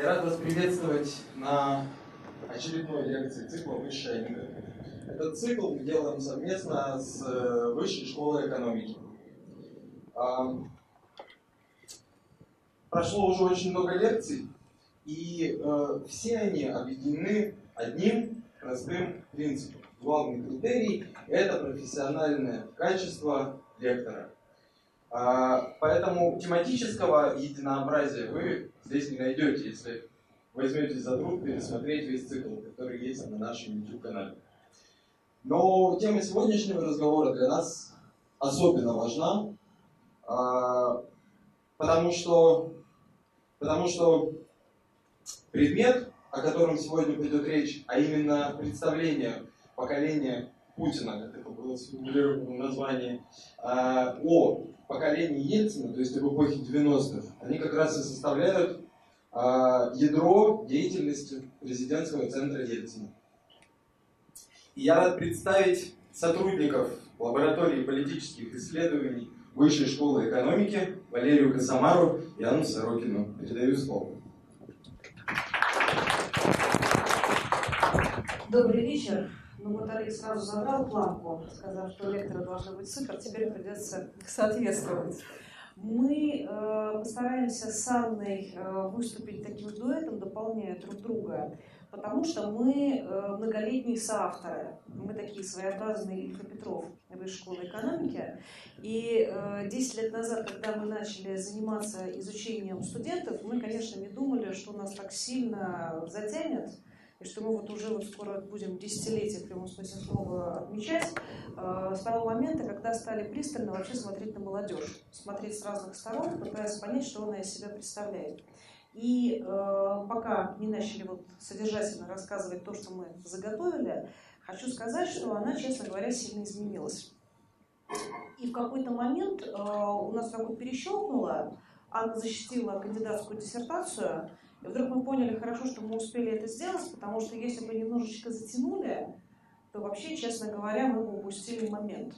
Я рад вас приветствовать на очередной лекции цикла «Высшая лига». Этот цикл мы делаем совместно с э, Высшей школой экономики. Прошло уже очень много лекций, и э, все они объединены одним простым принципом. Главный критерий – это профессиональное качество лектора. А, поэтому тематического единообразия вы здесь не найдете, если возьметесь за труд пересмотреть весь цикл, который есть на нашем YouTube-канале. Но тема сегодняшнего разговора для нас особенно важна, а, потому что, потому что предмет, о котором сегодня пойдет речь, а именно представление поколения Путина, как это было сформулировано в названии, а, о поколении Ельцина, то есть об эпохе 90-х, они как раз и составляют а, ядро деятельности президентского центра Ельцина. И я рад представить сотрудников лаборатории политических исследований Высшей школы экономики Валерию Косомару и Анну Сорокину. Передаю слово. Добрый вечер. Ну вот Олег сразу забрал планку, сказав, что лекторы должны быть супер, теперь придется соответствовать. Мы э, постараемся с Анной э, выступить таким дуэтом, дополняя друг друга, потому что мы э, многолетние соавторы. Мы такие своеобразные Ильфа Петров Высшей школы экономики. И э, 10 лет назад, когда мы начали заниматься изучением студентов, мы, конечно, не думали, что нас так сильно затянет и что мы вот уже вот скоро будем десятилетие в прямом смысле слова отмечать, э, с того момента, когда стали пристально вообще смотреть на молодежь, смотреть с разных сторон, пытаясь понять, что она из себя представляет. И э, пока не начали вот содержательно рассказывать то, что мы заготовили, хочу сказать, что она, честно говоря, сильно изменилась. И в какой-то момент э, у нас такое перещелкнуло, Анна защитила кандидатскую диссертацию, и вдруг мы поняли, хорошо, что мы успели это сделать, потому что если бы немножечко затянули, то вообще, честно говоря, мы бы упустили момент.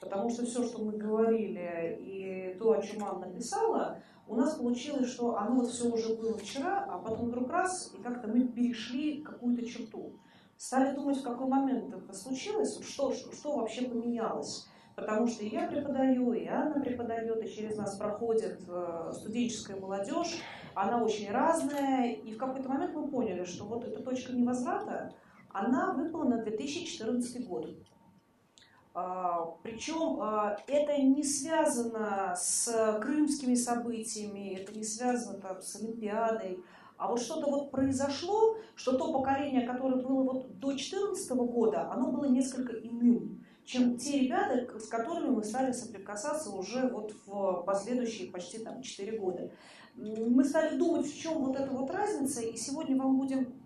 Потому что все, что мы говорили, и то, о чем Анна писала, у нас получилось, что оно вот все уже было вчера, а потом вдруг раз, и как-то мы перешли какую-то черту. Стали думать, в какой момент это случилось, что, что, что вообще поменялось. Потому что и я преподаю, и Анна преподает, и через нас проходит э, студенческая молодежь. Она очень разная. И в какой-то момент мы поняли, что вот эта точка невозврата, она выпала на 2014 год. А, Причем а, это не связано с крымскими событиями, это не связано там, с Олимпиадой, а вот что-то вот произошло, что то поколение, которое было вот до 2014 года, оно было несколько иным чем те ребята, с которыми мы стали соприкасаться уже вот в последующие почти там 4 года. Мы стали думать, в чем вот эта вот разница, и сегодня вам будем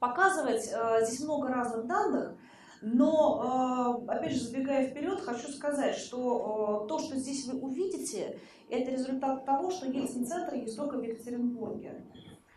показывать, э, здесь много разных данных, но, э, опять же, забегая вперед, хочу сказать, что э, то, что здесь вы увидите, это результат того, что Ельцин-центр есть только в Екатеринбурге.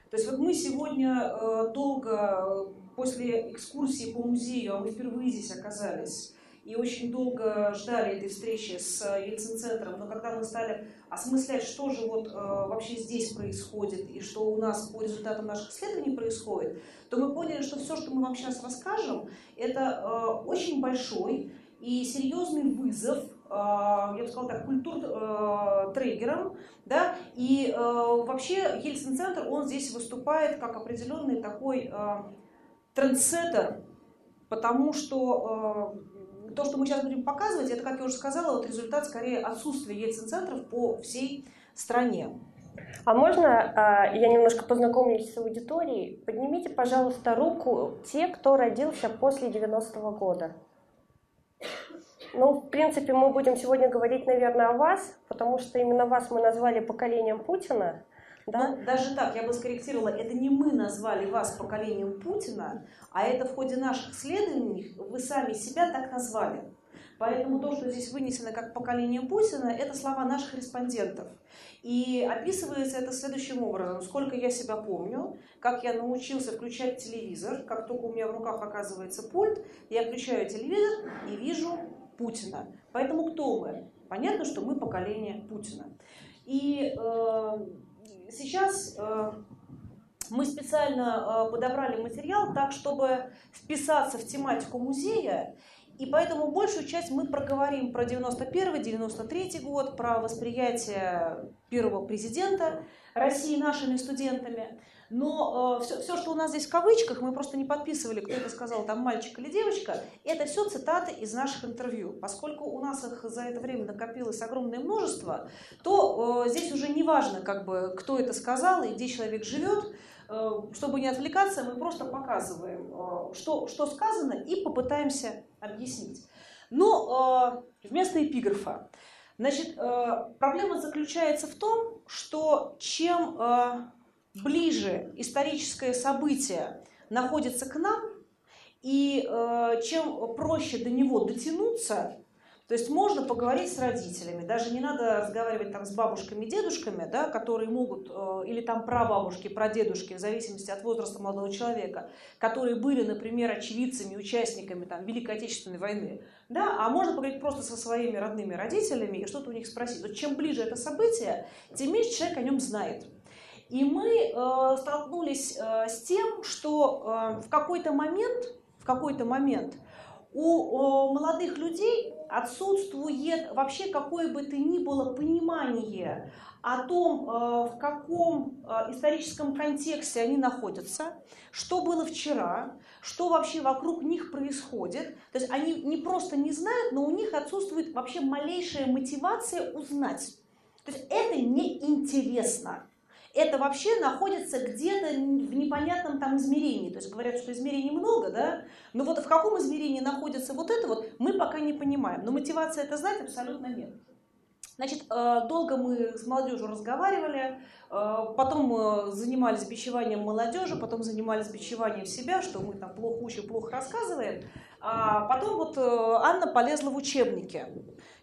То есть вот мы сегодня долго, после экскурсии по музею, а мы впервые здесь оказались, и очень долго ждали этой встречи с Ельцин-центром, но когда мы стали осмыслять, что же вот э, вообще здесь происходит и что у нас по результатам наших исследований происходит, то мы поняли, что все, что мы вам сейчас расскажем, это э, очень большой и серьезный вызов э, я бы сказала так, культур триггером, да, и вообще Ельцин-центр, он здесь выступает как определенный такой трендсеттер, потому что то, что мы сейчас будем показывать, это, как я уже сказала, вот результат скорее отсутствия ельцин-центров по всей стране. А можно а, я немножко познакомлюсь с аудиторией? Поднимите, пожалуйста, руку те, кто родился после 90-го года. Ну, в принципе, мы будем сегодня говорить, наверное, о вас, потому что именно вас мы назвали поколением Путина. Да? Ну, даже так, я бы скорректировала, это не мы назвали вас поколением Путина, а это в ходе наших исследований вы сами себя так назвали. Поэтому то, что здесь вынесено как поколение Путина, это слова наших респондентов. И описывается это следующим образом. Сколько я себя помню, как я научился включать телевизор, как только у меня в руках оказывается пульт, я включаю телевизор и вижу Путина. Поэтому кто мы? Понятно, что мы поколение Путина. И э, сейчас э, мы специально э, подобрали материал так, чтобы вписаться в тематику музея, и поэтому большую часть мы проговорим про 91-93 год, про восприятие первого президента России нашими студентами. Но э, все, все, что у нас здесь в кавычках, мы просто не подписывали, кто это сказал, там мальчик или девочка, это все цитаты из наших интервью. Поскольку у нас их за это время накопилось огромное множество, то э, здесь уже не важно, как бы, кто это сказал и где человек живет. Э, чтобы не отвлекаться, мы просто показываем, э, что, что сказано, и попытаемся объяснить. Но э, вместо эпиграфа. Значит, э, проблема заключается в том, что чем э, ближе историческое событие находится к нам, и э, чем проще до него дотянуться, то есть можно поговорить с родителями, даже не надо разговаривать там с бабушками, дедушками, да, которые могут, э, или там прабабушки, прадедушки, в зависимости от возраста молодого человека, которые были, например, очевидцами, участниками там, Великой Отечественной войны. Да, а можно поговорить просто со своими родными родителями и что-то у них спросить. Вот чем ближе это событие, тем меньше человек о нем знает. И мы э, столкнулись э, с тем, что э, в какой-то момент, в какой-то момент у э, молодых людей отсутствует вообще какое бы то ни было понимание о том, э, в каком э, историческом контексте они находятся, что было вчера, что вообще вокруг них происходит. То есть они не просто не знают, но у них отсутствует вообще малейшая мотивация узнать. То есть это неинтересно это вообще находится где-то в непонятном там измерении. То есть говорят, что измерений много, да? Но вот в каком измерении находится вот это вот, мы пока не понимаем. Но мотивация это знать абсолютно нет. Значит, э, долго мы с молодежью разговаривали, э, потом занимались бичеванием молодежи, потом занимались бичеванием себя, что мы там плохо учим, плохо рассказываем. А потом вот э, Анна полезла в учебники.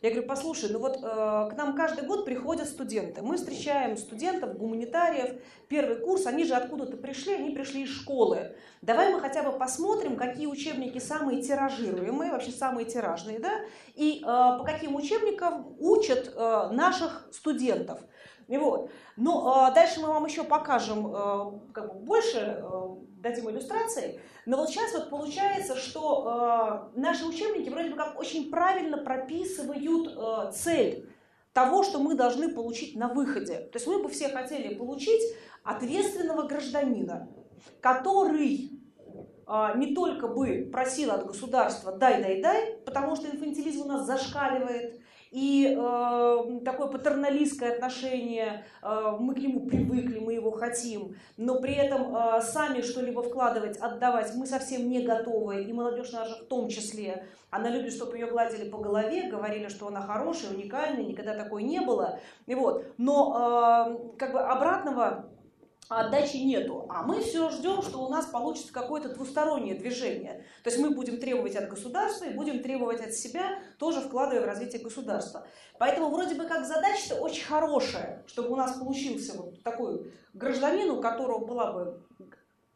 Я говорю, послушай, ну вот э, к нам каждый год приходят студенты. Мы встречаем студентов, гуманитариев, первый курс, они же откуда-то пришли, они пришли из школы. Давай мы хотя бы посмотрим, какие учебники самые тиражируемые, вообще самые тиражные, да, и э, по каким учебникам учат э, наших студентов. Вот. Ну, э, дальше мы вам еще покажем э, как бы больше, э, дадим иллюстрации. Но вот сейчас вот получается, что э, наши учебники вроде бы как очень правильно прописывают э, цель того, что мы должны получить на выходе. То есть мы бы все хотели получить ответственного гражданина, который э, не только бы просил от государства дай, дай, дай, потому что инфантилизм у нас зашкаливает, и э, такое патерналистское отношение, э, мы к нему привыкли, мы его хотим, но при этом э, сами что-либо вкладывать, отдавать мы совсем не готовы, и молодежь наша в том числе. Она любит, чтобы ее гладили по голове, говорили, что она хорошая, уникальная, никогда такой не было. И вот. Но э, как бы обратного отдачи нету. А мы все ждем, что у нас получится какое-то двустороннее движение. То есть мы будем требовать от государства и будем требовать от себя, тоже вкладывая в развитие государства. Поэтому вроде бы как задача-то очень хорошая, чтобы у нас получился вот такой гражданин, у которого была бы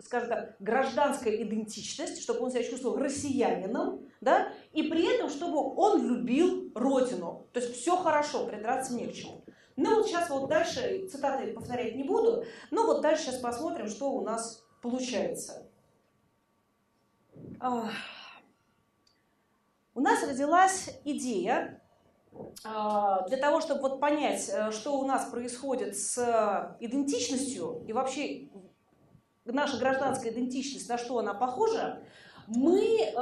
скажем так, гражданская идентичность, чтобы он себя чувствовал россиянином, да, и при этом, чтобы он любил родину. То есть все хорошо, придраться не к чему. Ну вот сейчас вот дальше, цитаты повторять не буду, но вот дальше сейчас посмотрим, что у нас получается. У нас родилась идея а, для того, чтобы вот понять, э, что у нас происходит с идентичностью и вообще наша гражданская идентичность, на что она похожа, мы э,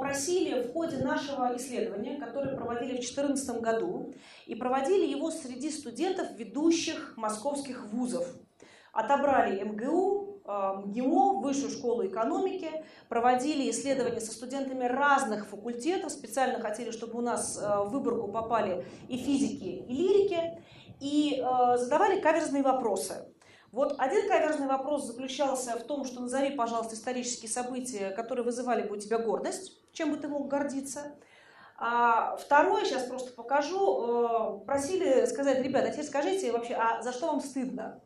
просили в ходе нашего исследования, которое проводили в 2014 году, и проводили его среди студентов ведущих московских вузов. Отобрали МГУ, э, МГИМО, Высшую школу экономики, проводили исследования со студентами разных факультетов, специально хотели, чтобы у нас э, в выборку попали и физики, и лирики, и задавали каверзные вопросы. Вот один каверзный вопрос заключался в том, что назови, пожалуйста, исторические события, которые вызывали бы у тебя гордость, чем бы ты мог гордиться. А второе, сейчас просто покажу, э, просили сказать, ребята, а теперь скажите вообще, а за что вам стыдно?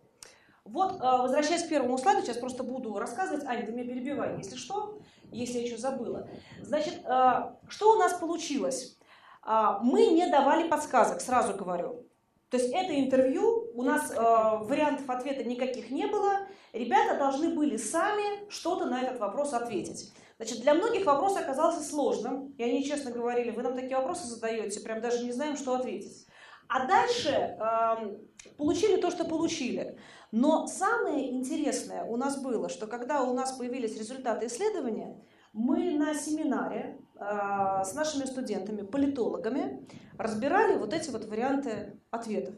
Вот, э, возвращаясь к первому слайду, сейчас просто буду рассказывать. Аня, ты меня перебивай, если что, если я еще забыла. Значит, э, что у нас получилось? Мы не давали подсказок, сразу говорю. То есть это интервью, у нас э, вариантов ответа никаких не было, ребята должны были сами что-то на этот вопрос ответить. Значит, для многих вопрос оказался сложным, и они честно говорили, вы нам такие вопросы задаете, прям даже не знаем, что ответить. А дальше э, получили то, что получили. Но самое интересное у нас было, что когда у нас появились результаты исследования, мы на семинаре с нашими студентами, политологами, разбирали вот эти вот варианты ответов.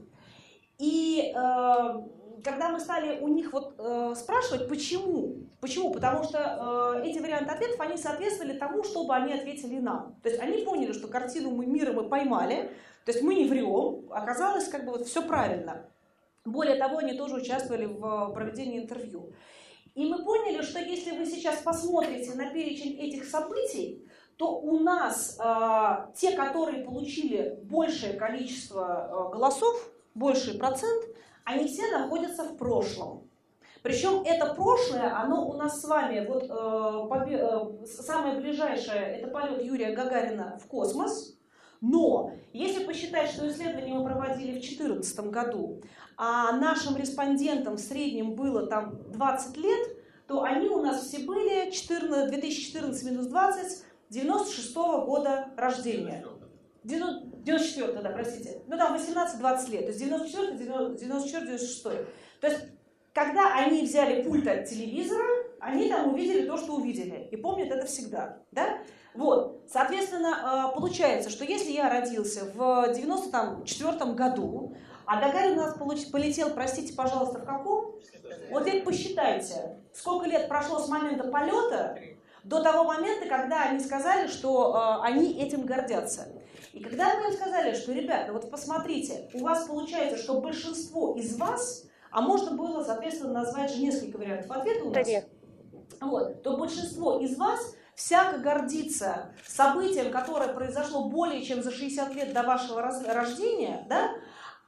И э, когда мы стали у них вот э, спрашивать, почему, почему, потому что э, эти варианты ответов, они соответствовали тому, чтобы они ответили нам. То есть они поняли, что картину мы мира мы поймали, то есть мы не врем, оказалось как бы вот все правильно. Более того, они тоже участвовали в проведении интервью. И мы поняли, что если вы сейчас посмотрите на перечень этих событий, то у нас э, те, которые получили большее количество э, голосов, больший процент, они все находятся в прошлом. Причем это прошлое, оно у нас с вами, вот э, э, самое ближайшее, это полет Юрия Гагарина в космос. Но если посчитать, что исследование мы проводили в 2014 году, а нашим респондентам в среднем было там 20 лет, то они у нас все были 14, 2014 минус 20, 96 -го года рождения. 94 да, простите. Ну там 18-20 лет. То есть 94 94 96 То есть, когда они взяли пульт от телевизора, они там увидели то, что увидели. И помнят это всегда. Да? Вот. Соответственно, э, получается, что если я родился в 94 году, а Гагарин у нас полетел, простите, пожалуйста, в каком? Вот теперь посчитайте, сколько лет прошло с момента полета до того момента, когда они сказали, что э, они этим гордятся. И когда мы им сказали, что, ребята, вот посмотрите, у вас получается, что большинство из вас, а можно было, соответственно, назвать же несколько вариантов ответа у нас, вот, то большинство из вас всяко гордится событием, которое произошло более чем за 60 лет до вашего рождения, да,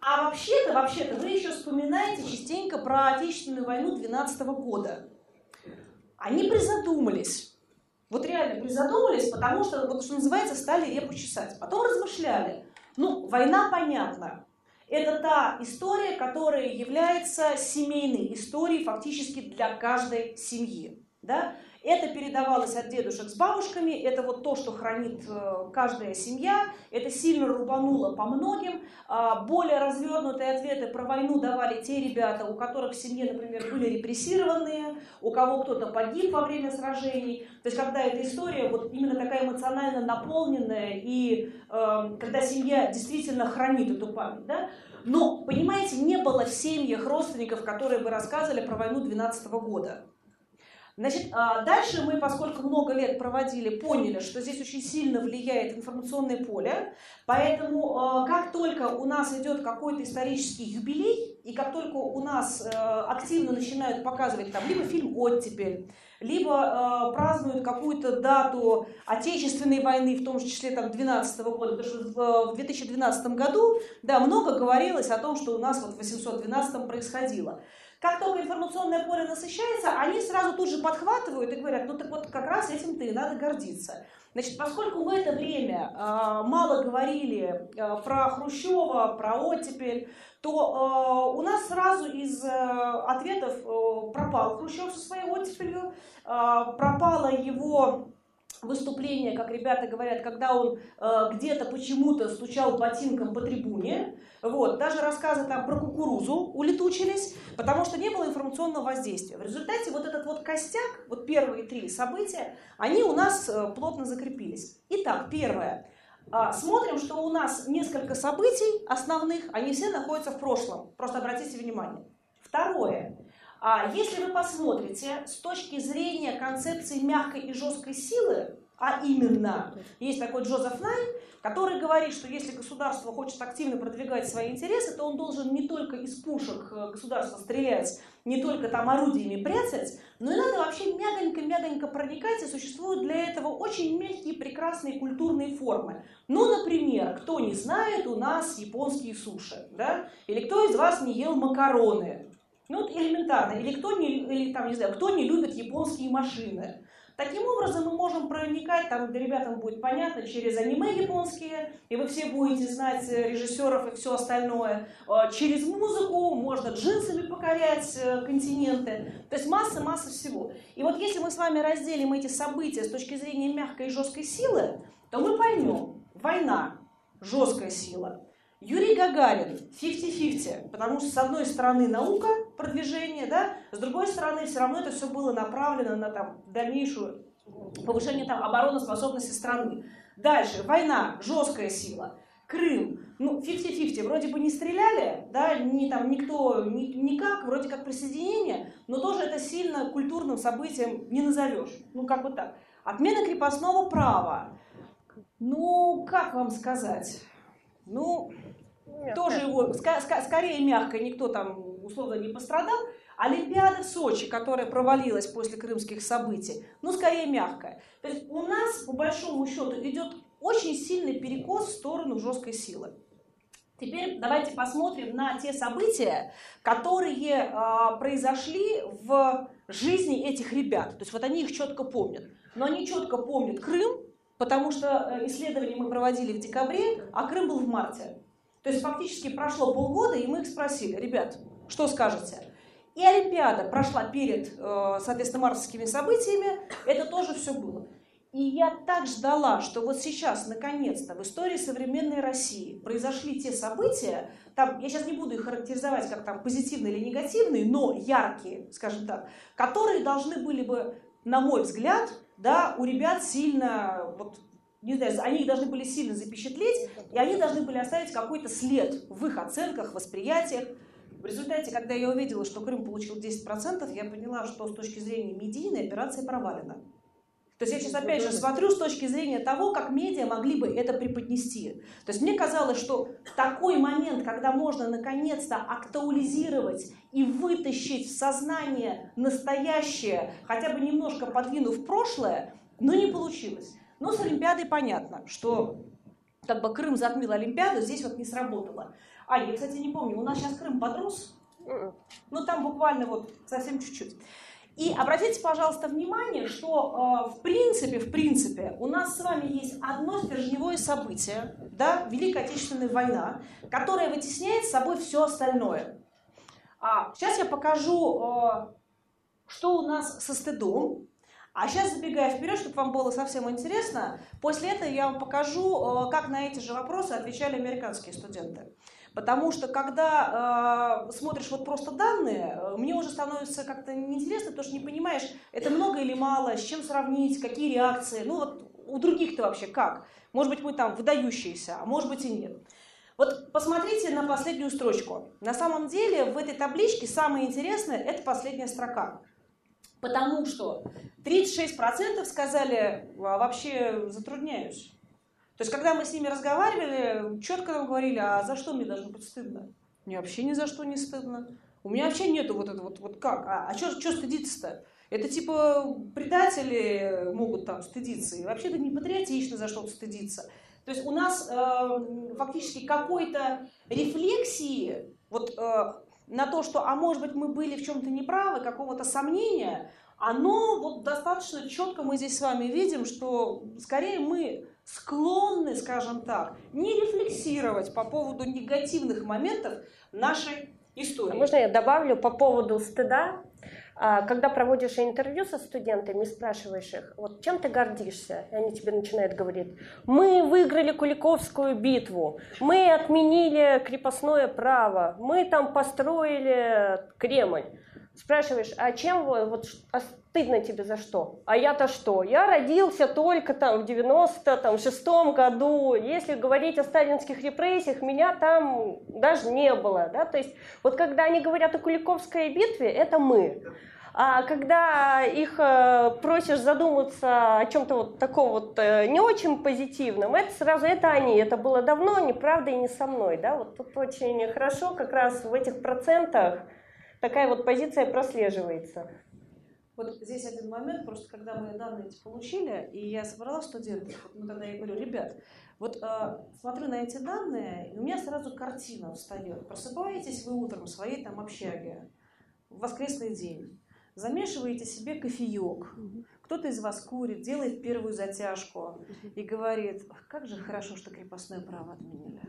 а вообще-то, вообще-то, вы еще вспоминаете частенько про Отечественную войну 12 года. Они призадумались. Вот реально призадумались, потому что, вот что называется, стали репу чесать. Потом размышляли. Ну, война понятна. Это та история, которая является семейной историей фактически для каждой семьи. Да? Это передавалось от дедушек с бабушками, это вот то, что хранит э, каждая семья, это сильно рубануло по многим. А, более развернутые ответы про войну давали те ребята, у которых в семье, например, были репрессированные, у кого кто-то погиб во время сражений. То есть когда эта история вот именно такая эмоционально наполненная, и э, когда семья действительно хранит эту память. Да? Но, понимаете, не было в семьях родственников, которые бы рассказывали про войну 12 года. Значит, а, дальше мы, поскольку много лет проводили, поняли, что здесь очень сильно влияет информационное поле, поэтому а, как только у нас идет какой-то исторический юбилей, и как только у нас э, активно начинают показывать там либо фильм «Оттепель», либо э, празднуют какую-то дату Отечественной войны, в том числе там 12 -го года, потому что в 2012 году, да, много говорилось о том, что у нас вот в 812 происходило. Как только информационное поле насыщается, они сразу тут же подхватывают и говорят, ну так вот как раз этим-то и надо гордиться. Значит, поскольку в это время э, мало говорили э, про Хрущева, про оттепель, то э, у нас сразу из э, ответов э, пропал Хрущев со своей оттепелью, э, пропало его выступление, как ребята говорят, когда он э, где-то почему-то стучал ботинком по трибуне. Вот. Даже рассказы там про кукурузу улетучились, потому что не было информационного воздействия. В результате вот этот вот костяк, вот первые три события, они у нас э, плотно закрепились. Итак, первое. Э, смотрим, что у нас несколько событий основных, они все находятся в прошлом. Просто обратите внимание. Второе. А если вы посмотрите с точки зрения концепции мягкой и жесткой силы, а именно, есть такой Джозеф Най, который говорит, что если государство хочет активно продвигать свои интересы, то он должен не только из пушек э, государства стрелять, не только там орудиями прятать, но и надо вообще мягонько-мягонько проникать, и существуют для этого очень мягкие, прекрасные культурные формы. Ну, например, кто не знает, у нас японские суши, да? Или кто из вас не ел макароны? Ну, вот элементарно. Или кто не, или, там, не знаю, кто не любит японские машины? Таким образом, мы можем проникать, там, где ребятам будет понятно, через аниме японские, и вы все будете знать э, режиссеров и все остальное. Э, через музыку можно джинсами покорять э, континенты. То есть масса-масса всего. И вот если мы с вами разделим эти события с точки зрения мягкой и жесткой силы, то мы поймем, война, жесткая сила, Юрий Гагарин 50-50, потому что с одной стороны наука, продвижение, да, с другой стороны все равно это все было направлено на там, дальнейшую повышение там, обороноспособности страны. Дальше, война, жесткая сила. Крым, ну, 50-50, вроде бы не стреляли, да, ни, там, никто, ни, никак, вроде как присоединение, но тоже это сильно культурным событием не назовешь. Ну, как бы так. Отмена крепостного права. Ну, как вам сказать? Ну, Мягко. тоже его, скорее мягко, никто там условно не пострадал. Олимпиада в Сочи, которая провалилась после крымских событий, ну, скорее мягкая. То есть у нас, по большому счету, идет очень сильный перекос в сторону жесткой силы. Теперь давайте посмотрим на те события, которые э, произошли в жизни этих ребят. То есть вот они их четко помнят. Но они четко помнят Крым, потому что э, исследование мы проводили в декабре, а Крым был в марте. То есть фактически прошло полгода, и мы их спросили, ребят, что скажете? И Олимпиада прошла перед, э, соответственно, мартовскими событиями, это тоже все было. И я так ждала, что вот сейчас, наконец-то, в истории современной России произошли те события, там, я сейчас не буду их характеризовать как там позитивные или негативные, но яркие, скажем так, которые должны были бы, на мой взгляд, да, у ребят сильно, вот, не знаю, они их должны были сильно запечатлеть, и они должны были оставить какой-то след в их оценках, восприятиях. В результате, когда я увидела, что Крым получил 10%, я поняла, что с точки зрения медийной операция провалена. То есть я сейчас опять же смотрю с точки зрения того, как медиа могли бы это преподнести. То есть мне казалось, что такой момент, когда можно наконец-то актуализировать и вытащить в сознание настоящее, хотя бы немножко подвинув прошлое, но не получилось. Но с Олимпиадой понятно, что как бы Крым затмил Олимпиаду, здесь вот не сработало. А, я, кстати, не помню, у нас сейчас Крым подрос? М-м. Ну, там буквально вот совсем чуть-чуть. И обратите, пожалуйста, внимание, что э, в принципе, в принципе, у нас с вами есть одно стержневое событие, да, Великая Отечественная война, которая вытесняет с собой все остальное. А, сейчас я покажу, э, что у нас со стыдом. А сейчас, забегая вперед, чтобы вам было совсем интересно, после этого я вам покажу, э, как на эти же вопросы отвечали американские студенты. Потому что когда э, смотришь вот просто данные, э, мне уже становится как-то неинтересно, потому что не понимаешь, это много или мало, с чем сравнить, какие реакции. Ну вот у других-то вообще как? Может быть, мы там выдающиеся, а может быть и нет. Вот посмотрите на последнюю строчку. На самом деле в этой табличке самое интересное – это последняя строка. Потому что 36% сказали, а вообще затрудняюсь. То есть, когда мы с ними разговаривали, четко нам говорили, а за что мне должно быть стыдно? Мне вообще ни за что не стыдно. У меня вообще нету вот этого вот, вот как. А, а что стыдиться-то? Это типа предатели могут там стыдиться. И вообще-то не патриотично за что-то стыдиться. То есть у нас э, фактически какой-то рефлексии вот, э, на то, что, а может быть, мы были в чем-то неправы, какого-то сомнения, оно вот достаточно четко мы здесь с вами видим, что скорее мы склонны, скажем так, не рефлексировать по поводу негативных моментов нашей истории. Можно я добавлю по поводу стыда? А, когда проводишь интервью со студентами, спрашиваешь их, вот чем ты гордишься? И они тебе начинают говорить, мы выиграли Куликовскую битву, мы отменили крепостное право, мы там построили Кремль. Спрашиваешь, а чем вот а стыдно тебе за что? А я-то что? Я родился только там в 96-м году. Если говорить о сталинских репрессиях, меня там даже не было. Да? То есть вот когда они говорят о Куликовской битве, это мы. А когда их э, просишь задуматься о чем-то вот таком вот э, не очень позитивном, это сразу это они, это было давно, неправда и не со мной, да, вот тут очень хорошо как раз в этих процентах такая вот позиция прослеживается. Вот здесь один момент, просто когда мы данные эти получили, и я собрала студентов, ну тогда я говорю, ребят, вот э, смотрю на эти данные, и у меня сразу картина встает. Просыпаетесь вы утром в своей там общаге, в воскресный день, замешиваете себе кофеек, кто-то из вас курит, делает первую затяжку и говорит, как же хорошо, что крепостное право отменили.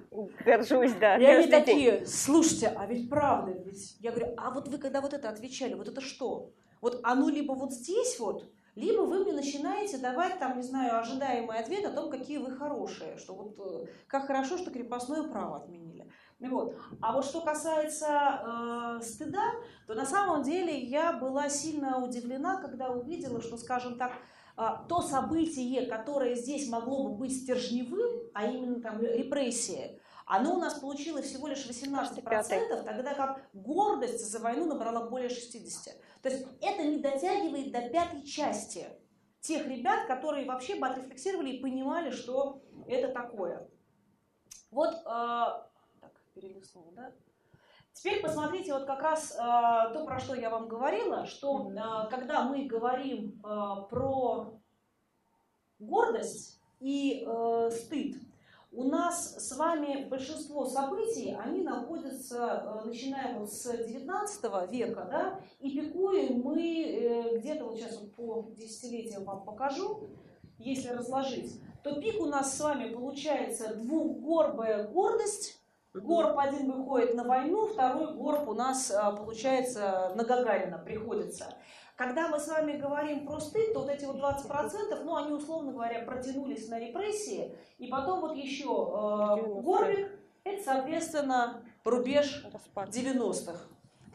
Горжусь, да. И они такие, слушайте, а ведь правда, ведь... Я говорю, а вот вы когда вот это отвечали, вот это что? Вот оно либо вот здесь вот, либо вы мне начинаете давать, там, не знаю, ожидаемый ответ о том, какие вы хорошие, что вот э, как хорошо, что крепостное право отменили. Вот. А вот что касается э, стыда, то на самом деле я была сильно удивлена, когда увидела, что, скажем так, э, то событие, которое здесь могло бы быть стержневым, а именно там репрессии, оно у нас получило всего лишь 18%, тогда как гордость за войну набрала более 60%. То есть это не дотягивает до пятой части тех ребят, которые вообще бы отрефлексировали и понимали, что это такое. Вот, э, так, перелистнул, да? Теперь посмотрите, вот как раз э, то, про что я вам говорила, что э, когда мы говорим э, про гордость и э, стыд, у нас с вами большинство событий, они находятся, э, начиная вот с 19 века, да, и пикуем мы э, где-то, вот сейчас вот по десятилетиям вам покажу, если разложить, то пик у нас с вами получается двухгорбая гордость, Горб один выходит на войну, второй горб у нас э, получается на Гагарина приходится. Когда мы с вами говорим про стыд, то вот эти вот 20%, ну, они, условно говоря, протянулись на репрессии, и потом вот еще э, Горбик, это, соответственно, рубеж 90-х,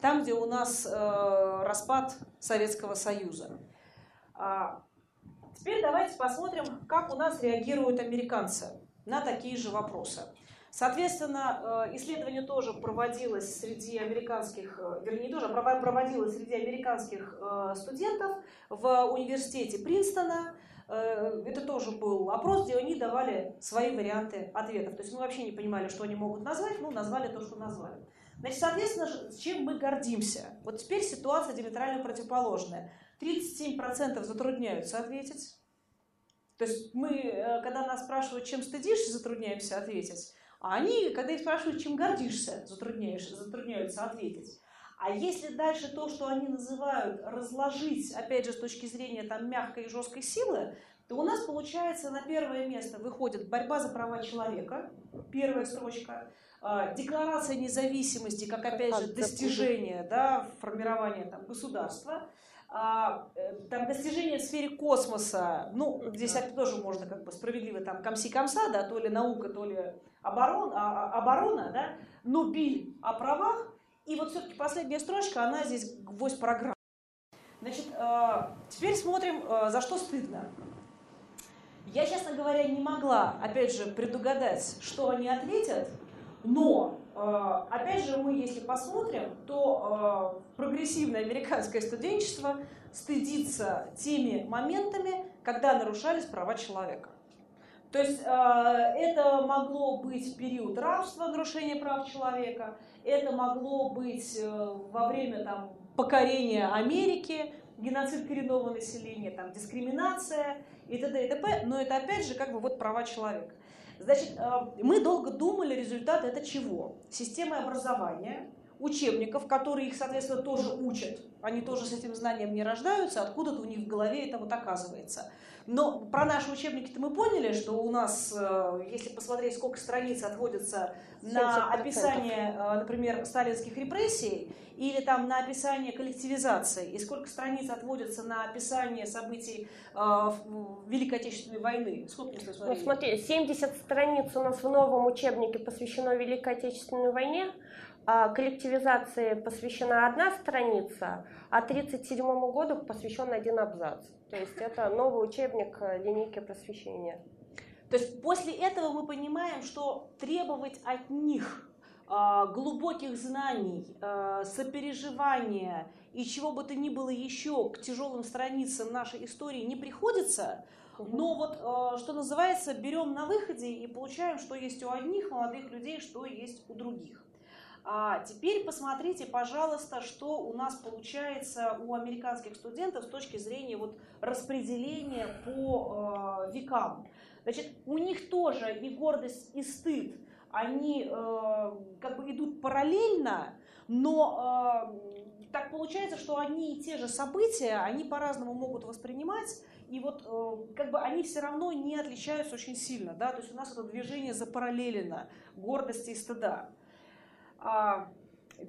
там, где у нас э, распад Советского Союза. А, теперь давайте посмотрим, как у нас реагируют американцы на такие же вопросы. Соответственно, э, исследование тоже проводилось среди американских, э, вернее, тоже проводилось среди американских э, студентов в университете Принстона. Это тоже был опрос, где они давали свои варианты ответов. То есть мы вообще не понимали, что они могут назвать, ну, назвали то, что назвали. Значит, соответственно, чем мы гордимся? Вот теперь ситуация диаметрально противоположная. 37% затрудняются ответить. То есть мы, когда нас спрашивают, чем стыдишься, затрудняемся ответить. А они, когда их спрашивают, чем гордишься, затрудняешься, затрудняются ответить. А если дальше то, что они называют разложить, опять же, с точки зрения там, мягкой и жесткой силы, то у нас получается на первое место выходит борьба за права человека, первая строчка, а, декларация независимости, как опять же достижение да, формирования там, государства, там достижения в сфере космоса, ну, здесь это тоже можно как бы справедливо, там, комси-комса, да, то ли наука, то ли оборон, а, а, оборона, да, но биль о правах, и вот все-таки последняя строчка, она здесь гвоздь программы. Значит, э, теперь смотрим, э, за что стыдно. Я, честно говоря, не могла, опять же, предугадать, что они ответят, но, э, опять же, мы, если посмотрим, то прогрессивное американское студенчество стыдится теми моментами, когда нарушались права человека. То есть э, это могло быть период рабства, нарушения прав человека, это могло быть э, во время там, покорения Америки, геноцид коренного населения, там, дискриминация и т.д. и т.п. Но это опять же как бы вот права человека. Значит, э, мы долго думали, результат это чего? Системы образования, учебников, которые их, соответственно, тоже учат. Они тоже с этим знанием не рождаются, откуда-то у них в голове это вот оказывается. Но про наши учебники-то мы поняли, что у нас, э, если посмотреть, сколько страниц отводится на описание, э, например, сталинских репрессий, или там на описание коллективизации, и сколько страниц отводится на описание событий э, Великой Отечественной войны. Сколько если Ну, смотри, 70 страниц у нас в новом учебнике посвящено Великой Отечественной войне, коллективизации посвящена одна страница, а 1937 году посвящен один абзац. То есть это новый учебник э, линейки просвещения. То есть после этого мы понимаем, что требовать от них э, глубоких знаний, э, сопереживания и чего бы то ни было еще к тяжелым страницам нашей истории не приходится, но вот, что называется, берем на выходе и получаем, что есть у одних молодых людей, что есть у других. А теперь посмотрите, пожалуйста, что у нас получается у американских студентов с точки зрения вот распределения по э, векам. Значит, у них тоже и гордость, и стыд, они э, как бы идут параллельно, но э, так получается, что одни и те же события, они по-разному могут воспринимать, и вот э, как бы они все равно не отличаются очень сильно, да, то есть у нас это движение запараллелено гордости и стыда. А,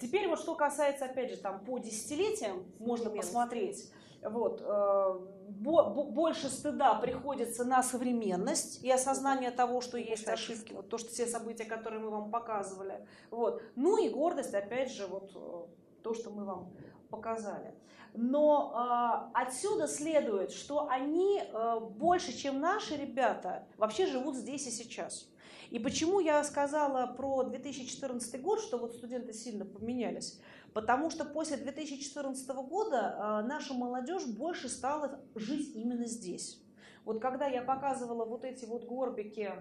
теперь вот что касается, опять же, там по десятилетиям можно посмотреть, вот, э, больше стыда приходится на современность и осознание того, что есть ошибки, вот то, что все события, которые мы вам показывали. Вот. Ну и гордость, опять же, вот э, то, что мы вам показали. Но э, отсюда следует, что они э, больше, чем наши ребята, вообще живут здесь и сейчас. И почему я сказала про 2014 год, что вот студенты сильно поменялись? Потому что после 2014 года э, наша молодежь больше стала жить именно здесь. Вот когда я показывала вот эти вот горбики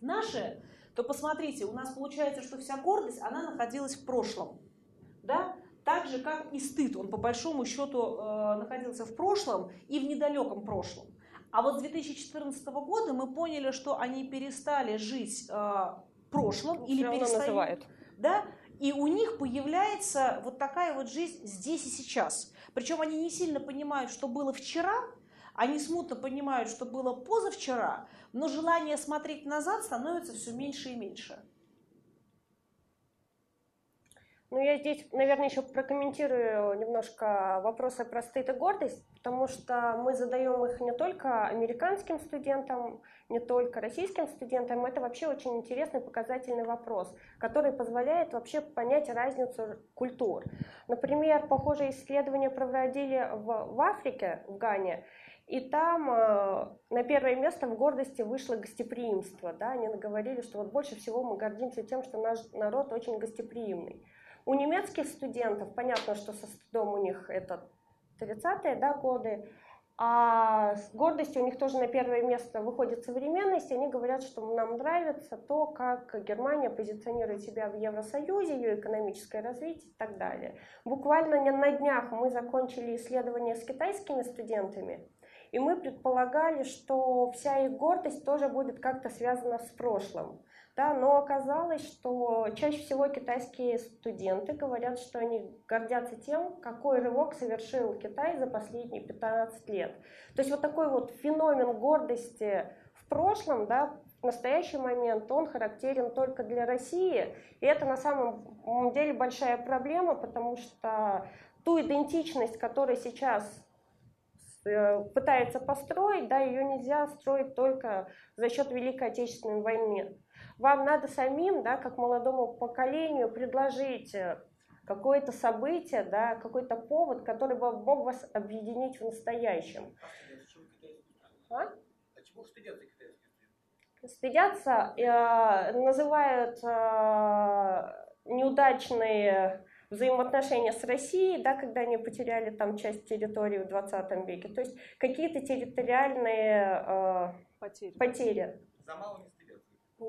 наши, то посмотрите, у нас получается, что вся гордость, она находилась в прошлом. Да? Так же, как и стыд, он по большому счету э, находился в прошлом и в недалеком прошлом. А вот с 2014 года мы поняли, что они перестали жить э, прошлом или перестают, да, и у них появляется вот такая вот жизнь здесь и сейчас. Причем они не сильно понимают, что было вчера, они смутно понимают, что было позавчера, но желание смотреть назад становится все меньше и меньше. Ну, я здесь, наверное, еще прокомментирую немножко вопросы про стыд и гордость, потому что мы задаем их не только американским студентам, не только российским студентам. Это вообще очень интересный показательный вопрос, который позволяет вообще понять разницу культур. Например, похожие исследования проводили в, в Африке, в Гане, и там э, на первое место в гордости вышло гостеприимство. Да? Они говорили, что вот больше всего мы гордимся тем, что наш народ очень гостеприимный. У немецких студентов, понятно, что со стыдом у них это 30-е да, годы, а с гордостью у них тоже на первое место выходит современность. Они говорят, что нам нравится то, как Германия позиционирует себя в Евросоюзе, ее экономическое развитие и так далее. Буквально на днях мы закончили исследование с китайскими студентами, и мы предполагали, что вся их гордость тоже будет как-то связана с прошлым. Да, но оказалось, что чаще всего китайские студенты говорят, что они гордятся тем, какой рывок совершил Китай за последние 15 лет. То есть вот такой вот феномен гордости в прошлом, да, в настоящий момент он характерен только для России. И это на самом деле большая проблема, потому что ту идентичность, которая сейчас э, пытается построить, да, ее нельзя строить только за счет Великой Отечественной войны. Вам надо самим, да, как молодому поколению, предложить э, какое-то событие, да, какой-то повод, который бы мог вас объединить в настоящем. А? а чего стыдятся китайские Стыдятся, э, называют э, неудачные взаимоотношения с Россией, да, когда они потеряли там часть территории в 20 веке. То есть какие-то территориальные э, потери. потери. За мало не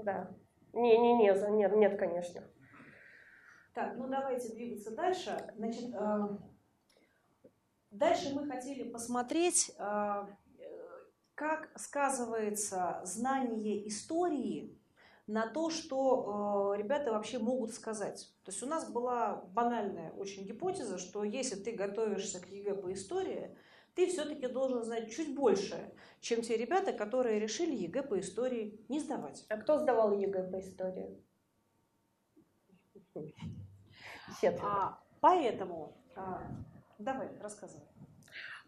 да. Не-не-не, нет, нет, конечно. Так, ну давайте двигаться дальше. Значит, э, дальше мы хотели посмотреть, э, как сказывается знание истории на то, что э, ребята вообще могут сказать. То есть у нас была банальная очень гипотеза, что если ты готовишься к ЕГЭ по истории, ты все-таки должен знать чуть больше, чем те ребята, которые решили ЕГЭ по истории не сдавать. А кто сдавал ЕГЭ по истории? А, поэтому, а, давай, рассказывай.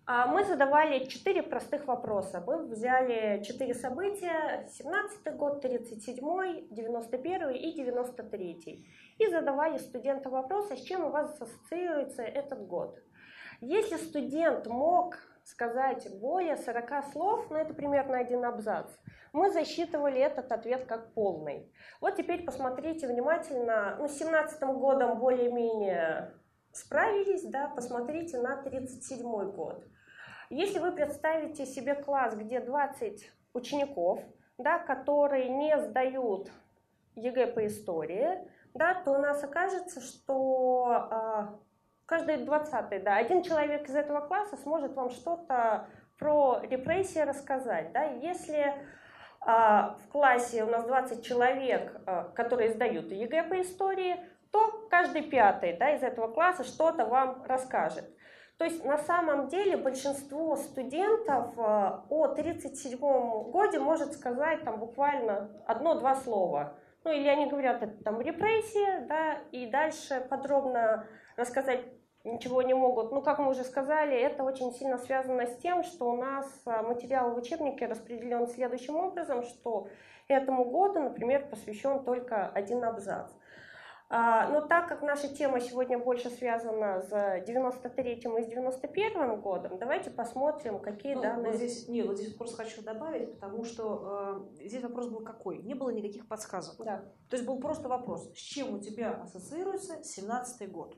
А мы задавали четыре простых вопроса. Мы взяли четыре события, 17 год, 37 91 и 93 и задавали студентам вопросы, с чем у вас ассоциируется этот год. Если студент мог сказать более 40 слов, ну это примерно один абзац, мы засчитывали этот ответ как полный. Вот теперь посмотрите внимательно, ну с 17 годом более-менее справились, да, посмотрите на 37 год. Если вы представите себе класс, где 20 учеников, да, которые не сдают ЕГЭ по истории, да, то у нас окажется, что а, каждый двадцатый, да, один человек из этого класса сможет вам что-то про репрессии рассказать, да, если а, в классе у нас 20 человек, а, которые сдают ЕГЭ по истории, то каждый пятый да, из этого класса что-то вам расскажет. То есть на самом деле большинство студентов э, о 37 годе может сказать там буквально одно-два слова. Ну или они говорят, это там репрессия, да, и дальше подробно рассказать ничего не могут. Ну, как мы уже сказали, это очень сильно связано с тем, что у нас э, материал в учебнике распределен следующим образом, что этому году, например, посвящен только один абзац. А, но так как наша тема сегодня больше связана с 93-м и с 91-м годом, давайте посмотрим, какие ну, данные... Вот здесь, нет, вот здесь просто хочу добавить, потому что э, здесь вопрос был какой? Не было никаких подсказок. Да. То есть был просто вопрос, с чем у тебя ассоциируется 17-й год?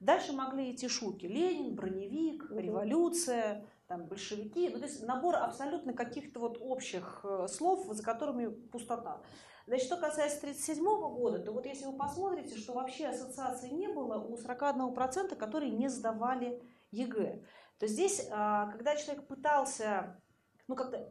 Дальше могли идти шутки. Ленин, броневик, революция, там, большевики. Ну, то есть набор абсолютно каких-то вот общих э, слов, за которыми пустота. Значит, что касается 1937 года, то вот если вы посмотрите, что вообще ассоциации не было у 41%, которые не сдавали ЕГЭ. То здесь, а, когда человек пытался, ну как-то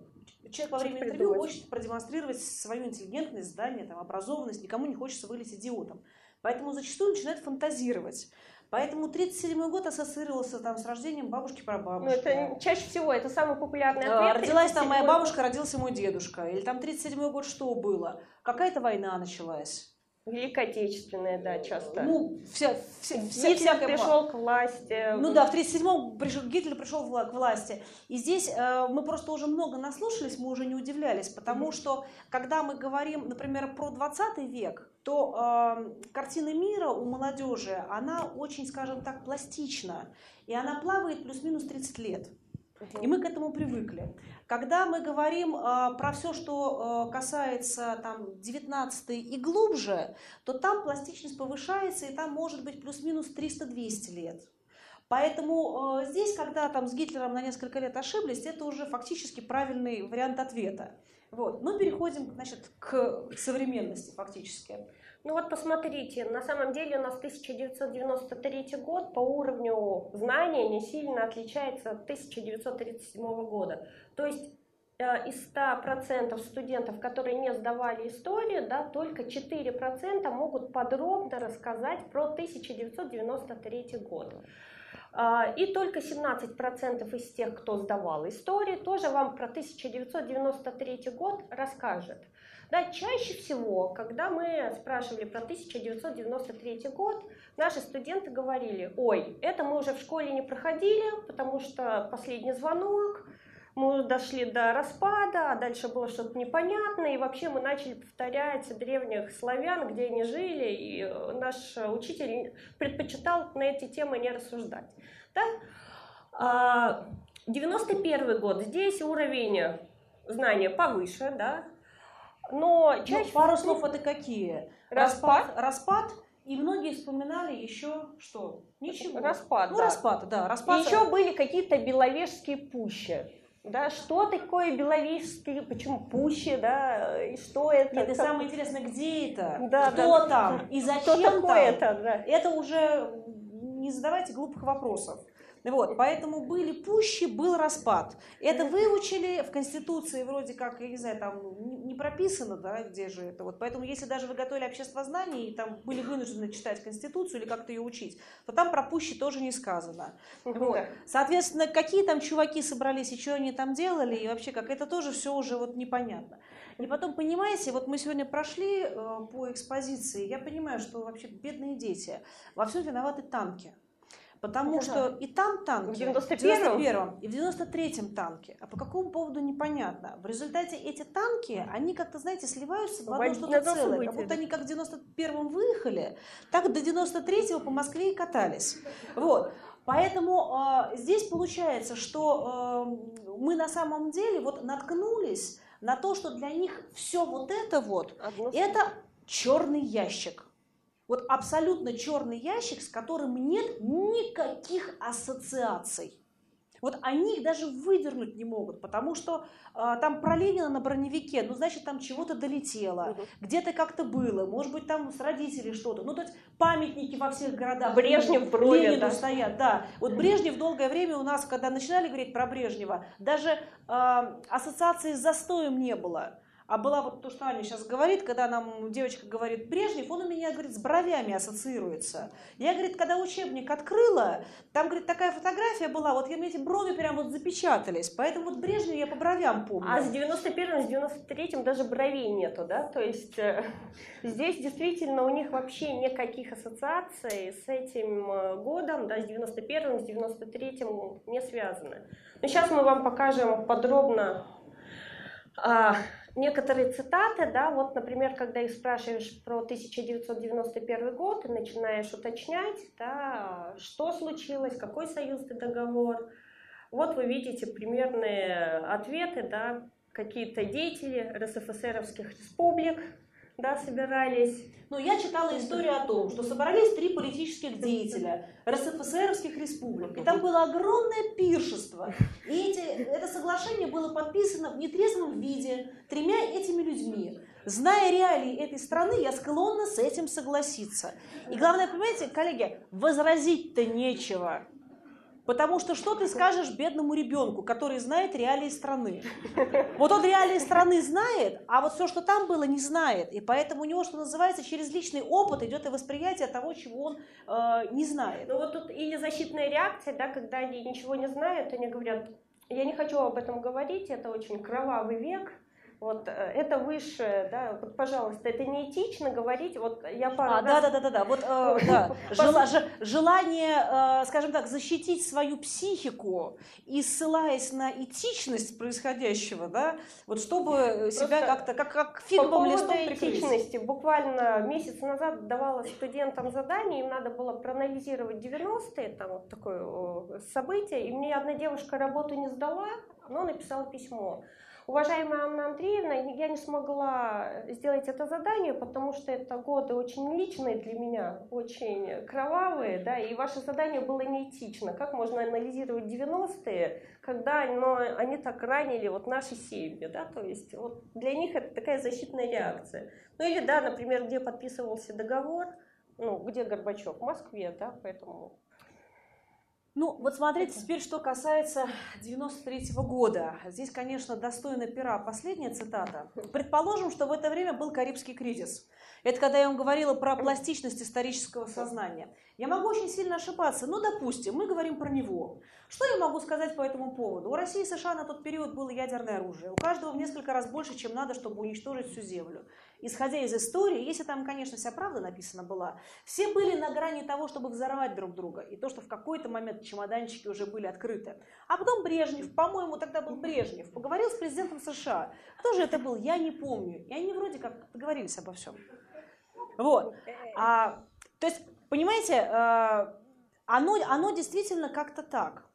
человек во время интервью хочет продемонстрировать свою интеллигентность, знание, там, образованность, никому не хочется вылезть идиотом. Поэтому зачастую начинает фантазировать. Поэтому 37 год ассоциировался там с рождением бабушки про бабушку. Ну, это чаще всего, это самый популярный ответ. Родилась там моя бабушка, родился мой дедушка. Или там 37 год что было? Какая-то война началась. Великая Отечественная, да, часто. Ну, вся, вся, вся, Гитлер пришел к власти. Ну да, в 1937-м пришел, Гитлер пришел к власти. И здесь э, мы просто уже много наслушались, мы уже не удивлялись, потому mm-hmm. что, когда мы говорим, например, про 20 век, то э, картина мира у молодежи, она очень, скажем так, пластична. И она плавает плюс-минус 30 лет. И мы к этому привыкли. Когда мы говорим э, про все, что э, касается там, 19 и глубже, то там пластичность повышается, и там может быть плюс-минус 300-200 лет. Поэтому э, здесь, когда там с Гитлером на несколько лет ошиблись, это уже фактически правильный вариант ответа. Вот. Мы переходим значит, к современности фактически. Ну вот посмотрите, на самом деле у нас 1993 год по уровню знания не сильно отличается от 1937 года. То есть э, из 100% студентов, которые не сдавали историю, да, только 4% могут подробно рассказать про 1993 год. А, и только 17% из тех, кто сдавал историю, тоже вам про 1993 год расскажет. Да, чаще всего, когда мы спрашивали про 1993 год, наши студенты говорили, ой, это мы уже в школе не проходили, потому что последний звонок, мы дошли до распада, а дальше было что-то непонятное, и вообще мы начали повторять древних славян, где они жили, и э, наш учитель предпочитал на эти темы не рассуждать. Да? 91 а, год, здесь уровень знания повыше, да, но ну, чаще... Ну, пару слов это какие? Распад. Распад, распад и многие вспоминали еще что? Ничего. Распад, ну, да. распад, да. Распад. И еще были какие-то беловежские пущи. Да, что такое беловежские, почему пущи, да, и что это? Нет, и самое интересное, где это, да, кто да. там, и зачем что такое там. это, да. Это уже не задавайте глупых вопросов. Вот, поэтому были пущи, был распад. Это выучили в Конституции вроде как, я не знаю, там не прописано, да, где же это. Вот, поэтому если даже вы готовили общество знаний и там были вынуждены читать Конституцию или как-то ее учить, то там про пущи тоже не сказано. Вот. Соответственно, какие там чуваки собрались и что они там делали, и вообще как это тоже все уже вот непонятно. И потом, понимаете, вот мы сегодня прошли э, по экспозиции, я понимаю, что вообще бедные дети, во всем виноваты танки. Потому что и там танки, в 91-м и в 93-м танке. А по какому поводу непонятно. В результате эти танки, они как-то, знаете, сливаются в одно что-то целое. Как будто они как в 91-м выехали, так до 93-го по Москве и катались. Вот. Поэтому э, здесь получается, что э, мы на самом деле вот наткнулись на то, что для них все вот это вот, Одно это черный ящик. Вот абсолютно черный ящик, с которым нет никаких ассоциаций. Вот они их даже выдернуть не могут, потому что э, там про Ленина на броневике, ну, значит, там чего-то долетело, угу. где-то как-то было, может быть, там с родителей что-то. Ну, то есть памятники во всех городах Брежнев в роли, Ленину да. стоят, да. Вот Брежнев долгое время у нас, когда начинали говорить про Брежнева, даже э, ассоциации с застоем не было. А была вот то, что Аня сейчас говорит, когда нам девочка говорит Брежнев, он у меня, говорит, с бровями ассоциируется. Я, говорит, когда учебник открыла, там, говорит, такая фотография была, вот эти брови прям вот запечатались, поэтому вот Брежнев я по бровям помню. А с 91-м, с 93-м даже бровей нету, да? То есть э, здесь действительно у них вообще никаких ассоциаций с этим э, годом, да, с 91-м, с 93-м не связаны. Но сейчас мы вам покажем подробно а, некоторые цитаты, да, вот, например, когда их спрашиваешь про 1991 год, и начинаешь уточнять, да, что случилось, какой союзный договор, вот вы видите примерные ответы, да, какие-то деятели РСФСРовских республик, да, собирались. Ну, я читала историю о том, что собрались три политических деятеля РСФСРовских республик, и там было огромное пиршество. И эти, это соглашение было подписано в нетрезвом виде тремя этими людьми. Зная реалии этой страны, я склонна с этим согласиться. И главное, понимаете, коллеги, возразить-то нечего. Потому что что ты скажешь бедному ребенку, который знает реалии страны? Вот он реалии страны знает, а вот все, что там было, не знает. И поэтому у него, что называется, через личный опыт идет и восприятие того, чего он э, не знает. Ну вот тут или защитная реакция, да, когда они ничего не знают, они говорят, я не хочу об этом говорить, это очень кровавый век, вот э, это высшее, да, вот, пожалуйста, это не этично говорить, вот я пару а, раз... Да, да, да, да, да, вот э, да. Жела, желание, э, скажем так, защитить свою психику и ссылаясь на этичность происходящего, да, вот чтобы Просто себя как-то, как, как фиговым листом прикрыть. этичности, буквально месяц назад давала студентам задание, им надо было проанализировать 90-е, там вот такое событие, и мне одна девушка работу не сдала, но написала письмо. Уважаемая Анна Андреевна, я не смогла сделать это задание, потому что это годы очень личные для меня, очень кровавые, да, и ваше задание было неэтично. Как можно анализировать 90-е, когда но они так ранили вот наши семьи, да, то есть вот для них это такая защитная реакция. Ну или, да, например, где подписывался договор, ну, где Горбачев? В Москве, да, поэтому ну, вот смотрите, теперь что касается 93 -го года. Здесь, конечно, достойна пера последняя цитата. Предположим, что в это время был Карибский кризис. Это когда я вам говорила про пластичность исторического сознания. Я могу очень сильно ошибаться, но, допустим, мы говорим про него. Что я могу сказать по этому поводу? У России и США на тот период было ядерное оружие. У каждого в несколько раз больше, чем надо, чтобы уничтожить всю Землю исходя из истории, если там, конечно, вся правда написана была, все были на грани того, чтобы взорвать друг друга. И то, что в какой-то момент чемоданчики уже были открыты. А потом Брежнев, по-моему, тогда был Брежнев, поговорил с президентом США. Кто же это был, я не помню. И они вроде как договорились обо всем. Вот. А, то есть, понимаете, э, оно, оно действительно как-то так.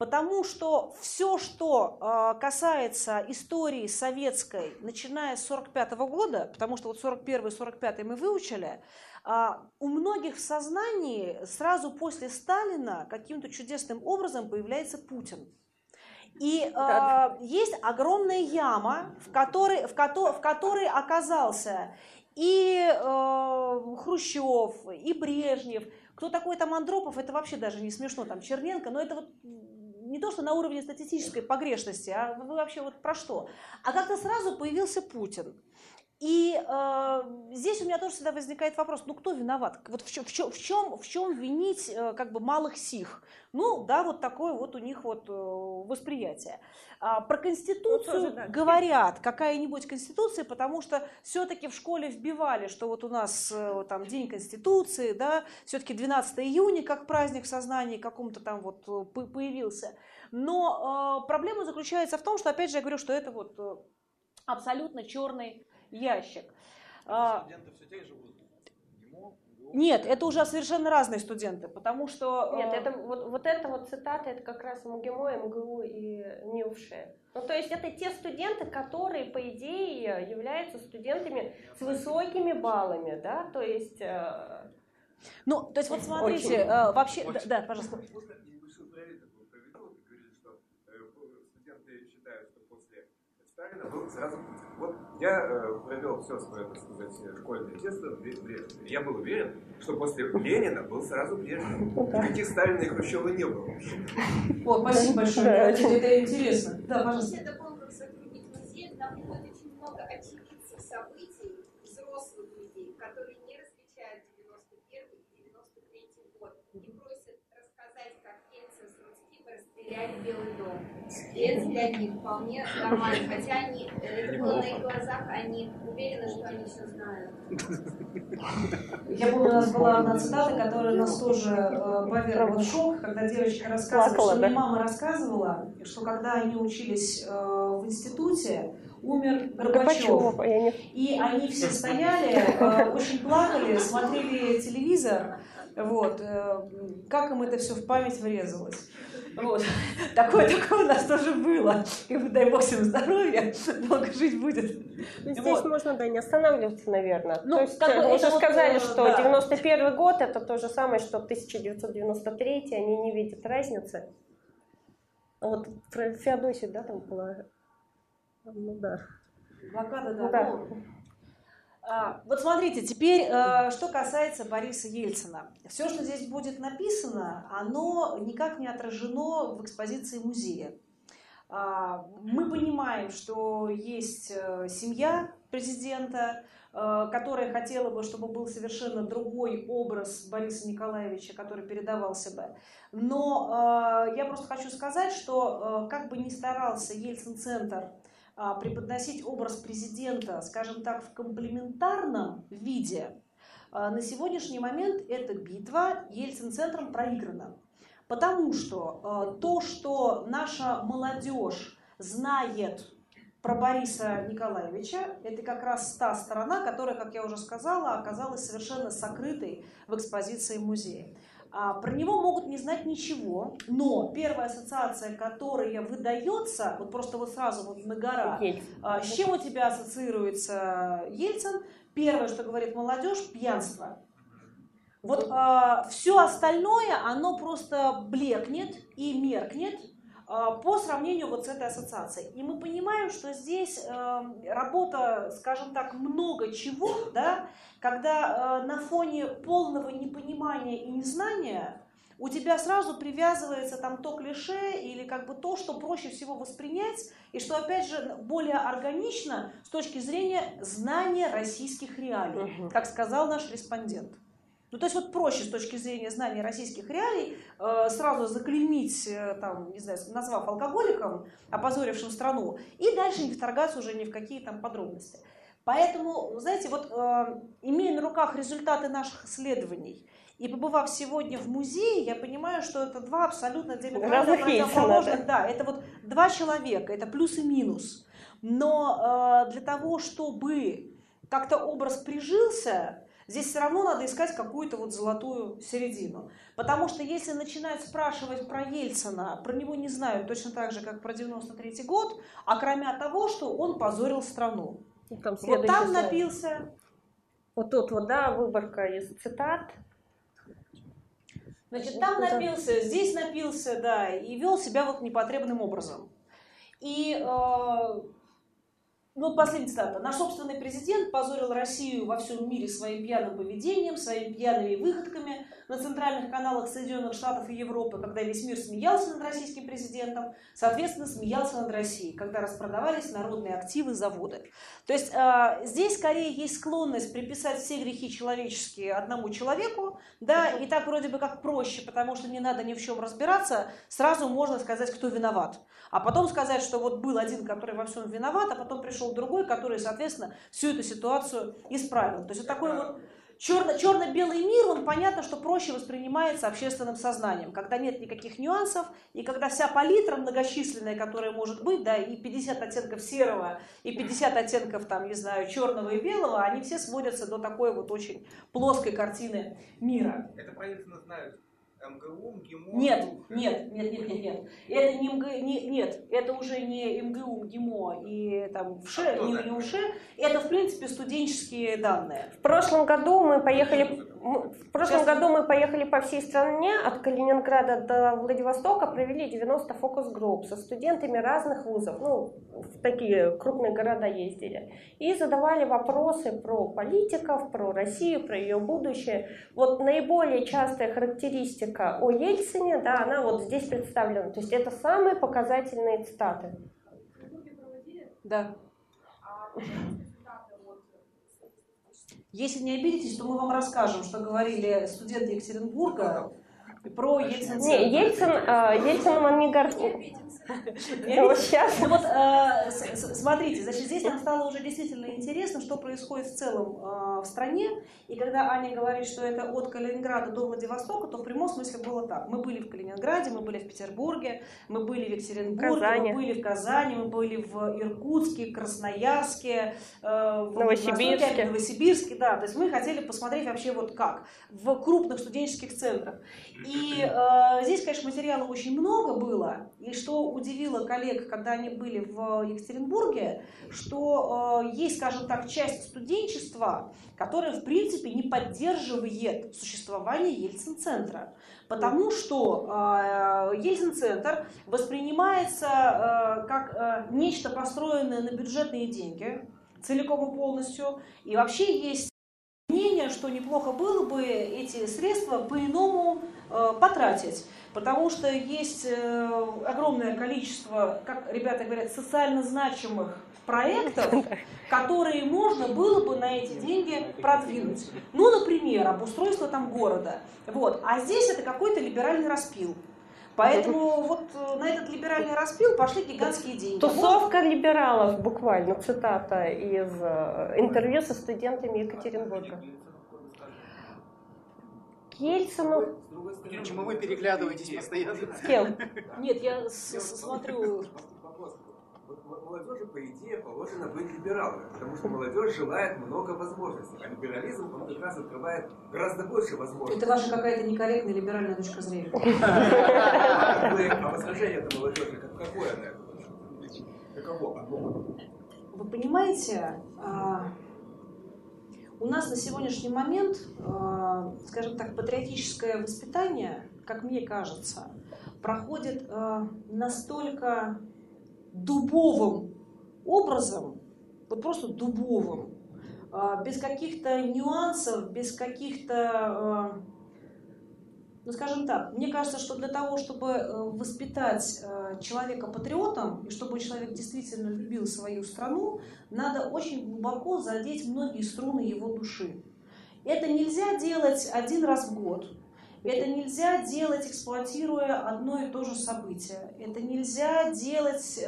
Потому что все, что э, касается истории советской, начиная с 45 года, потому что вот 41 и 45 мы выучили, э, у многих в сознании сразу после Сталина каким-то чудесным образом появляется Путин. И э, есть огромная яма, в которой, в, ко- в которой оказался и э, Хрущев, и Брежнев. Кто такой там Андропов, это вообще даже не смешно, там Черненко, но это вот не то, что на уровне статистической погрешности, а вы вообще вот про что? А как-то сразу появился Путин. И э, здесь у меня тоже всегда возникает вопрос, ну кто виноват? Вот в чем, в чем, в чем, в чем винить э, как бы малых сих? Ну да, вот такое вот у них вот э, восприятие. А, про Конституцию ну, тоже, да. говорят, какая-нибудь Конституция, потому что все-таки в школе вбивали, что вот у нас э, там День Конституции, да, все-таки 12 июня как праздник в сознании каком-то там вот э, появился. Но э, проблема заключается в том, что, опять же, я говорю, что это вот э, абсолютно черный ящик. А, студенты все те же будут нет, это уже совершенно разные студенты, потому что... Нет, это, вот, вот эта вот цитата, это как раз МГИМО, МГУ и НИУШЕ. Ну, то есть это те студенты, которые, по идее, являются студентами с высокими баллами, да, то есть... Э... Ну, то есть вот смотрите, Очень. э, вообще... Очень. Да, да, пожалуйста. Сталина был сразу Вот я э, провел все свое, так сказать, школьное детство в Брежневе. Я был уверен, что после Ленина был сразу Брежнев. Никаких Сталина и Хрущева не было вообще. О, спасибо большое. Это, интересно. Да, пожалуйста. Это конкурс «Сотрудник музея», там ходит очень много очевидцев событий, взрослых людей, которые не различают 91 и 93 год, и просят рассказать, как Ельцин с Расстреляли Белый дом. И это для них вполне нормально, хотя они, это было на их глазах, они уверены, что они все знают. Я помню, у нас была одна цитата, которая нас тоже э, повергла в шок, когда девочка рассказывала, Плакала, что да? мне мама рассказывала, что когда они учились э, в институте, умер Горбачев. Я не И они все стояли, э, очень плакали, смотрели телевизор, вот, э, как им это все в память врезалось. Вот. Такое, такое у нас тоже было. И дай бог всем здоровья, долго жить будет. Ну, Здесь Вот. можно, да, не останавливаться, наверное. Ну, То есть, как бы э, это уже вот, сказали, э, что да. 91 год это то же самое, что 1993, они не видят разницы. А Вот про Феодосию, да, там была? Ну да. Блокада, Ну да. да. ну, вот смотрите, теперь, э, что касается Бориса Ельцина. Все, что здесь будет написано, оно никак не отражено в экспозиции музея. А, Мы понимаем, что есть э, семья президента, э, которая хотела бы, чтобы был совершенно другой образ Бориса Николаевича, который передавался бы. Но я просто хочу сказать, что как бы ни старался Ельцин-центр а, преподносить образ президента, скажем так, в комплементарном виде, а, на сегодняшний момент эта битва Ельцин-центром проиграна. Потому что а, то, что наша молодежь знает про Бориса Николаевича, это как раз та сторона, которая, как я уже сказала, оказалась совершенно сокрытой в экспозиции музея. А, Про него могут не знать ничего, но первая ассоциация, которая выдается, вот просто вот сразу вот на гора, Есть. а, С чем у тебя ассоциируется Ельцин? Первое, что говорит молодежь, пьянство. Вот все остальное, оно просто блекнет и меркнет а, по сравнению вот с этой ассоциацией. И мы понимаем, что здесь э, работа, скажем так, много чего, да, когда э, на фоне полного непонимания и незнания у тебя сразу привязывается там то клише или как бы то, что проще всего воспринять, и что, опять же, более органично с точки зрения знания российских реалий, как сказал наш респондент. Ну, то есть вот проще с точки зрения знания российских реалий э, сразу заклеймить, э, там, не знаю, назвав алкоголиком, опозорившим страну, и дальше не вторгаться уже ни в какие там подробности. Поэтому, знаете, вот э, имея на руках результаты наших исследований и побывав сегодня в музее, я понимаю, что это два абсолютно диаметрально противоположных. Да, это вот два человека, это плюс и минус. Но э, для того, чтобы как-то образ прижился, здесь все равно надо искать какую-то вот золотую середину. Потому что если начинают спрашивать про Ельцина, про него не знают точно так же, как про 93 год, а кроме того, что он позорил страну. И там Вот там слайд. напился, Вот тут вот, да, выборка из цитат. значит, там напился, здесь напился, да, и вел себя вот непотребным образом. И э, ну, вот последняя цитата. Наш собственный президент позорил Россию во всем мире своим пьяным поведением, своими пьяными выходками на центральных каналах Соединенных Штатов и Европы, когда весь мир смеялся над российским президентом, соответственно, смеялся над Россией, когда распродавались народные активы, заводы. То есть э, здесь скорее есть склонность приписать все грехи человеческие одному человеку, да, и так вроде бы как проще, потому что не надо ни в чем разбираться, сразу можно сказать, кто виноват. А потом сказать, что вот был один, который во всем виноват, а потом пришел другой, который, соответственно, всю эту ситуацию исправил. То есть вот такой вот черно- черно-белый мир, он понятно, что проще воспринимается общественным сознанием, когда нет никаких нюансов, и когда вся палитра многочисленная, которая может быть, да, и 50 оттенков серого, и 50 оттенков, там, не знаю, черного и белого, они все сводятся до такой вот очень плоской картины мира. Это Ельцина знают МГУ, МГИМО. Нет, нет, нет, нет, нет, нет. Это не МГ, не- нет, это уже не МГУ, МГИМО и там ВШ, А не, не УШ. Это, в принципе, студенческие данные. В прошлом году мы поехали, в прошлом Сейчас- году мы поехали по всей стране, от Калининграда до Владивостока, провели 90 фокус-групп со студентами разных вузов, ну, в такие крупные города ездили, и задавали вопросы про политиков, про Россию, про ее будущее. Вот наиболее частая характеристика о Ельцине, да, она вот здесь представлена, то есть это самые показательные цитаты. Да. Если не обидитесь, то мы вам расскажем, что говорили студенты Екатеринбурга про Ельцин. Не, Ельцин, э, Ельцин он не гордится. Сейчас. Ну вот, э, смотрите, значит, здесь нам стало уже действительно интересно, что происходит в целом э, в стране. И когда Аня говорит, что это от Калининграда до Владивостока, то в прямом смысле было так. Мы были в Калининграде, мы были в Петербурге, мы были в Екатеринбурге, Казани. мы были в Казани, мы были в Иркутске, Красноярске, э, в Новосибирске. Новосибирске, да. То есть мы хотели посмотреть вообще вот как в крупных студенческих центрах. И э, здесь, конечно, материала очень много было. И что удивило коллег, когда они были в Екатеринбурге, что э, есть, скажем так, часть студенчества, которая, в принципе, не поддерживает существование Ельцин-центра. Потому что э, Ельцин-центр воспринимается э, как э, нечто построенное на бюджетные деньги, целиком и полностью. И вообще есть мнение, что неплохо было бы эти средства по-иному э, потратить. Потому что есть э, огромное количество, как ребята говорят, социально значимых проектов, которые можно было бы на эти деньги продвинуть. Ну, например, обустройство там города. Вот. А здесь это какой-то либеральный распил. Поэтому вот э, на этот либеральный распил пошли гигантские деньги. Тусовка либералов, буквально, цитата из э, интервью со студентами Екатеринбурга. Ельцину... Почему вы переглядываетесь постоянно? С кем? Нет, я смотрю... Молодежи, по идее, положено быть либералами, потому что молодежь желает много возможностей, а либерализм, он как раз открывает гораздо больше возможностей. Это ваша какая-то некорректная либеральная точка зрения. А возражение это молодежи, как- какое на это? Каково оно? Вы понимаете, а, у нас на сегодняшний момент, а, скажем так, патриотическое воспитание, как мне кажется, проходит а, настолько дубовым образом, вот просто дубовым, а, без каких-то нюансов, без каких-то, а, ну скажем так, мне кажется, что для того, чтобы э, воспитать э, человека патриотом, и чтобы человек действительно любил свою страну, надо очень глубоко задеть многие струны его души. Это нельзя делать один раз в год. Это нельзя делать, эксплуатируя одно и то же событие. Это нельзя делать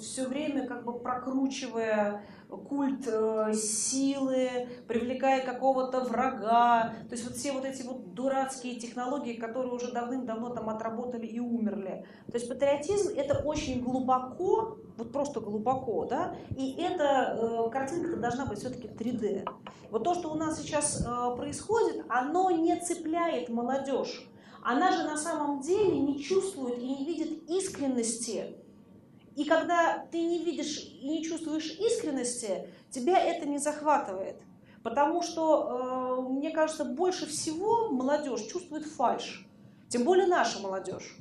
все время, как бы прокручивая культ э, силы, привлекая какого-то врага. То есть вот все вот эти вот дурацкие технологии, которые уже давным-давно там отработали и умерли. То есть патриотизм это очень глубоко, вот просто глубоко, да, и эта э, картинка должна быть все-таки 3D. Вот то, что у нас сейчас э, происходит, оно не цепляет молодежь. Она же на самом деле не чувствует и не видит искренности и когда ты не видишь и не чувствуешь искренности, тебя это не захватывает. Потому что, э, мне кажется, больше всего молодежь чувствует фальш. Тем более наша молодежь.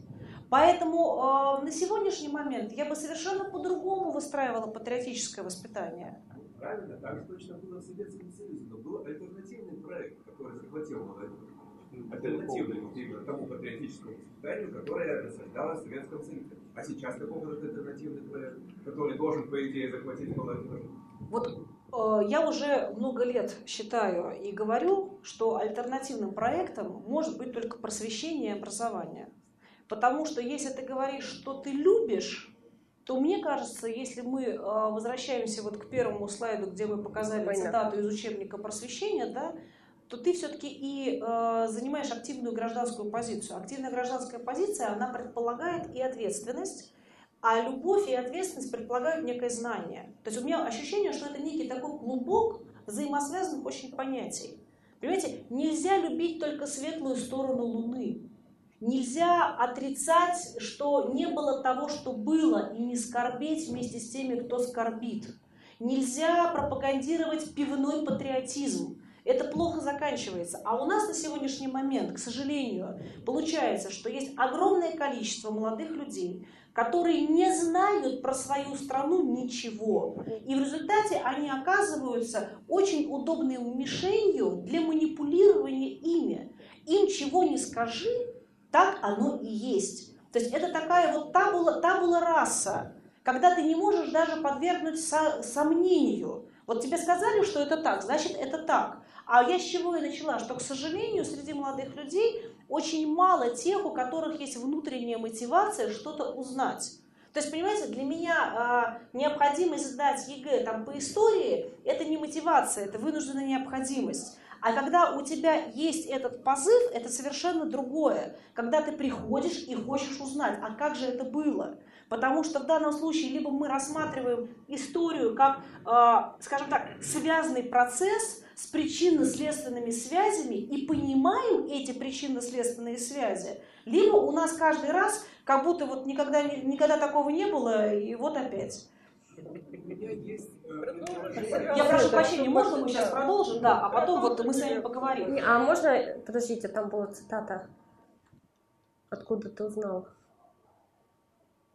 Поэтому э, на сегодняшний момент я бы совершенно по-другому выстраивала патриотическое воспитание. Правильно, так же точно было в Советском Союзе, но был альтернативный проект, который захватил молодежь. Именно тому патриотическому воспитанию, которое насаждалось в Советском Союзе. А сейчас какой будет альтернативный проект, который должен, по идее, захватить молодежь? Вот э, я уже много лет считаю и говорю, что альтернативным проектом может быть только просвещение и образование. Потому что если ты говоришь, что ты любишь, то мне кажется, если мы э, возвращаемся вот к первому слайду, где мы показали Понятно. цитату из учебника просвещения, да, то ты все-таки и э, занимаешь активную гражданскую позицию. Активная гражданская позиция, она предполагает и ответственность, а любовь и ответственность предполагают некое знание. То есть у меня ощущение, что это некий такой клубок взаимосвязанных очень понятий. Понимаете, нельзя любить только светлую сторону Луны. Нельзя отрицать, что не было того, что было, и не скорбеть вместе с теми, кто скорбит. Нельзя пропагандировать пивной патриотизм. Это плохо заканчивается. А у нас на сегодняшний момент, к сожалению, получается, что есть огромное количество молодых людей, которые не знают про свою страну ничего. И в результате они оказываются очень удобной мишенью для манипулирования ими. Им чего не скажи, так оно и есть. То есть это такая вот табула, табула раса. когда ты не можешь даже подвергнуть со- сомнению. Вот тебе сказали, что это так, значит это так. А я с чего и начала, что, к сожалению, среди молодых людей очень мало тех, у которых есть внутренняя мотивация что-то узнать. То есть, понимаете, для меня э, необходимость сдать ЕГЭ там, по истории – это не мотивация, это вынужденная необходимость. А когда у тебя есть этот позыв, это совершенно другое. Когда ты приходишь и хочешь узнать, а как же это было. Потому что в данном случае либо мы рассматриваем историю как, э, скажем так, связанный процесс с причинно-следственными связями и понимаем эти причинно-следственные связи, либо у нас каждый раз как будто вот никогда, никогда такого не было, и вот опять. Я прошу прощения, можно мы сейчас продолжим? Да, а потом вот мы с вами поговорим. А можно, подождите, там была цитата. Откуда ты узнал?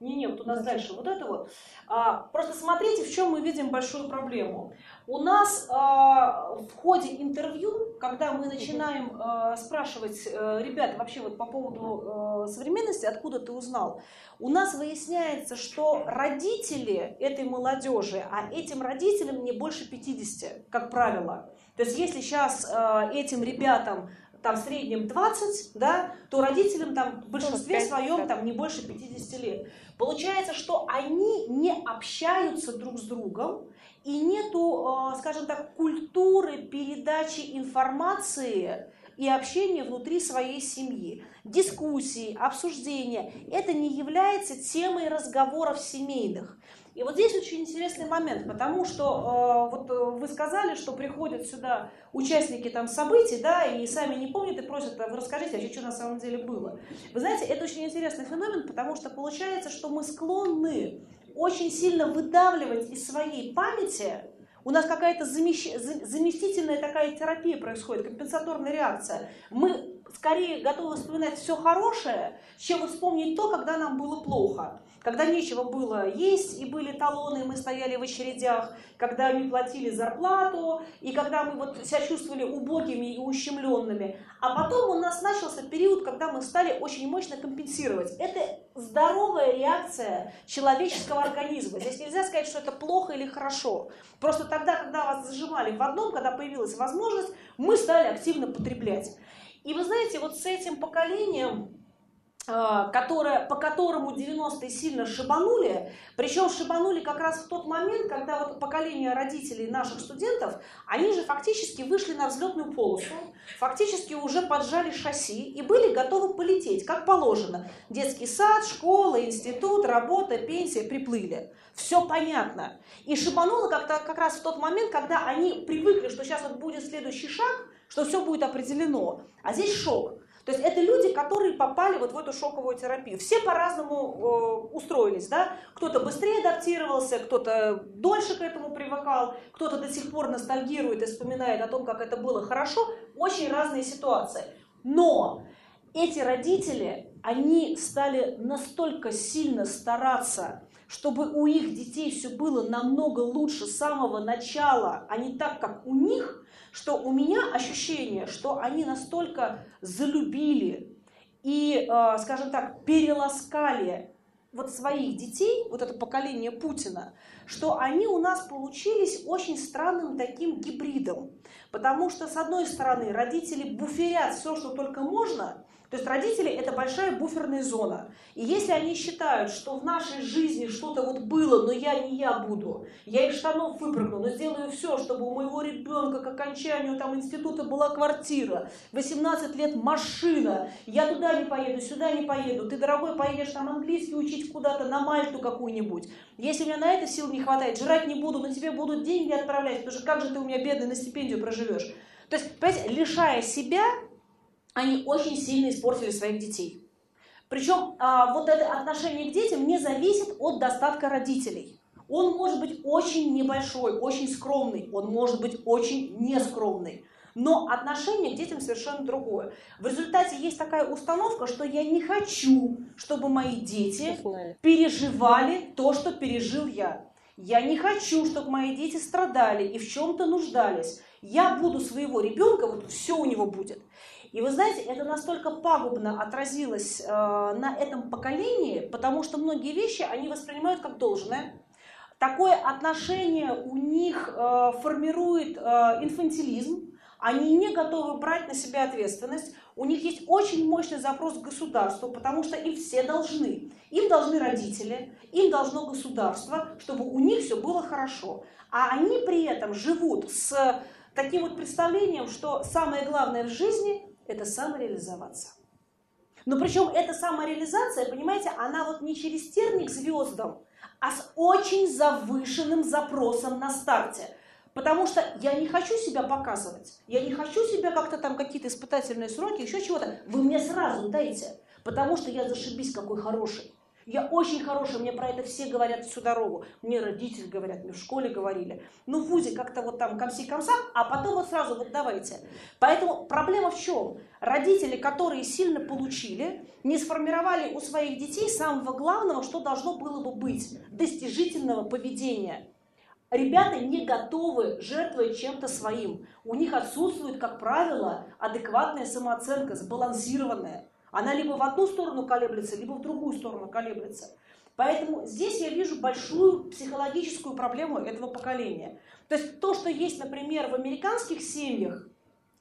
Не-не, вот у нас дальше вот это вот. А, просто смотрите, в чем мы видим большую проблему. У нас а, в ходе интервью, когда мы начинаем а, спрашивать а, ребят вообще вот по поводу а, современности, откуда ты узнал, у нас выясняется, что родители этой молодежи, а этим родителям не больше 50, как правило. То есть если сейчас а, этим ребятам там в среднем 20, да, то родителям там в большинстве своем там не больше 50 лет. Получается, что они не общаются друг с другом, и нету, скажем так, культуры передачи информации и общения внутри своей семьи. Дискуссии, обсуждения – это не является темой разговоров семейных. И вот здесь очень интересный момент, потому что э, вот вы сказали, что приходят сюда участники там событий, да, и сами не помнят и просят, вы расскажите, а что на самом деле было. Вы знаете, это очень интересный феномен, потому что получается, что мы склонны очень сильно выдавливать из своей памяти у нас какая-то заместительная такая терапия происходит, компенсаторная реакция. Мы скорее готовы вспоминать все хорошее, чем вспомнить то, когда нам было плохо. Когда нечего было есть, и были талоны, и мы стояли в очередях, когда не платили зарплату, и когда мы вот себя чувствовали убогими и ущемленными. А потом у нас начался период, когда мы стали очень мощно компенсировать. Это здоровая реакция человеческого организма. Здесь нельзя сказать, что это плохо или хорошо. Просто тогда, когда вас зажимали в одном, когда появилась возможность, мы стали активно потреблять. И вы знаете, вот с этим поколением, а, которое, по которому 90-е сильно шибанули, причем шибанули как раз в тот момент, когда вот поколение родителей наших студентов, они же фактически вышли на взлетную полосу, фактически уже поджали шасси и были готовы полететь, как положено. Детский сад, школа, институт, работа, пенсия приплыли. Все понятно. И шибануло как-то как раз в тот момент, когда они привыкли, что сейчас вот будет следующий шаг, что все будет определено. А здесь шок. То есть это люди, которые попали вот в эту шоковую терапию. Все по-разному э, устроились, да? Кто-то быстрее адаптировался, кто-то дольше к этому привыкал, кто-то до сих пор ностальгирует и вспоминает о том, как это было хорошо. Очень разные ситуации. Но эти родители, они стали настолько сильно стараться, чтобы у их детей все было намного лучше с самого начала, а не так, как у них, что у меня ощущение, что они настолько залюбили и, э, скажем так, переласкали вот своих детей, вот это поколение Путина, что они у нас получились очень странным таким гибридом. Потому что, с одной стороны, родители буферят все, что только можно, то есть родители – это большая буферная зона. И если они считают, что в нашей жизни что-то вот было, но я не я буду, я из штанов выпрыгну, но сделаю все, чтобы у моего ребенка к окончанию там, института была квартира, 18 лет машина, я туда не поеду, сюда не поеду, ты, дорогой, поедешь там английский учить куда-то, на Мальту какую-нибудь. Если у меня на это сил не хватает, жрать не буду, но тебе будут деньги отправлять, потому что как же ты у меня бедный на стипендию проживешь. То есть, понимаете, лишая себя они очень сильно испортили своих детей. Причем а, вот это отношение к детям не зависит от достатка родителей. Он может быть очень небольшой, очень скромный, он может быть очень нескромный. Но отношение к детям совершенно другое. В результате есть такая установка, что я не хочу, чтобы мои дети переживали то, что пережил я. Я не хочу, чтобы мои дети страдали и в чем-то нуждались. Я буду своего ребенка, вот все у него будет. И вы знаете, это настолько пагубно отразилось э, на этом поколении, потому что многие вещи они воспринимают как должное. Такое отношение у них э, формирует э, инфантилизм, они не готовы брать на себя ответственность, у них есть очень мощный запрос к государству, потому что им все должны. Им должны родители, им должно государство, чтобы у них все было хорошо. А они при этом живут с таким вот представлением, что самое главное в жизни – это самореализоваться. Но причем эта самореализация, понимаете, она вот не через терник звездам, а с очень завышенным запросом на старте. Потому что я не хочу себя показывать, я не хочу себя как-то там какие-то испытательные сроки, еще чего-то. Вы мне сразу дайте, потому что я зашибись какой хороший. Я очень хорошая, мне про это все говорят всю дорогу. Мне родители говорят, мне в школе говорили. Ну, в ВУЗе как-то вот там комси-комса, а потом вот сразу вот давайте. Поэтому проблема в чем? Родители, которые сильно получили, не сформировали у своих детей самого главного, что должно было бы быть, достижительного поведения. Ребята не готовы жертвовать чем-то своим. У них отсутствует, как правило, адекватная самооценка, сбалансированная. Она либо в одну сторону колеблется, либо в другую сторону колеблется. Поэтому здесь я вижу большую психологическую проблему этого поколения. То есть то, что есть, например, в американских семьях,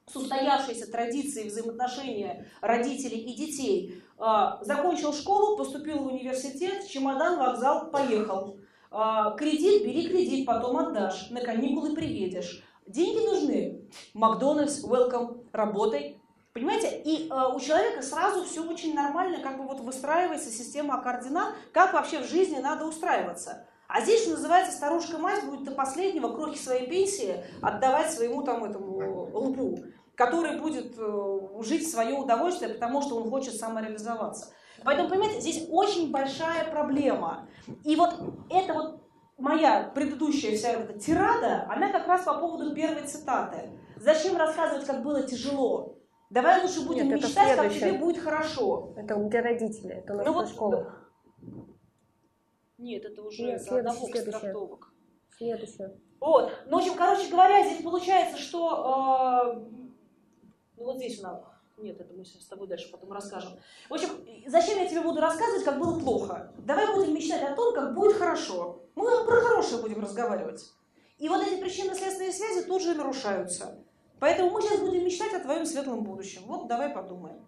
с устоявшейся традицией взаимоотношения родителей и детей, а, закончил школу, поступил в университет, чемодан, вокзал, поехал. А, кредит, бери кредит, потом отдашь, на каникулы приедешь. Деньги нужны. Макдональдс, welcome, работай, Понимаете, и э, у человека сразу все очень нормально, как бы вот выстраивается система координат, как вообще в жизни надо устраиваться. А здесь, что называется, старушка-мать будет до последнего крохи своей пенсии отдавать своему там этому лбу, который будет э, жить в свое удовольствие, потому что он хочет самореализоваться. Поэтому, понимаете, здесь очень большая проблема. И вот это вот моя предыдущая вся эта тирада, она как раз по поводу первой цитаты. Зачем рассказывать, как было тяжело? Давай лучше будем Нет, мечтать, как тебе будет хорошо. Это где родители, это у нас ну, вот, школа. Нет, это уже Нет, одного трактовок. Следующее. Вот. Ну, в общем, короче говоря, здесь получается, что... Э, ну, вот здесь у нас... Нет, это мы сейчас с тобой дальше потом расскажем. В общем, зачем я тебе буду рассказывать, как было плохо? Давай будем мечтать о том, как будет хорошо. Мы про хорошее будем разговаривать. И вот эти причинно-следственные связи тут же нарушаются. Поэтому мы сейчас будем мечтать о твоем светлом будущем. Вот давай подумаем.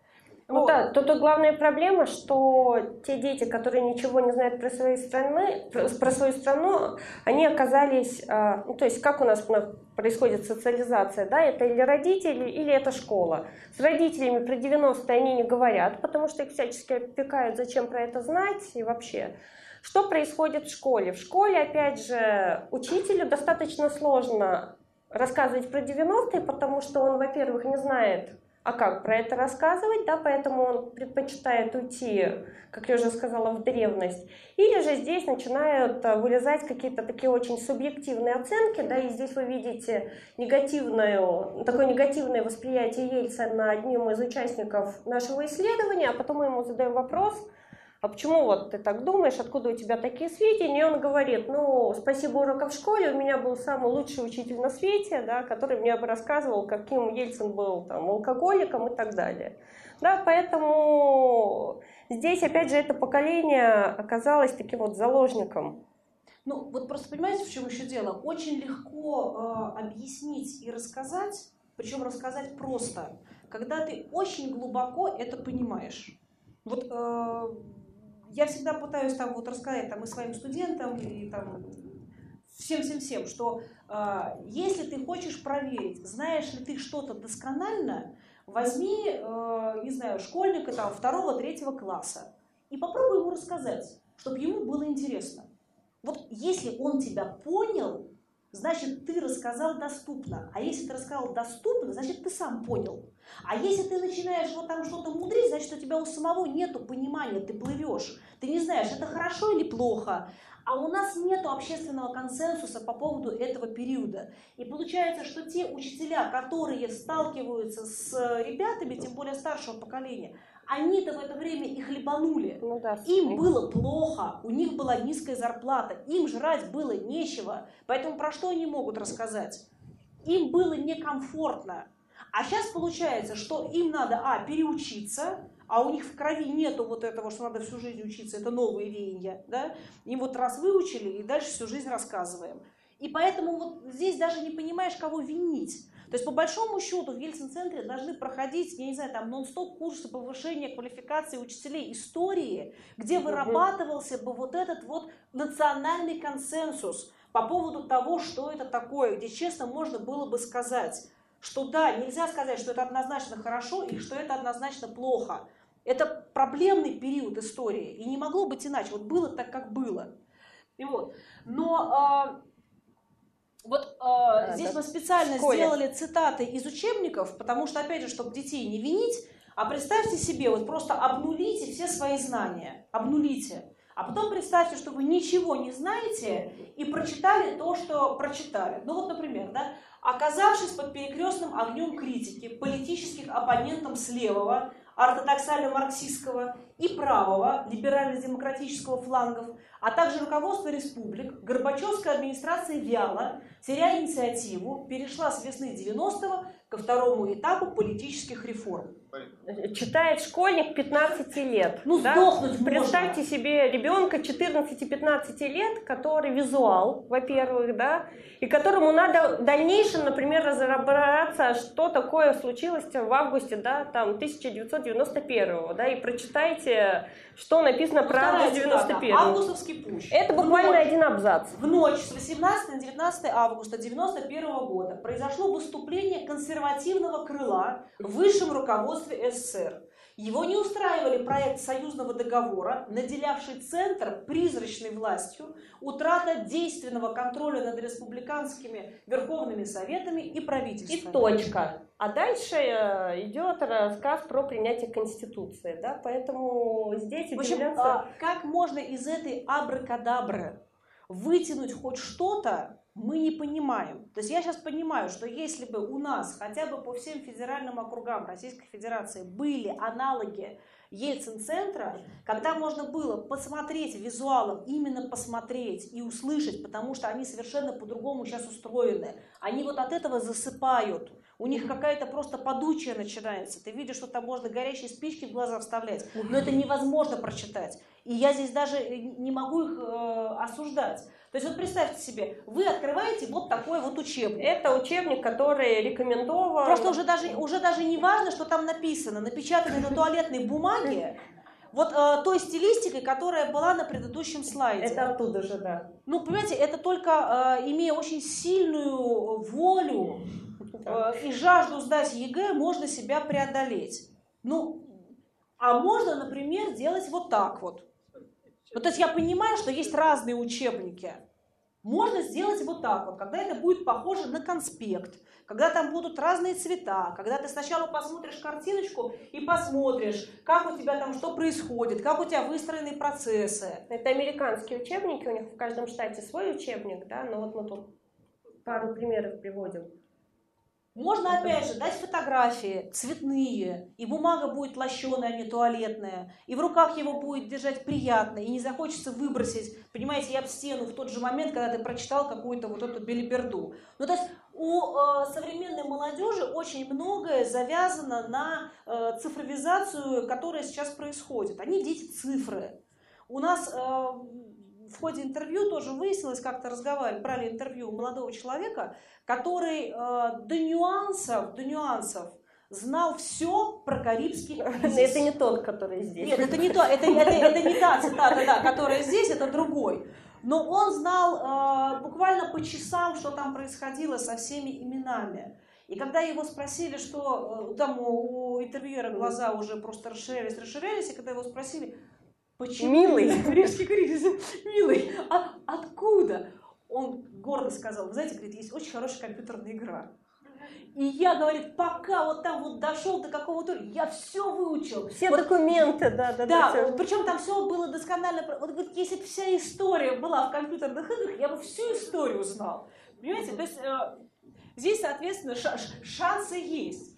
Ну, да, тут главная проблема, что те дети, которые ничего не знают про свои страны, про свою страну, они оказались, а, ну, то есть как у нас происходит социализация, да, это или родители, или это школа. С родителями про 90-е они не говорят, потому что их всячески опекают, зачем про это знать и вообще. Что происходит в школе? В школе, опять же, учителю достаточно сложно рассказывать про 90-е, потому что он, во-первых, не знает, а как про это рассказывать, да, поэтому он предпочитает уйти, как я уже сказала, в древность. Или же здесь начинают э, вылезать какие-то такие очень субъективные оценки, да, и здесь вы видите негативное, такое негативное восприятие Ельцина одним из участников нашего исследования, а потом мы ему задаем вопрос – а почему вот ты так думаешь, откуда у тебя такие сведения? И он говорит, ну, спасибо урокам в школе, у меня был самый лучший учитель на свете, да, который мне бы рассказывал, каким Ельцин был там, алкоголиком и так далее. Да, поэтому здесь, опять же, это поколение оказалось таким вот заложником. Ну, вот просто понимаете, в чем еще дело? Очень легко э, объяснить и рассказать, причем рассказать просто, когда ты очень глубоко это понимаешь. Вот э, я всегда пытаюсь там вот рассказать там и своим студентам, и там всем-всем-всем, что э, если ты хочешь проверить, знаешь ли ты что-то досконально, возьми, э, не знаю, школьника там второго-третьего класса и попробуй ему рассказать, чтобы ему было интересно. Вот если он тебя понял, значит, ты рассказал доступно. А если ты рассказал доступно, значит, ты сам понял. А если ты начинаешь вот там что-то мудрить, значит, у тебя у самого нету понимания, ты плывешь. Ты не знаешь, это хорошо или плохо. А у нас нет общественного консенсуса по поводу этого периода. И получается, что те учителя, которые сталкиваются с ребятами, тем более старшего поколения, они-то в это время их хлебанули. Ну, да, им было плохо, у них была низкая зарплата, им жрать было нечего. Поэтому про что они могут рассказать? Им было некомфортно. А сейчас получается, что им надо, а, переучиться, а у них в крови нету вот этого, что надо всю жизнь учиться, это новые веяния, да, им вот раз выучили, и дальше всю жизнь рассказываем. И поэтому вот здесь даже не понимаешь, кого винить. То есть, по большому счету, в Ельцин-центре должны проходить, я не знаю, там нон-стоп курсы повышения квалификации учителей истории, где вырабатывался бы вот этот вот национальный консенсус по поводу того, что это такое, где честно можно было бы сказать, что да, нельзя сказать, что это однозначно хорошо или что это однозначно плохо. Это проблемный период истории, и не могло быть иначе. Вот было так, как было. И вот. Но а, вот э, а, здесь мы специально сделали цитаты из учебников, потому что, опять же, чтобы детей не винить, а представьте себе, вот просто обнулите все свои знания, обнулите. А потом представьте, что вы ничего не знаете и прочитали то, что прочитали. Ну вот, например, да, оказавшись под перекрестным огнем критики политических оппонентов с левого, ортодоксально-марксистского и правого, либерально-демократического флангов, а также руководство республик, Горбачевская администрация вяло, теряя инициативу, перешла с весны 90-го ко второму этапу политических реформ. Читает школьник 15 лет. Ну, да? сдохнуть Представьте можно. себе ребенка 14-15 лет, который визуал, во-первых, да, и которому надо в дальнейшем, например, разобраться, что такое случилось в августе, да, там, 1991, да, и прочитайте, что написано про август 91. Августовский путь. Это буквально ночь, один абзац. В ночь с 18 на 19 августа 91 года произошло выступление консервативного крыла в высшем руководстве СССР. Его не устраивали проект союзного договора, наделявший Центр призрачной властью, утрата действенного контроля над республиканскими верховными советами и правительством. И точка. А дальше э, идет рассказ про принятие Конституции. Да? Поэтому здесь В общем, а как можно из этой абракадабры вытянуть хоть что-то, мы не понимаем. То есть я сейчас понимаю, что если бы у нас хотя бы по всем федеральным округам Российской Федерации были аналоги Ельцин-центра, когда можно было посмотреть визуалом, именно посмотреть и услышать, потому что они совершенно по-другому сейчас устроены. Они вот от этого засыпают. У них какая-то просто подучая начинается. Ты видишь, что там можно горящие спички в глаза вставлять, но это невозможно прочитать. И я здесь даже не могу их э, осуждать. То есть вот представьте себе, вы открываете вот такой вот учебник. Это учебник, который рекомендован. Просто уже даже, уже даже не важно, что там написано, напечатанный на туалетной бумаге, вот э, той стилистикой, которая была на предыдущем слайде. Это оттуда же, да. Ну, понимаете, это только э, имея очень сильную волю э, и жажду сдать ЕГЭ, можно себя преодолеть. Ну, а можно, например, делать вот так вот. Ну, то есть я понимаю, что есть разные учебники. Можно сделать вот так вот, когда это будет похоже на конспект, когда там будут разные цвета, когда ты сначала посмотришь картиночку и посмотришь, как у тебя там что происходит, как у тебя выстроены процессы. Это американские учебники, у них в каждом штате свой учебник, да, но вот мы тут пару примеров приводим. Можно, опять же, дать фотографии цветные, и бумага будет лощеная, а не туалетная, и в руках его будет держать приятно, и не захочется выбросить, понимаете, я об стену в тот же момент, когда ты прочитал какую-то вот эту белиберду. Ну, то есть у э, современной молодежи очень многое завязано на э, цифровизацию, которая сейчас происходит. Они дети цифры. У нас э, в ходе интервью тоже выяснилось, как-то разговаривали, брали интервью у молодого человека, который э, до нюансов, до нюансов знал все про карибский кризис. Это не тот, который здесь. Нет, это не то, это, это, это не та цитата, да, которая здесь, это другой. Но он знал э, буквально по часам, что там происходило со всеми именами. И когда его спросили, что э, там у, у интервьюера глаза уже просто расширялись, расширялись, и когда его спросили, Почему? Милый. Карибский кризис. Милый. А откуда? Он гордо сказал, вы знаете, говорит, есть очень хорошая компьютерная игра. И я, говорит, пока вот там вот дошел до какого-то, я все выучил. Все вот, документы, да, да. Да, да причем там все было досконально. Вот говорит, если бы вся история была в компьютерных играх, я бы всю историю знал. Понимаете, то есть э, здесь, соответственно, шансы есть.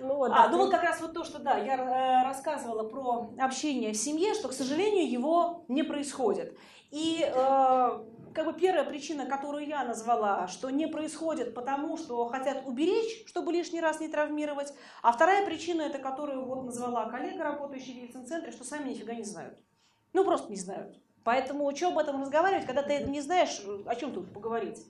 Ну, вот, а, ну вот как раз вот то, что да, я э, рассказывала про общение в семье, что, к сожалению, его не происходит. И э, как бы первая причина, которую я назвала, что не происходит потому, что хотят уберечь, чтобы лишний раз не травмировать. А вторая причина, это которую вот назвала коллега, работающая в Ельцин-центре, что сами нифига не знают. Ну, просто не знают. Поэтому что об этом разговаривать, когда ты это не знаешь, о чем тут поговорить?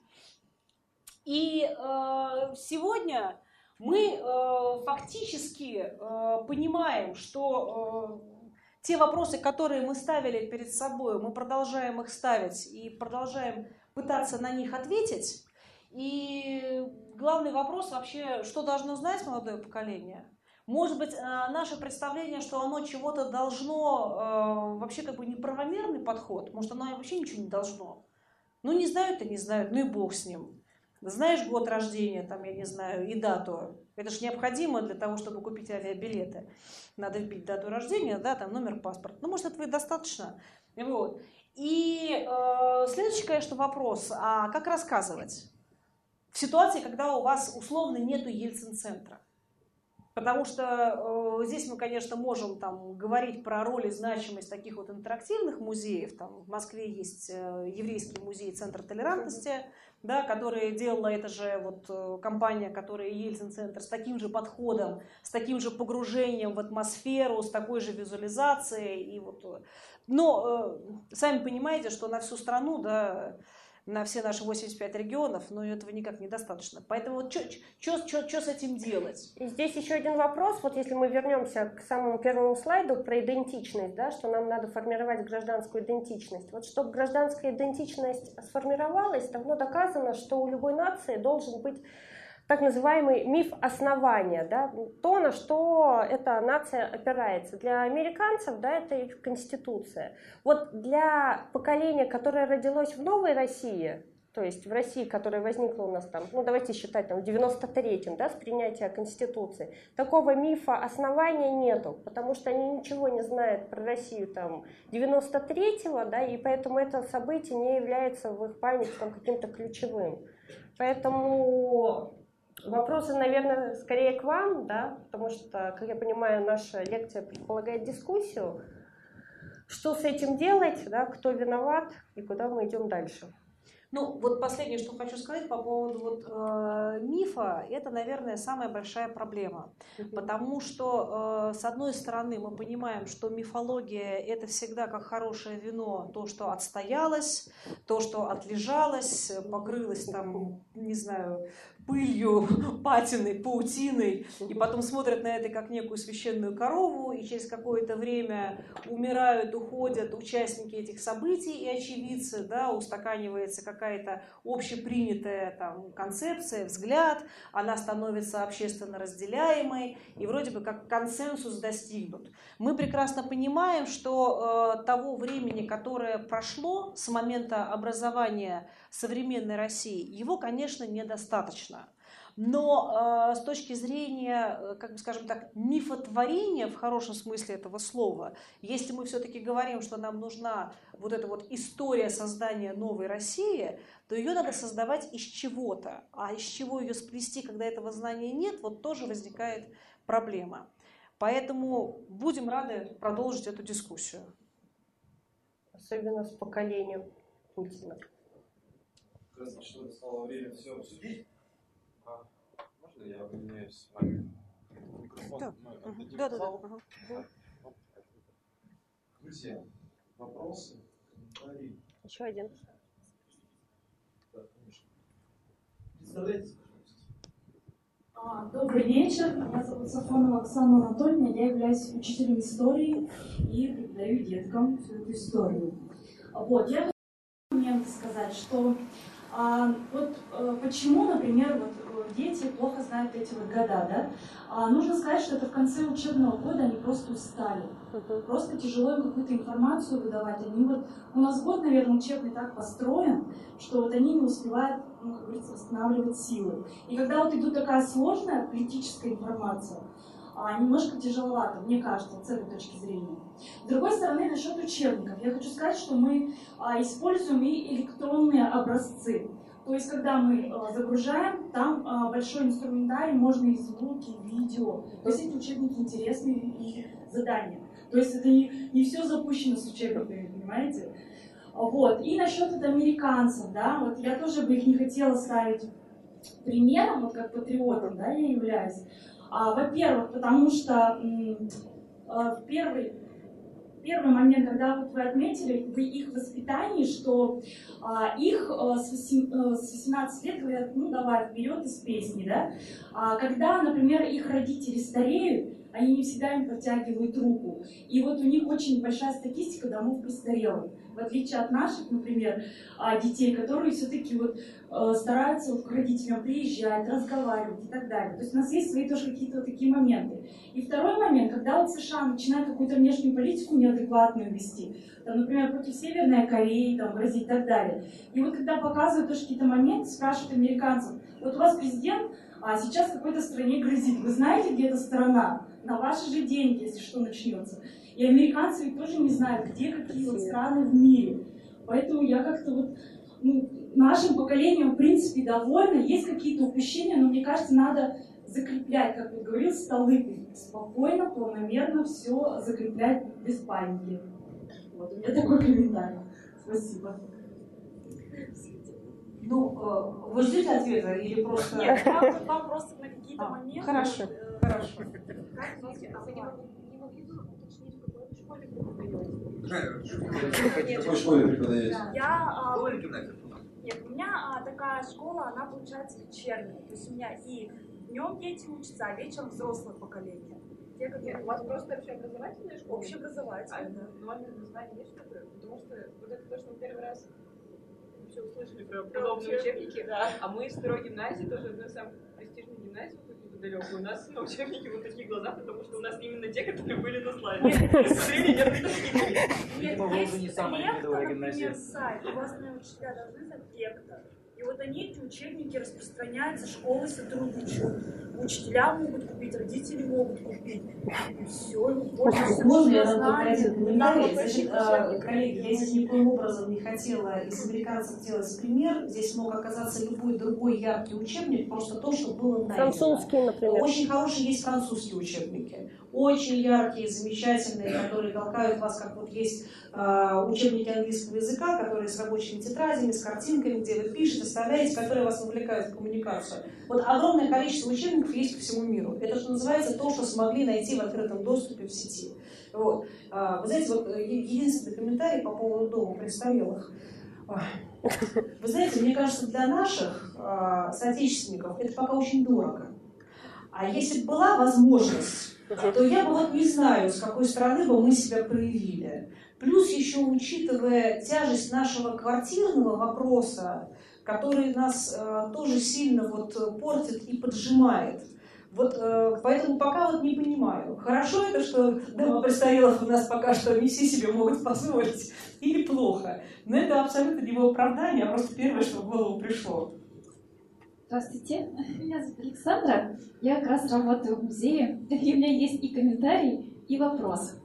И э, сегодня мы э, фактически э, понимаем, что э, те вопросы, которые мы ставили перед собой, мы продолжаем их ставить и продолжаем пытаться на них ответить. И главный вопрос вообще, что должно знать молодое поколение? Может быть, э, наше представление, что оно чего-то должно, э, вообще как бы неправомерный подход, может, оно вообще ничего не должно. Ну, не знают и не знают, ну и бог с ним. Знаешь год рождения, там, я не знаю, и дату. Это же необходимо для того, чтобы купить авиабилеты. Надо вбить дату рождения, да, там номер паспорта. Ну, может, этого и достаточно. Вот. И э, следующий, конечно, вопрос, а как рассказывать? В ситуации, когда у вас условно нету Ельцин-центра. Потому что э, здесь мы, конечно, можем там, говорить про роль и значимость таких вот интерактивных музеев. Там, в Москве есть э, еврейский музей Центр толерантности, да, который делала это же вот э, компания, которая Ельцин-центр, с таким же подходом, с таким же погружением в атмосферу, с такой же визуализацией. И вот, э, но э, сами понимаете, что на всю страну, да, на все наши 85 регионов, но этого никак недостаточно. Поэтому вот что с этим делать? И здесь еще один вопрос, вот если мы вернемся к самому первому слайду про идентичность, да, что нам надо формировать гражданскую идентичность. Вот чтобы гражданская идентичность сформировалась, давно доказано, что у любой нации должен быть так называемый миф основания, да, то, на что эта нация опирается. Для американцев да, это их конституция. Вот для поколения, которое родилось в новой России, то есть в России, которая возникла у нас там, ну давайте считать там в 93-м, да, с принятия Конституции, такого мифа основания нету, потому что они ничего не знают про Россию там 93-го, да, и поэтому это событие не является в их памяти там каким-то ключевым. Поэтому Вопросы, наверное, скорее к вам, да, потому что, как я понимаю, наша лекция предполагает дискуссию. Что с этим делать, да, кто виноват и куда мы идем дальше? Ну, вот последнее, что хочу сказать по поводу вот, э, мифа, это, наверное, самая большая проблема. Угу. Потому что, э, с одной стороны, мы понимаем, что мифология – это всегда как хорошее вино, то, что отстоялось, то, что отлежалось, покрылось там, не знаю, пылью, патиной, паутиной, и потом смотрят на это как некую священную корову, и через какое-то время умирают, уходят участники этих событий и очевидцы, да, устаканивается какая-то общепринятая там, концепция, взгляд, она становится общественно разделяемой, и вроде бы как консенсус достигнут. Мы прекрасно понимаем, что э, того времени, которое прошло с момента образования современной России, его, конечно, недостаточно. Но э, с точки зрения, э, как бы скажем так, мифотворения в хорошем смысле этого слова, если мы все-таки говорим, что нам нужна вот эта вот история создания новой России, то ее надо создавать из чего-то. А из чего ее сплести, когда этого знания нет, вот тоже возникает проблема. Поэтому будем рады продолжить эту дискуссию. Особенно с поколением Путина кажется, что настало время все обсудить. А, можно я поменяюсь с вами? Микрофон да. мы да, да, да. Друзья, вопросы, комментарии? Еще один. Да, конечно. Представляете, а, Добрый вечер, меня зовут Сафонова Оксана Анатольевна, я являюсь учителем истории и преподаю деткам всю эту историю. Вот, я хочу сказать, что вот а, почему, например, вот э, дети плохо знают эти вот года, да? А, нужно сказать, что это в конце учебного года они просто устали. Просто тяжело им какую-то информацию выдавать. Они вот, у нас год, наверное, учебный так построен, что вот они не успевают, ну, как говорится, восстанавливать силы. И когда вот идет такая сложная политическая информация, а, немножко тяжеловато, мне кажется, с этой точки зрения. С другой стороны, насчет учебников. Я хочу сказать, что мы а, используем и электронные образцы. То есть, когда мы а, загружаем, там а, большой инструментарий, можно и звуки, и видео. То есть эти учебники интересные и задания. То есть это не, не все запущено с учебниками, понимаете? Вот. И насчет вот американцев, да, вот я тоже бы их не хотела ставить примером, вот как патриотом, да, я являюсь. А, во-первых, потому что а, в первый, первый момент, когда вот вы отметили в их воспитании, что а, их с, восем- э, с 18 лет говорят, ну давай вперед из песни, да. Когда, например, их родители стареют, они не всегда им протягивают руку. И вот у них очень большая статистика домов престарелых. В отличие от наших, например, а, детей, которые все-таки вот э, стараются к родителям приезжать, разговаривать и так далее. То есть у нас есть свои тоже какие-то вот такие моменты. И второй момент, когда вот США начинают какую-то внешнюю политику неадекватную вести, там, например, против Северной Кореи, там, грозить и так далее. И вот когда показывают тоже какие-то моменты, спрашивают американцев, вот у вас президент а сейчас какой-то стране грозит. Вы знаете, где эта страна? На ваши же деньги, если что начнется. И американцы ведь тоже не знают, где какие вот страны в мире. Поэтому я как-то вот ну, нашим поколением, в принципе, довольна. Есть какие-то упущения, но мне кажется, надо закреплять, как вот говорил Столыпин, спокойно, планомерно все закреплять без паники. Вот у меня такой комментарий. Спасибо. Ну, э, вы ждете ответа или просто... Нет, вам, вам просто на какие-то А, моменты... хорошо, э, хорошо. Как, а вы не могли, не могли бы уточнить, в какой вы школе преподаете? В какой школе преподаете? Я... а? Нет, у меня а, такая школа, она получается вечерняя. То есть у меня и днем дети учатся, а вечером взрослое поколение. Те, Нет, которые у вас просто общеобразовательная школа? А общеобразовательные. да. нормальное название есть такое? Потому что вот это то, что мы первый раз вообще услышали про Про подобные учебники, учебники, да. а мы из второй гимназии, тоже одной из самых престижных гимназий, неподалеку, у нас на учебнике вот такие глаза, потому что у нас именно те, которые были на слайде. Нет, Видимо, вы не самая гимназия. сайт. У вас, наверное, учителя должны знать лекта. И вот они, эти учебники распространяются, школы сотрудничают. Учителя могут купить, родители могут купить. И все, пользуются Можно вообще, э, коллеги, я здесь никоим образом не хотела из американцев делать пример. Здесь мог оказаться любой другой яркий учебник, просто то, что было найдено. Французский, например. Очень хорошие есть французские учебники. Очень яркие, замечательные, которые толкают вас, как вот есть учебники английского языка, которые с рабочими тетрадями, с картинками, где вы пишете, вставляете, которые вас вовлекают в коммуникацию. Вот огромное количество учебников есть по всему миру. Это что называется то, что смогли найти в открытом доступе в сети. Вот. А, Вы знаете, вот э, единственный комментарий по поводу дома престарелых. Вы знаете, мне кажется, для наших а, соотечественников это пока очень дорого. А если бы была возможность, то я бы вот не знаю, с какой стороны бы мы себя проявили. Плюс еще учитывая тяжесть нашего квартирного вопроса, который нас э, тоже сильно вот э, портит и поджимает. Вот э, поэтому пока вот не понимаю, хорошо это, что дома престарелых у нас пока что не все себе могут позволить, или плохо. Но это абсолютно не его оправдание, а просто первое, что в голову пришло. Здравствуйте, меня зовут Александра. Я как раз работаю в музее, и у меня есть и комментарий, и вопрос.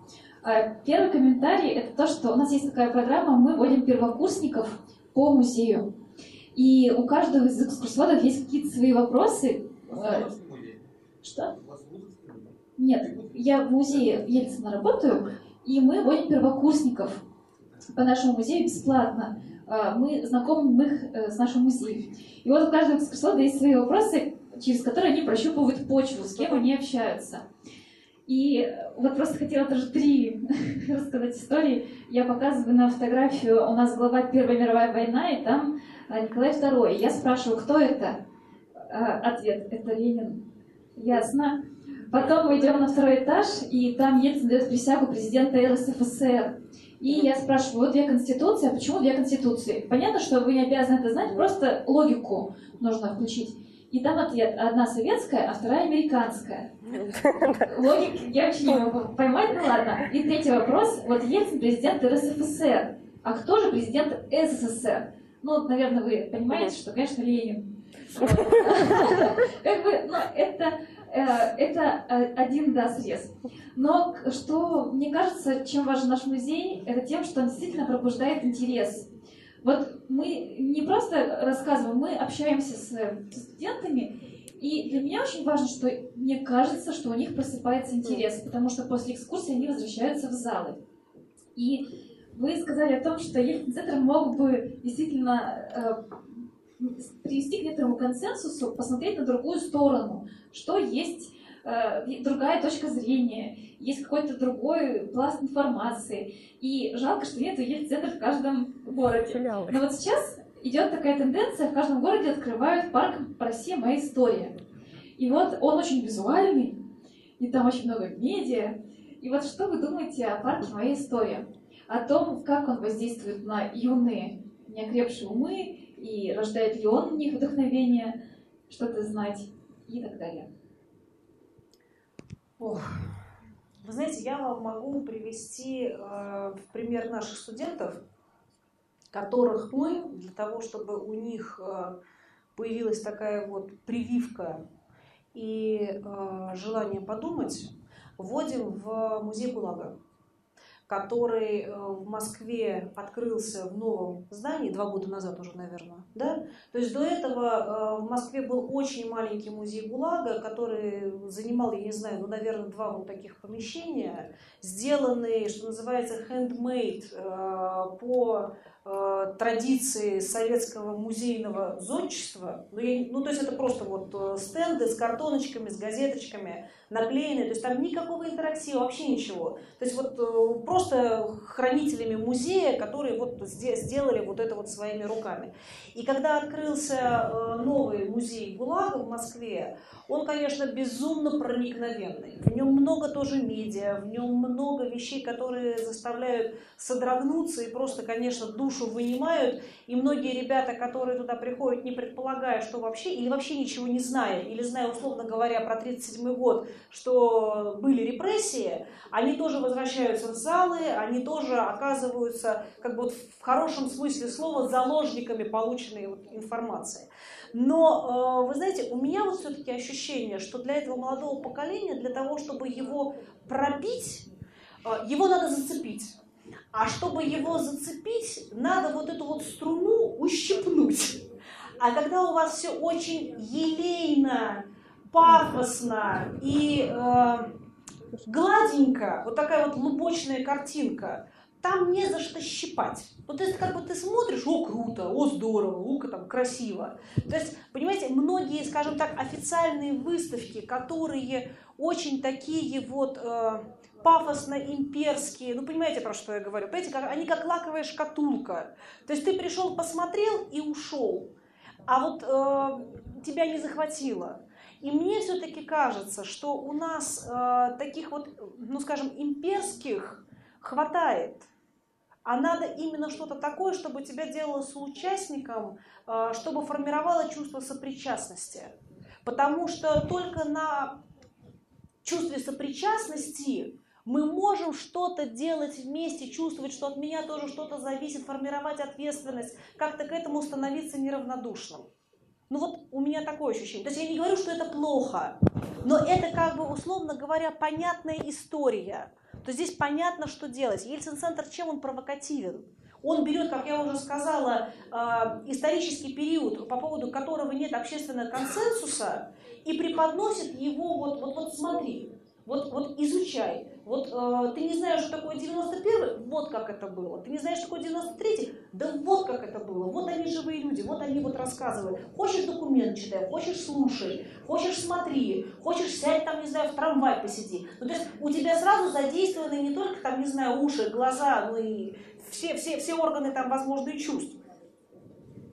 А, Первый комментарий – это то, что у нас есть такая программа, мы вводим первокурсников по музею. И у каждого из экскурсоводов есть какие-то свои вопросы. А, Что? Нет, я в музее Ельцина работаю, и мы вводим первокурсников по нашему музею бесплатно. А, Мы знакомим их э, с нашим музеем. И вот у каждого экскурсовода есть свои вопросы, через которые они прощупывают почву, с кем они общаются. И вот просто хотела тоже три рассказать истории. Я показываю на фотографию, у нас глава Первая мировая война, и там а, Николай II. Я спрашиваю, кто это? А, Ответ, это Ленин. Ясно. Потом мы идем на второй этаж, и там Ельцин дает присягу президента РСФСР. И я спрашиваю, вот две конституции, а почему две конституции? Понятно, что вы не обязаны это знать, просто логику нужно включить. И там ответ, одна советская, а вторая американская. Логики я вообще не могу поймать, ну ладно. И третий вопрос, вот Ельцин президент РСФСР, а кто же президент СССР? Ну, наверное, вы понимаете, что, конечно, Ленин. Как бы, ну, это, э, это э, один, да, срез. Но что, мне кажется, чем важен наш музей, это тем, что он действительно пробуждает интерес. Вот мы не просто рассказываем, мы общаемся с э, студентами, и для меня очень важно, что мне кажется, что у них просыпается интерес, потому что после экскурсии они возвращаются в залы. И вы сказали о том, что Ельцин-центр мог бы действительно э, привести к некоторому консенсусу, посмотреть на другую сторону, что есть э, другая точка зрения, есть какой-то другой пласт информации. И жалко, что нет Ельцин-центр в каждом городе. Но вот сейчас идет такая тенденция, в каждом городе открывают парк «Россия. Моя история». И вот он очень визуальный, и там очень много медиа. И вот что вы думаете о парке «Моя история»? О том, как он воздействует на юные, неокрепшие умы, и рождает ли он в них вдохновение, что-то знать и так далее. Ох. Вы знаете, я вам могу привести э, в пример наших студентов, которых мы, для того, чтобы у них э, появилась такая вот прививка и э, желание подумать, вводим в музей ГУЛАГа, который э, в Москве открылся в новом здании, два года назад уже, наверное. Да? То есть до этого э, в Москве был очень маленький музей ГУЛАГа, который занимал, я не знаю, ну, наверное, два вот таких помещения, сделанные, что называется, handmade э, по традиции советского музейного зодчества, ну, я, ну то есть это просто вот э, стенды с картоночками, с газеточками наклеенные, то есть там никакого интерактива, вообще ничего. То есть вот э, просто хранителями музея, которые вот сделали вот это вот своими руками. И когда открылся новый музей ГУЛАГа в Москве, он, конечно, безумно проникновенный. В нем много тоже медиа, в нем много вещей, которые заставляют содрогнуться и просто, конечно, душу вынимают. И многие ребята, которые туда приходят, не предполагая, что вообще, или вообще ничего не зная, или зная, условно говоря, про 1937 год, что были репрессии, они тоже возвращаются в залы, они тоже оказываются, как бы вот в хорошем смысле слова, заложниками полученной вот информации. Но, э, вы знаете, у меня вот все-таки ощущение, что для этого молодого поколения, для того, чтобы его пробить, э, его надо зацепить. А чтобы его зацепить, надо вот эту вот струну ущипнуть. А когда у вас все очень елейно, пафосно и э, гладенько, вот такая вот лубочная картинка, там не за что щипать. Вот это как бы ты смотришь, о, круто, о, здорово, о, там красиво. То есть, понимаете, многие, скажем так, официальные выставки, которые очень такие вот э, пафосно-имперские, ну, понимаете, про что я говорю? Понимаете, как, они как лаковая шкатулка. То есть ты пришел, посмотрел и ушел, а вот э, тебя не захватило. И мне все-таки кажется, что у нас э, таких вот, ну, скажем, имперских хватает а надо именно что-то такое, чтобы тебя делало соучастником, э, чтобы формировало чувство сопричастности. Потому что только на чувстве сопричастности мы можем что-то делать вместе, чувствовать, что от меня тоже что-то зависит, формировать ответственность, как-то к этому становиться неравнодушным. Ну вот у меня такое ощущение. То есть я не говорю, что это плохо, но это как бы, условно говоря, понятная история – то здесь понятно, что делать. Ельцин-центр чем он провокативен? Он берет, как я уже сказала, а, исторический период, по поводу которого нет общественного консенсуса, и преподносит его, вот, вот, вот смотри, вот, вот изучай. Вот э, ты не знаешь, что такое 91-й, вот как это было. Ты не знаешь, что такое 93-й, да вот как это было. Вот они живые люди, вот они вот рассказывают. Хочешь документ читай, хочешь слушай, хочешь смотри, хочешь сядь там, не знаю, в трамвай посиди. Ну, то есть у тебя сразу задействованы не только там, не знаю, уши, глаза, ну и все, все, все органы там возможные чувств.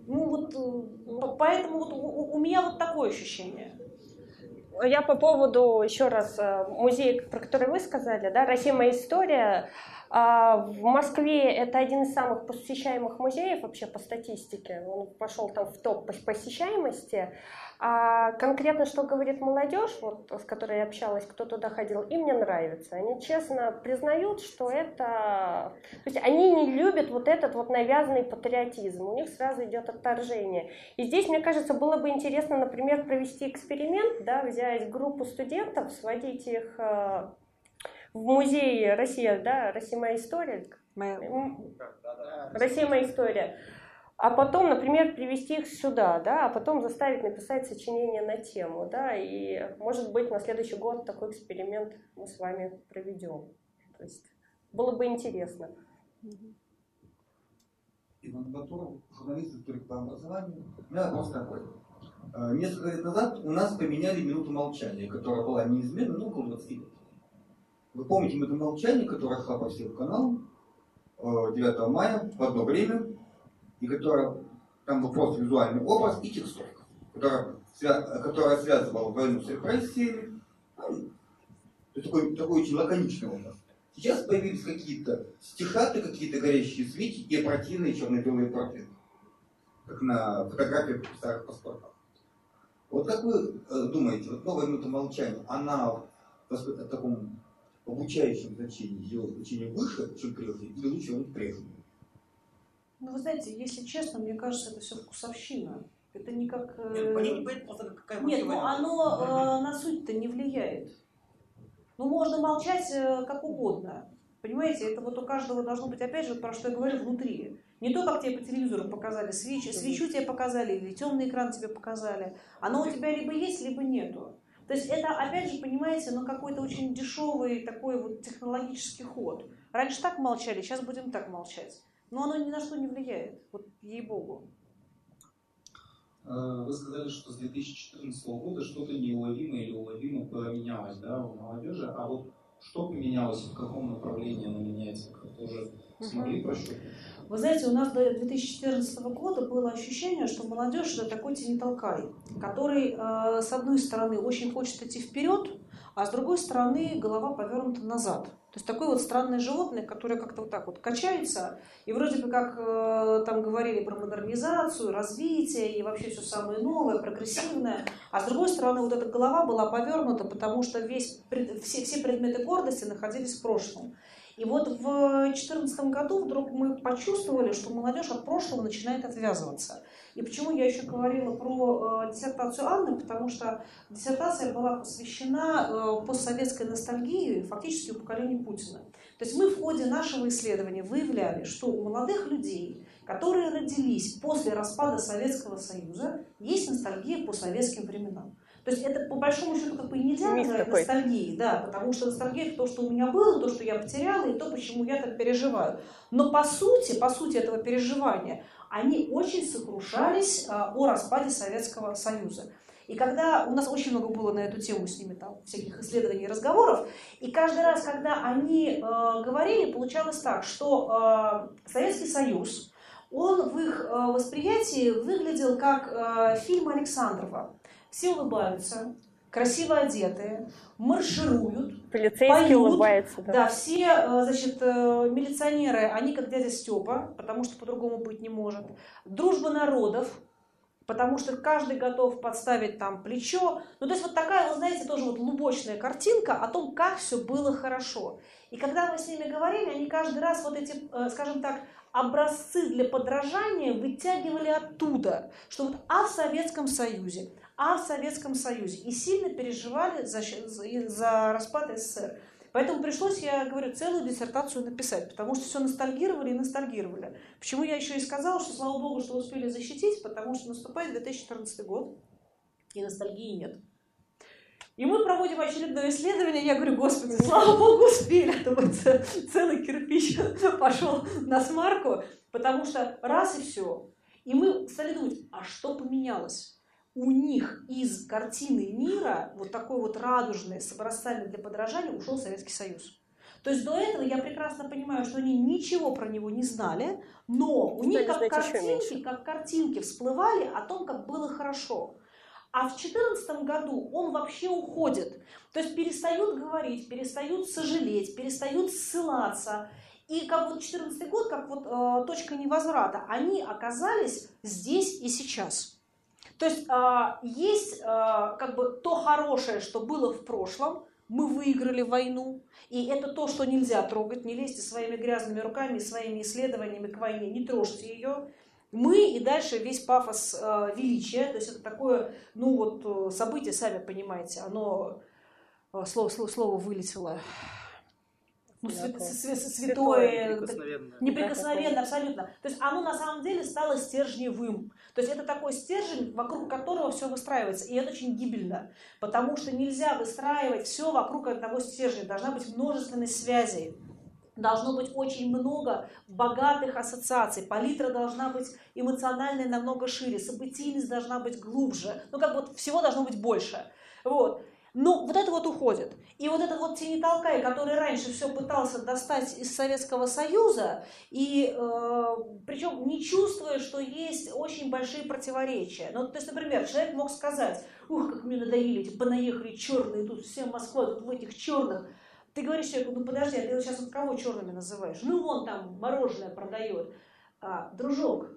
Ну вот, э, поэтому вот у, у меня вот такое ощущение я по поводу, еще раз, э, музея, про который вы сказали, да, «Россия. Моя история», а, в Москве это один из самых посещаемых музеев вообще по статистике. Он пошел там в топ по посещаемости. А конкретно, что говорит молодежь, вот, с которой я общалась, кто туда ходил, им не нравится. Они честно признают, что это... То есть они не любят вот этот вот навязанный патриотизм. У них сразу идет отторжение. И здесь, мне кажется, было бы интересно, например, провести эксперимент, да, взять группу студентов, сводить их э, в музее Россия, да, Россия моя история. Моя... Россия моя история. А потом, например, привести их сюда, да, а потом заставить написать сочинение на тему, да, и, может быть, на следующий год такой эксперимент мы с вами проведем. То есть было бы интересно. Иван Батуров, журналист историк по образованию. У меня вопрос такой. Э, несколько лет назад у нас поменяли минуту молчания, которая была неизменна, ну, около 20 лет. Вы помните минуту молчания, которая шла по всем каналам 9 э, мая в одно время, и которая, там был просто визуальный образ и текстовка, которая, которая связывала войну с репрессиями. Ну, такой, такой очень лаконичный образ. Сейчас появились какие-то стихаты, какие-то горящие свечи и противные черно-белые портреты, как на фотографиях старых паспортах. Вот как вы э, думаете, вот новая минута молчания, она в таком обучающем значении, ее значение выше, чем прежде, или лучше он прежнее? Ну, вы знаете, если честно, мне кажется, это все вкусовщина. Это не как... Нет, они не понимают просто, какая Нет, но ну, оно э, на суть-то не влияет. Ну, можно молчать э, как угодно. Понимаете, это вот у каждого должно быть, опять же, про что я говорю, внутри. Не то, как тебе по телевизору показали свечи, свечу тебе показали, или темный экран тебе показали. Оно у тебя либо есть, либо нету. То есть это, опять же, понимаете, ну какой-то очень дешевый такой вот технологический ход. Раньше так молчали, сейчас будем так молчать. Но оно ни на что не влияет, вот ей-богу. Э, вы сказали, что с 2014 года что-то неуловимое или уловимо поменялось да, у молодежи, а вот что поменялось, в каком направлении оно меняется, тоже смогли прощупать? Вы знаете, у нас до 2014 года было ощущение, что молодежь это такой тени-толкай, который, э, с одной стороны, очень хочет идти вперед, а с другой стороны, голова повернута назад. То есть такое вот странное животное, которое как-то вот так вот качается, и вроде бы как э, там говорили про модернизацию, развитие и вообще все самое новое, прогрессивное, а с другой стороны вот эта голова была повернута, потому что весь, все, все предметы гордости находились в прошлом. И вот в 2014 году вдруг мы почувствовали, что молодежь от прошлого начинает отвязываться. И почему я еще говорила про э, диссертацию Анны, потому что диссертация была посвящена э, постсоветской ностальгии фактически у поколения Путина. То есть мы в ходе нашего исследования выявляли, что у молодых людей, которые родились после распада Советского Союза, есть ностальгия по советским временам. То есть это по большому счету как бы нельзя Миф назвать такой. ностальгией, да, потому что ностальгия это то, что у меня было, то, что я потеряла, и то, почему я так переживаю. Но по сути, по сути этого переживания, они очень сокрушались а, о распаде Советского Союза. И когда у нас очень много было на эту тему с ними там всяких исследований и разговоров, и каждый раз, когда они э, говорили, получалось так, что э, Советский Союз, он в их э, восприятии выглядел как э, фильм Александрова все улыбаются, красиво одетые, маршируют, Полицейские поют. улыбаются, да. Да, все, э, значит, э, милиционеры, они как дядя Степа, потому что по-другому быть не может. Дружба народов, потому что каждый готов подставить там плечо. Ну, то есть вот такая, вы знаете, тоже вот лубочная картинка о том, как все было хорошо. И когда мы с ними говорили, они каждый раз вот эти, э, скажем так, образцы для подражания вытягивали оттуда, что вот а в Советском Союзе, в Советском Союзе. И сильно переживали за, за распад СССР. Поэтому пришлось, я говорю, целую диссертацию написать, потому что все ностальгировали и ностальгировали. Почему я еще и сказала, что слава богу, что успели защитить, потому что наступает 2014 год, и ностальгии нет. И мы проводим очередное исследование, я говорю, господи, слава богу, успели, а то вот целый кирпич пошел на смарку, потому что раз и все. И мы стали думать, а что поменялось? У них из картины мира, вот такой вот радужной, с образцами для подражания, ушел Советский Союз. То есть до этого я прекрасно понимаю, что они ничего про него не знали, но у них как картинки, как картинки всплывали о том, как было хорошо. А в 2014 году он вообще уходит. То есть перестают говорить, перестают сожалеть, перестают ссылаться. И как вот 2014 год, как вот э, точка невозврата, они оказались здесь и сейчас. То есть а, есть а, как бы то хорошее, что было в прошлом, мы выиграли войну, и это то, что нельзя трогать, не лезьте своими грязными руками, своими исследованиями к войне, не трожьте ее. Мы и дальше весь пафос э, величия, то есть это такое, ну вот событие, сами понимаете, оно, слово, слово, слово вылетело, ну, свя- свя- святое, неприкосновенное. неприкосновенно, абсолютно. То есть оно на самом деле стало стержневым. То есть это такой стержень, вокруг которого все выстраивается. И это очень гибельно, потому что нельзя выстраивать все вокруг одного стержня. Должна быть множественность связей. должно быть очень много богатых ассоциаций, палитра должна быть эмоциональная намного шире, событийность должна быть глубже, ну как вот всего должно быть больше. Вот. Ну, вот это вот уходит. И вот этот вот Тини Толкай, который раньше все пытался достать из Советского Союза, и э, причем не чувствуя, что есть очень большие противоречия. Ну, то есть, например, человек мог сказать, ух, как мне надоели эти понаехали черные, тут вся Москва, тут в этих черных. Ты говоришь человеку, ну подожди, а ты сейчас вот кого черными называешь? Ну, он там мороженое продает. А, дружок,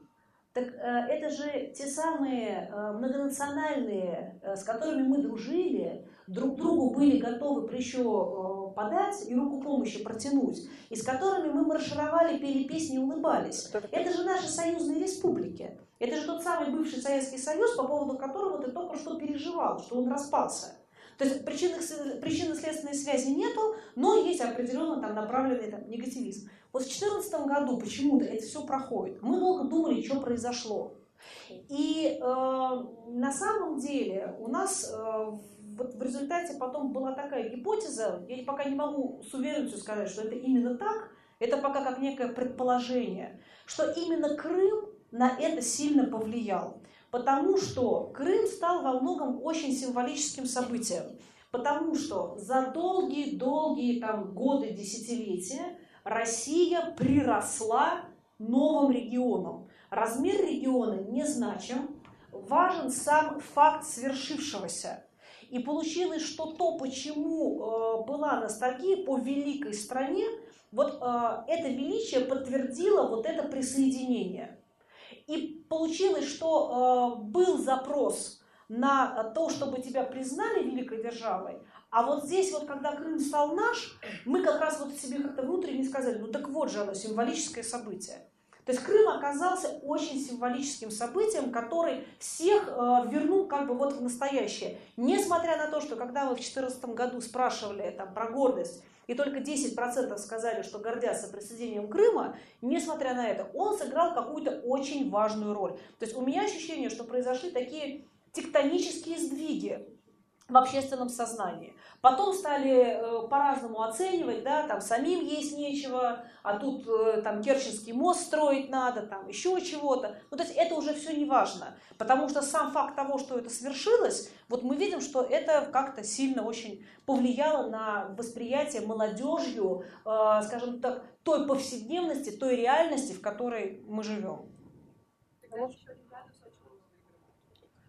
так э, это же те самые э, многонациональные, э, с которыми мы дружили, друг другу были готовы плечо э, подать и руку помощи протянуть, и с которыми мы маршировали, пели песни и улыбались. Это же наши союзные республики. Это же тот самый бывший Советский Союз, по поводу которого ты только что переживал, что он распался. То есть причинно-следственной связи нету, но есть определенно там направленный там, негативизм. Вот в 2014 году почему-то это все проходит. Мы долго думали, что произошло. И э, на самом деле у нас э, вот в результате потом была такая гипотеза, я пока не могу с уверенностью сказать, что это именно так, это пока как некое предположение, что именно Крым на это сильно повлиял. Потому что Крым стал во многом очень символическим событием. Потому что за долгие-долгие там, годы, десятилетия Россия приросла новым регионом. Размер региона не значим, важен сам факт свершившегося. И получилось, что то, почему э, была ностальгия по великой стране, вот э, это величие подтвердило вот это присоединение. И получилось, что э, был запрос на то, чтобы тебя признали великой державой, а вот здесь вот, когда Крым стал наш, мы как раз вот себе как-то внутренне сказали, ну так вот же оно, символическое событие. То есть Крым оказался очень символическим событием, который всех э, вернул как бы вот в настоящее. Несмотря на то, что когда вы в 2014 году спрашивали там, про гордость, и только 10% сказали, что гордятся присоединением Крыма, несмотря на это, он сыграл какую-то очень важную роль. То есть у меня ощущение, что произошли такие тектонические сдвиги в общественном сознании. Потом стали э, по-разному оценивать, да, там самим есть нечего, а тут э, там Керченский мост строить надо, там еще чего-то. Ну, то есть это уже все не важно, потому что сам факт того, что это свершилось, вот мы видим, что это как-то сильно очень повлияло на восприятие молодежью, э, скажем так, той повседневности, той реальности, в которой мы живем.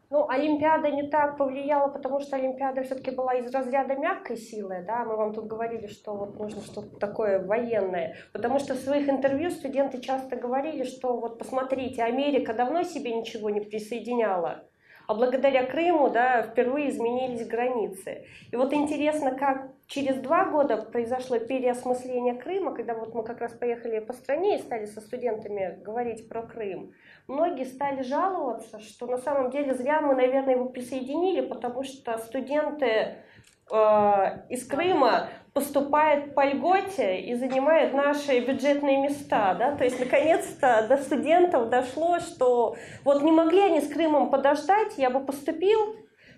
Ну, Олимпиада не так повлияла, потому что Олимпиада все-таки была из разряда мягкой силы, да, мы вам тут говорили, что вот нужно что-то такое военное, потому что в своих интервью студенты часто говорили, что вот посмотрите, Америка давно себе ничего не присоединяла, а благодаря Крыму, да, впервые изменились границы. И вот интересно, как через два года произошло переосмысление Крыма, когда вот мы как раз поехали по стране и стали со студентами говорить про Крым. Многие стали жаловаться, что на самом деле зря мы, наверное, его присоединили, потому что студенты э, из Крыма поступают по льготе и занимают наши бюджетные места. Да? То есть, наконец-то до студентов дошло, что вот не могли они с Крымом подождать, я бы поступил,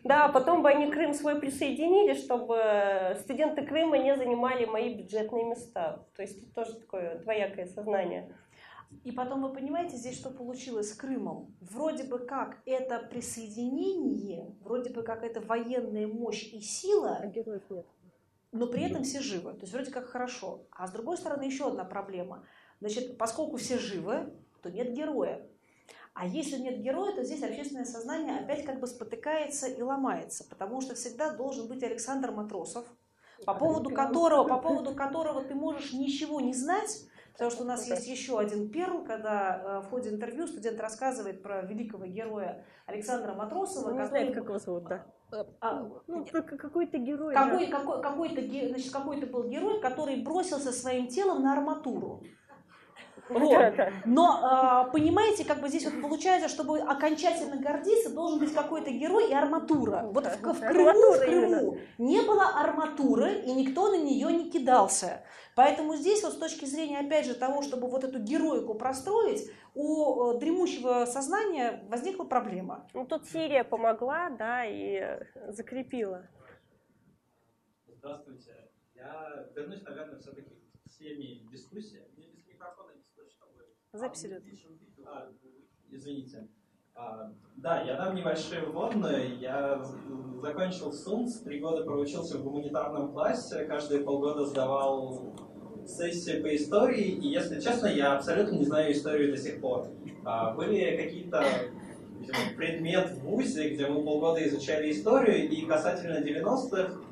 да, потом бы они Крым свой присоединили, чтобы студенты Крыма не занимали мои бюджетные места. То есть это тоже такое двоякое сознание. И потом вы понимаете, здесь что получилось с Крымом? Вроде бы как это присоединение, вроде бы как это военная мощь и сила, а героев нет. но при этом все живы. То есть вроде как хорошо. А с другой стороны еще одна проблема. Значит, поскольку все живы, то нет героя. А если нет героя, то здесь общественное сознание опять как бы спотыкается и ломается, потому что всегда должен быть Александр Матросов, по поводу которого, по поводу которого ты можешь ничего не знать, Потому что у нас есть еще один перл, когда э, в ходе интервью студент рассказывает про великого героя Александра Матросова. Не знает, как его зовут, да. А, ну, какой-то герой. Какой, да. какой, какой-то, значит, какой-то был герой, который бросился своим телом на арматуру. Вот. Но э, понимаете, как бы здесь вот получается, чтобы окончательно гордиться, должен быть какой-то герой и арматура. Вот в, в Крыму, в Крыму не было арматуры, и никто на нее не кидался. Поэтому здесь вот с точки зрения, опять же, того, чтобы вот эту героику простроить, у э, дремущего сознания возникла проблема. Ну тут Сирия помогла, да, и закрепила. Здравствуйте. Я вернусь, наверное, все-таки всеми дискуссия. Мне без микрофона не слышно будет. Запись идет. А, извините. А, да, я дам небольшие вводные. Я закончил СУНС, три года проучился в гуманитарном классе, каждые полгода сдавал сессии по истории, и, если честно, я абсолютно не знаю историю до сих пор. А, были какие-то предмет в ВУЗе, где мы полгода изучали историю, и касательно 90-х а,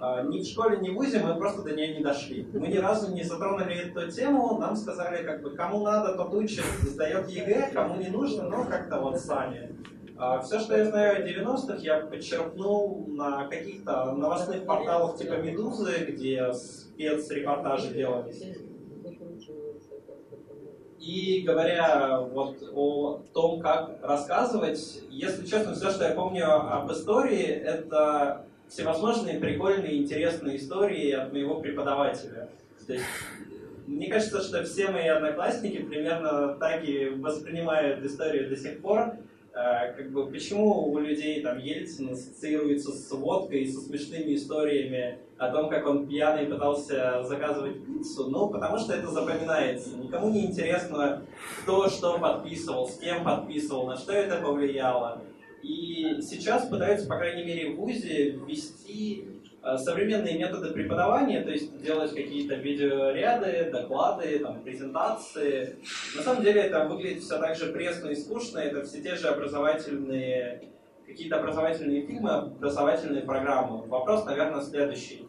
ни в школе, ни в ВУЗе мы просто до нее не дошли. Мы ни разу не затронули эту тему, нам сказали, как бы, кому надо, тот учит, сдает ЕГЭ, кому не нужно, но как-то вот сами. А, Все, что я знаю о 90-х, я подчерпнул на каких-то новостных порталах типа «Медузы», где спецрепортажи делались. И говоря вот о том, как рассказывать, если честно, все, что я помню об истории, это всевозможные прикольные, интересные истории от моего преподавателя. То есть, мне кажется, что все мои одноклассники примерно так и воспринимают историю до сих пор. Э, как бы, почему у людей там Ельцин ассоциируется с водкой и со смешными историями о том, как он пьяный пытался заказывать пиццу? Ну, потому что это запоминается. Никому не интересно, кто что подписывал, с кем подписывал, на что это повлияло. И сейчас пытаются, по крайней мере, в ВУЗе ввести э, современные методы преподавания, то есть делать какие-то видеоряды, доклады, там, презентации. На самом деле это выглядит все так же пресно и скучно, это все те же образовательные, какие-то образовательные фильмы, образовательные программы. Вопрос, наверное, следующий.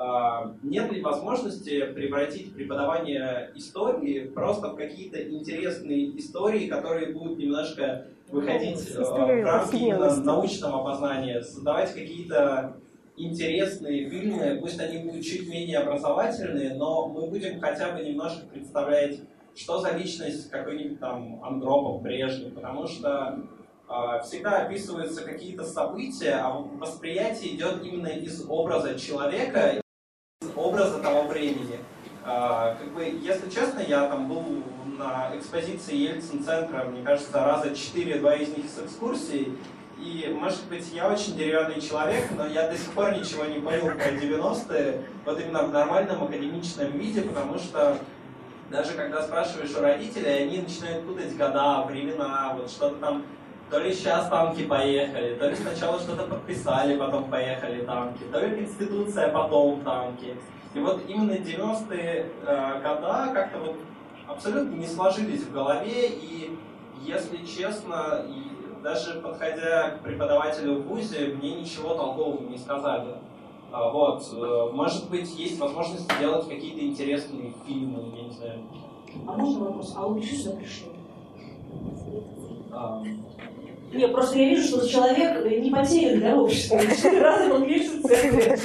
А, нет ли возможности превратить преподавание истории просто в какие-то интересные истории, которые будут немножко выходить в рамки научного познания, создавать какие-то интересные фильмы, пусть они будут чуть менее образовательные, но мы будем хотя бы немножко представлять, что за личность какой-нибудь там Андропов, Брежнев, потому что э, всегда описываются какие-то события, а восприятие идет именно из образа человека, из образа того времени. Э, как бы, если честно, я там был экспозиции Ельцин-центра, мне кажется, раза четыре, два из них с экскурсией. И, может быть, я очень деревянный человек, но я до сих пор ничего не понял про 90-е, вот именно в нормальном академичном виде, потому что даже когда спрашиваешь у родителей, они начинают путать года, времена, вот что-то там, то ли сейчас танки поехали, то ли сначала что-то подписали, потом поехали танки, то ли Конституция, потом танки. И вот именно 90-е э, года как-то вот абсолютно не сложились в голове, и, если честно, и даже подходя к преподавателю в ВУЗе, мне ничего толкового не сказали. А, вот, э, может быть, есть возможность сделать какие-то интересные фильмы, я не знаю. А можно вопрос? А вы что пришли? А... Нет, просто я вижу, что человек не потерян для общества. Раз он пишет в церкви.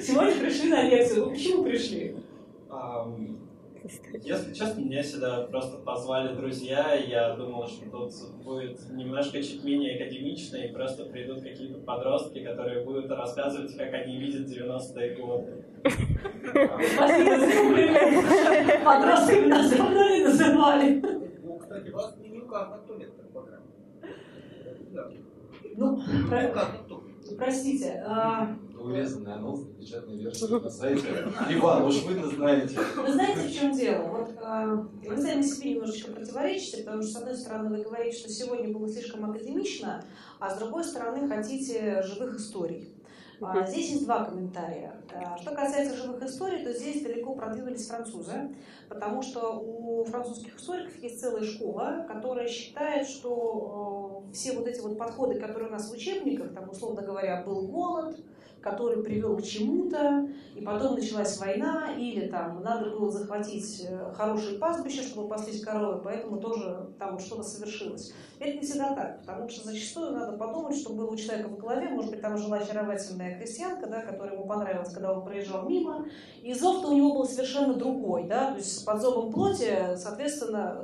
сегодня пришли на лекцию. Вы почему пришли? Если честно, меня сюда просто позвали друзья, и я думал, что тут будет немножко чуть менее академично, и просто придут какие-то подростки, которые будут рассказывать, как они видят 90-е годы. Подростками нас давно не называли. Ну, кстати, вас не указано, кто лектор программы. Ну, простите, а, урезанный анонс на печатной версии на сайте. Иван, уж вы-то знаете. Вы знаете, в чем дело? Вот э, вы сами себе немножечко противоречите, потому что, с одной стороны, вы говорите, что сегодня было слишком академично, а с другой стороны, хотите живых историй. А, здесь есть два комментария. А, что касается живых историй, то здесь далеко продвинулись французы, потому что у французских историков есть целая школа, которая считает, что э, все вот эти вот подходы, которые у нас в учебниках, там, условно говоря, был голод, который привел к чему-то, и потом началась война, или там надо было захватить э, хорошее пастбище, чтобы пастись коровы, поэтому тоже там что-то совершилось. Это не всегда так, потому что зачастую надо подумать, что было у человека в голове, может быть, там жила очаровательная крестьянка, да, которая ему понравилась, когда он проезжал мимо, и зов-то у него был совершенно другой, да, то есть под зовом плоти, соответственно,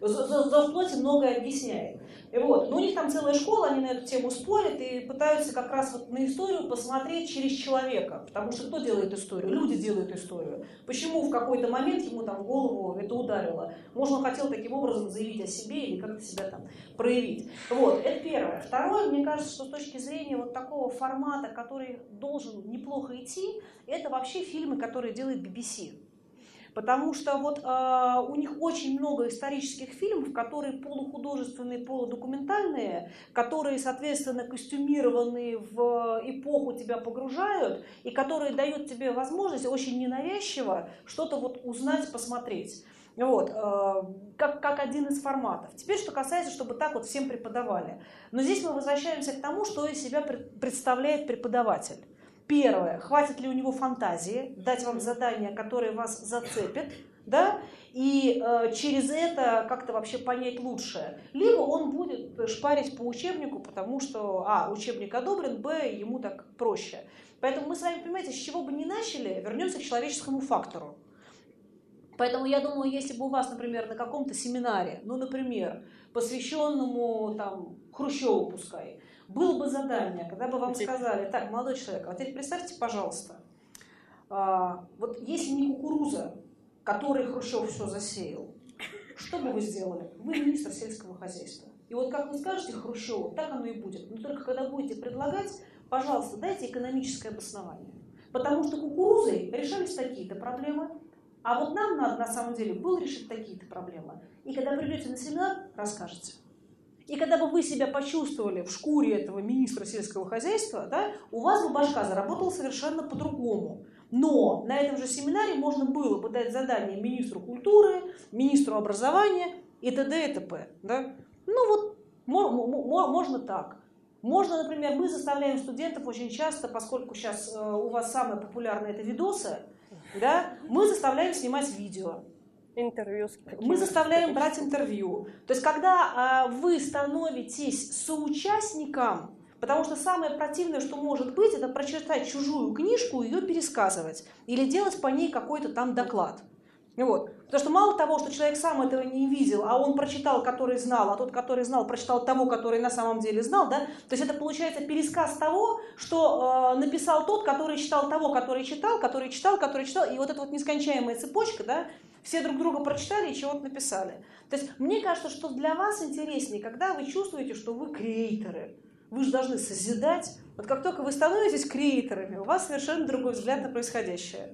зов плоти многое объясняет. И вот, но у них там целая школа, они на эту тему спорят и пытаются как раз вот на историю посмотреть через человека. Потому что кто делает историю? Люди делают историю. Почему в какой-то момент ему там в голову это ударило? Может, он хотел таким образом заявить о себе или как-то себя там проявить. Вот, это первое. Второе, мне кажется, что с точки зрения вот такого формата, который должен неплохо идти, это вообще фильмы, которые делает BBC. Потому что вот э, у них очень много исторических фильмов, которые полухудожественные, полудокументальные, которые, соответственно, костюмированные в эпоху тебя погружают, и которые дают тебе возможность очень ненавязчиво что-то вот узнать, посмотреть. Вот, э, как, как один из форматов. Теперь, что касается, чтобы так вот всем преподавали. Но здесь мы возвращаемся к тому, что из себя представляет преподаватель. Первое, хватит ли у него фантазии дать вам задание, которое вас зацепит, да, и э, через это как-то вообще понять лучше. Либо он будет шпарить по учебнику, потому что, а, учебник одобрен, б, ему так проще. Поэтому мы с вами, понимаете, с чего бы ни начали, вернемся к человеческому фактору. Поэтому я думаю, если бы у вас, например, на каком-то семинаре, ну, например, посвященному там Хрущеву пускай, было бы задание, когда бы вам сказали, так, молодой человек, а теперь представьте, пожалуйста, а, вот если не кукуруза, которой Хрущев все засеял, что бы вы сделали? Вы министр сельского хозяйства. И вот как вы скажете Хрущеву, так оно и будет. Но только когда будете предлагать, пожалуйста, дайте экономическое обоснование. Потому что кукурузой решались такие-то проблемы, а вот нам надо на самом деле было решить такие-то проблемы. И когда придете на семинар, расскажете. И когда бы вы себя почувствовали в шкуре этого министра сельского хозяйства, да, у вас бы башка заработала совершенно по-другому. Но на этом же семинаре можно было бы дать задание министру культуры, министру образования и т.д. и т.п. Да? Ну вот можно так. Можно, например, мы заставляем студентов очень часто, поскольку сейчас э, у вас самое популярное это видосы, да, мы заставляем снимать видео. Интервью. Мы заставляем брать интервью. То есть, когда э, вы становитесь соучастником, потому что самое противное, что может быть, это прочитать чужую книжку и ее пересказывать. Или делать по ней какой-то там доклад. Вот. Потому что мало того, что человек сам этого не видел, а он прочитал, который знал, а тот, который знал, прочитал того, который на самом деле знал, да, то есть это получается пересказ того, что э, написал тот, который читал того, который читал, который читал, который читал, и вот эта вот нескончаемая цепочка, да, все друг друга прочитали и чего-то написали. То есть мне кажется, что для вас интереснее, когда вы чувствуете, что вы креаторы, вы же должны созидать. Вот как только вы становитесь креаторами, у вас совершенно другой взгляд на происходящее.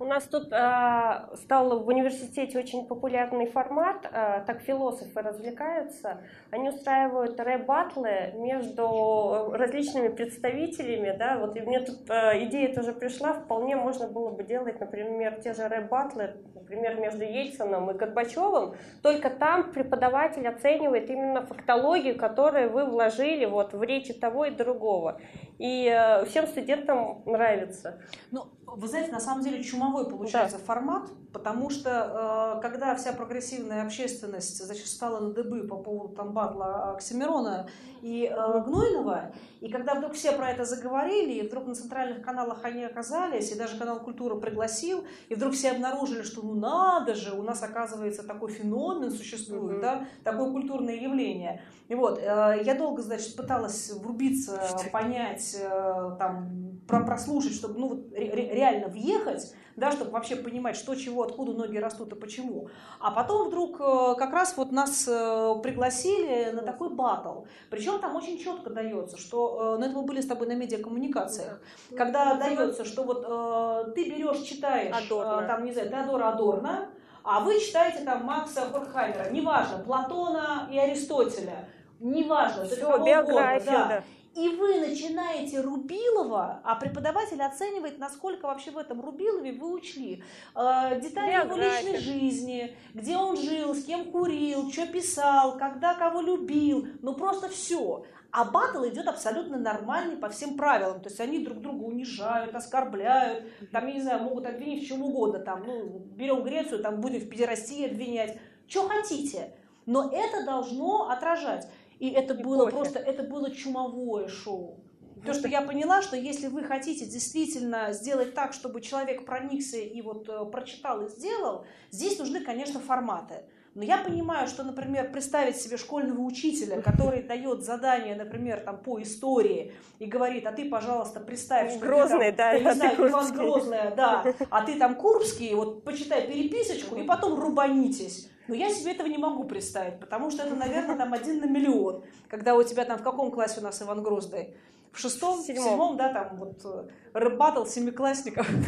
У нас тут э, стал в университете очень популярный формат, э, так философы развлекаются. Они устраивают рэп-батлы между различными представителями, да, вот и мне тут э, идея тоже пришла, вполне можно было бы делать, например, те же рэп-батлы, например, между Ельцином и Горбачевым, только там преподаватель оценивает именно фактологию, которую вы вложили вот в речи того и другого. И э, всем студентам нравится. Ну, вы знаете, на самом деле чумовой получается да. формат, потому что э, когда вся прогрессивная общественность значит, стала на дыбы по поводу там батла Оксимирона и э, Гнойного, и когда вдруг все про это заговорили, и вдруг на центральных каналах они оказались, и даже канал «Культура» пригласил, и вдруг все обнаружили, что ну надо же, у нас оказывается такой феномен существует, mm-hmm. да, такое культурное явление. И вот, э, я долго, значит, пыталась врубиться, понять, э, там, про прослушать, чтобы, ну, вот, реально въехать, да, чтобы вообще понимать, что, чего, откуда ноги растут и почему. А потом вдруг э, как раз вот нас э, пригласили на такой батл. Причем там очень четко дается, что, э, ну это мы были с тобой на медиакоммуникациях, когда дается, что вот ты берешь, читаешь, Адорно. там, не знаю, Теодора Адорна, а вы читаете там Макса Хорхаймера, неважно, Платона и Аристотеля, неважно, Все, биография, да. да и вы начинаете Рубилова, а преподаватель оценивает, насколько вообще в этом Рубилове вы учли э, детали его личной жизни, где он жил, с кем курил, что писал, когда кого любил, ну просто все. А батл идет абсолютно нормальный по всем правилам. То есть они друг друга унижают, оскорбляют, там, я не знаю, могут обвинить в чем угодно. Там, ну, берем Грецию, там будем в педерастии обвинять. Что хотите. Но это должно отражать. И это и было кофе. просто, это было чумовое шоу. То, что я поняла, что если вы хотите действительно сделать так, чтобы человек проникся и вот э, прочитал и сделал, здесь нужны, конечно, форматы. Но я понимаю, что, например, представить себе школьного учителя, который дает задание, например, там, по истории и говорит, а ты, пожалуйста, представь, что Грозный, ты, там, да, я не знаю, Иван Грозная, да, а ты там Курбский, вот почитай переписочку и потом рубанитесь. Но я себе этого не могу представить, потому что это, наверное, там один на миллион. Когда у тебя там в каком классе у нас Иван Грозный? В шестом, в седьмом, да, там вот э, рэп семиклассников.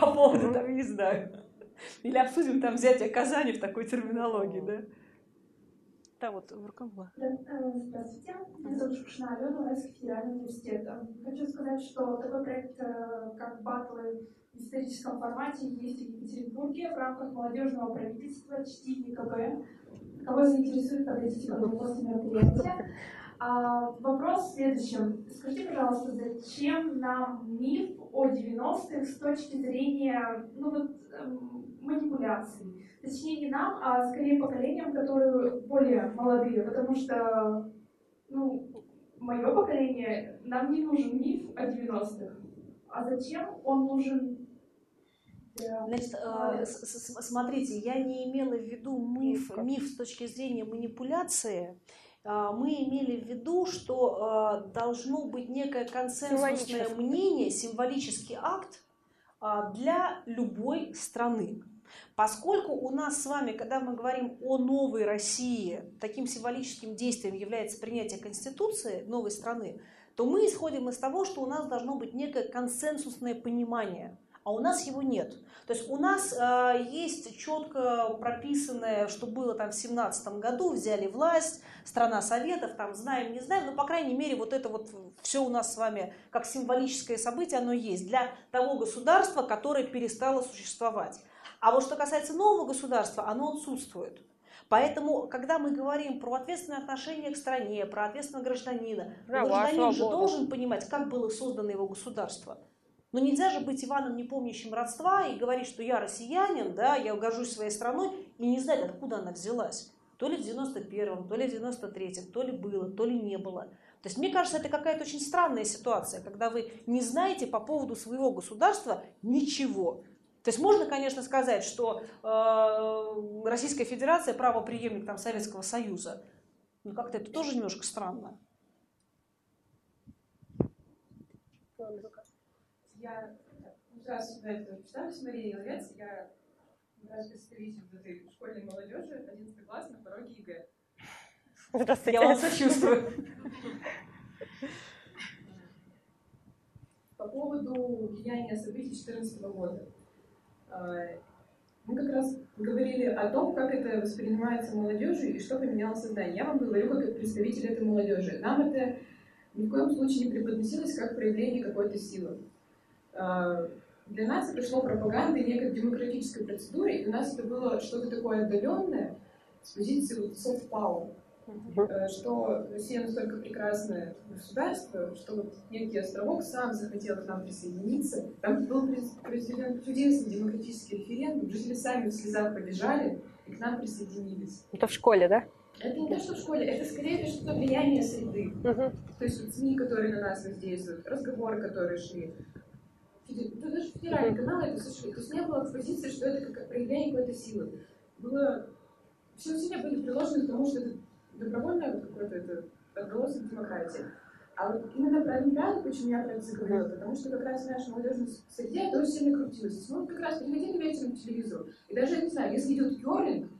по поводу, там, не знаю, или обсудим там взятие Казани в такой терминологии, да? Да, вот в руках была. Здравствуйте, меня зовут Шукшина Алена, Уральский федеральный университет. Хочу сказать, что такой проект, как батлы в историческом формате, есть в Екатеринбурге в рамках молодежного правительства «Чти ЕКБ». Кого заинтересует, подойдите ко мне после мероприятия. А, вопрос в следующем. Скажите, пожалуйста, зачем нам миф о 90-х с точки зрения ну, вот, эм, манипуляций? Точнее, не нам, а скорее поколениям, которые более молодые, потому что ну, мое поколение, нам не нужен миф о 90-х. А зачем он нужен Значит, э, смотрите, я не имела в виду миф, миф с точки зрения манипуляции. А, мы имели в виду, что а, должно быть некое консенсусное мнение, символический акт а, для любой страны. Поскольку у нас с вами, когда мы говорим о новой России, таким символическим действием является принятие Конституции новой страны, то мы исходим из того, что у нас должно быть некое консенсусное понимание, а у нас его нет. То есть у нас э, есть четко прописанное, что было там в семнадцатом году, взяли власть, страна советов, там знаем, не знаем, но по крайней мере вот это вот все у нас с вами как символическое событие, оно есть для того государства, которое перестало существовать. А вот что касается нового государства, оно отсутствует. Поэтому, когда мы говорим про ответственное отношение к стране, про ответственного гражданина, Права, гражданин же должен понимать, как было создано его государство. Но нельзя же быть Иваном, не помнящим родства, и говорить, что я россиянин, да, я горжусь своей страной, и не знать, откуда она взялась. То ли в 91-м, то ли в 93-м, то ли было, то ли не было. То есть, мне кажется, это какая-то очень странная ситуация, когда вы не знаете по поводу своего государства ничего. То есть можно, конечно, сказать, что э, Российская Федерация правопреемник там, Советского Союза, но как-то это тоже немножко странно. Я здравствуйте, это представлюсь, Мария Еловец, я наш представитель вот этой школьной молодежи, 11 класс на пороге ЕГЭ. Здравствуйте. Я вам сочувствую. По поводу влияния событий 2014 года. А, мы как раз говорили о том, как это воспринимается молодежью и что поменялось сознание. Я вам говорю как представитель этой молодежи. Нам это ни в коем случае не преподносилось как проявление какой-то силы. А, для нас это шло пропагандой некой демократической процедуры, и у нас это было что-то такое отдаленное с позиции вот soft power. Э, что Россия настолько прекрасное государство, что вот некий островок сам захотел к нам присоединиться. Там был произведен чудесный демократический референдум, жители сами в слезах побежали и к нам присоединились. Это в школе, да? Это не то, что в школе, это скорее что-то влияние среды. Uh-huh. То есть вот СМИ, которые на нас воздействуют, разговоры, которые шли. Это даже федеральный uh-huh. канал это слушали. То есть не было позиции, что это как проявление какой-то силы. Было все усилия были приложены к тому, что это добровольное вот какое-то это отголосок демократии. А вот именно про Олимпиаду, почему я про это заговорила, потому что как раз в нашей молодежной среде это очень сильно крутилось. Мы как раз приходили вечером к телевизору, и даже, я не знаю, если идет керлинг,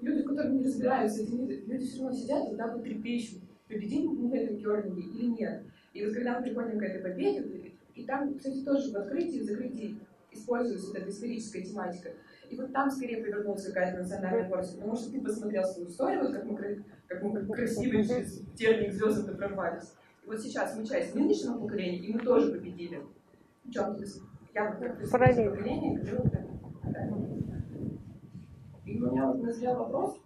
люди, которые не разбираются, эти люди все равно сидят и вот трепещут, победим мы в этом керлинге или нет. И вот когда мы приходим к этой победе, и там, кстати, тоже в открытии и в закрытии используется вот эта историческая тематика, и вот там скорее повернулась какая-то национальная гордость, потому что ты посмотрел свою историю, вот как мы, как мы красиво через терник звезды прорвались. И вот сейчас мы часть нынешнего поколения, и мы тоже победили. Причем я как поколения говорю, да. И у меня вот назрел вопрос,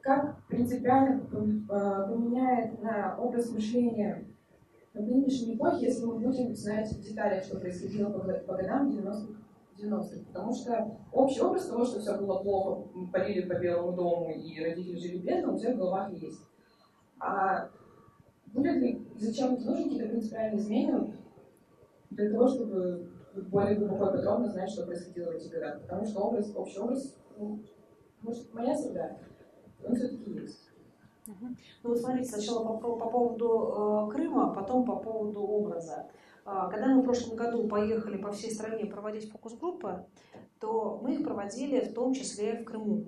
как принципиально а, поменяет на образ мышления в нынешней эпохе, если мы будем знать в деталях, что происходило по, по годам 90-х 90-х, потому что общий образ того, что все было плохо, полили по Белому дому и родители жили бедно, у всех в головах есть. А будет ли, зачем это нужно какие-то принципиальные изменения для того, чтобы более глубоко и подробно знать, что происходило в этих годах? Потому что образ, общий образ, ну, может, моя среда, он все-таки есть. Ну вот смотрите, сначала по, по поводу э, Крыма, потом по поводу образа. А, когда мы в прошлом году поехали по всей стране проводить фокус-группы, то мы их проводили в том числе в Крыму.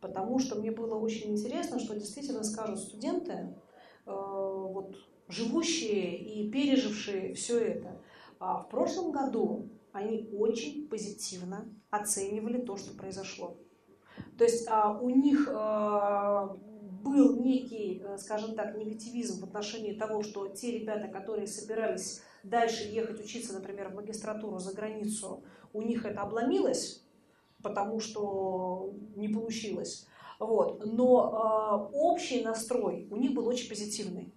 Потому что мне было очень интересно, что действительно скажут студенты, э, вот, живущие и пережившие все это. А в прошлом году они очень позитивно оценивали то, что произошло. То есть а, у них а, был некий, э, скажем так, негативизм в отношении того, что те ребята, которые собирались дальше ехать учиться, например, в магистратуру за границу, у них это обломилось, потому что не получилось. Вот. Но э, общий настрой у них был очень позитивный.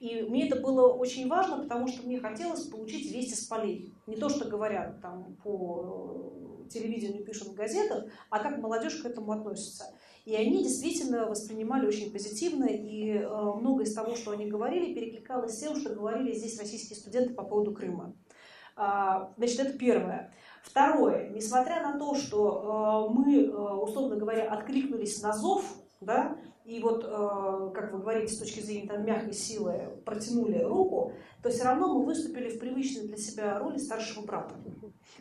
И мне это было очень важно, потому что мне хотелось получить вести с полей. Не то, что говорят там по э, телевидению, пишут в газетах, а как молодежь к этому относится. И они действительно воспринимали очень позитивно, и э, много из того, что они говорили, перекликалось с тем, что говорили здесь российские студенты по поводу Крыма. А, значит, это первое. Второе. Несмотря на то, что э, мы, э, условно говоря, откликнулись на зов, да, и вот, э, как вы говорите, с точки зрения там, мягкой силы протянули руку, то все равно мы выступили в привычной для себя роли старшего брата.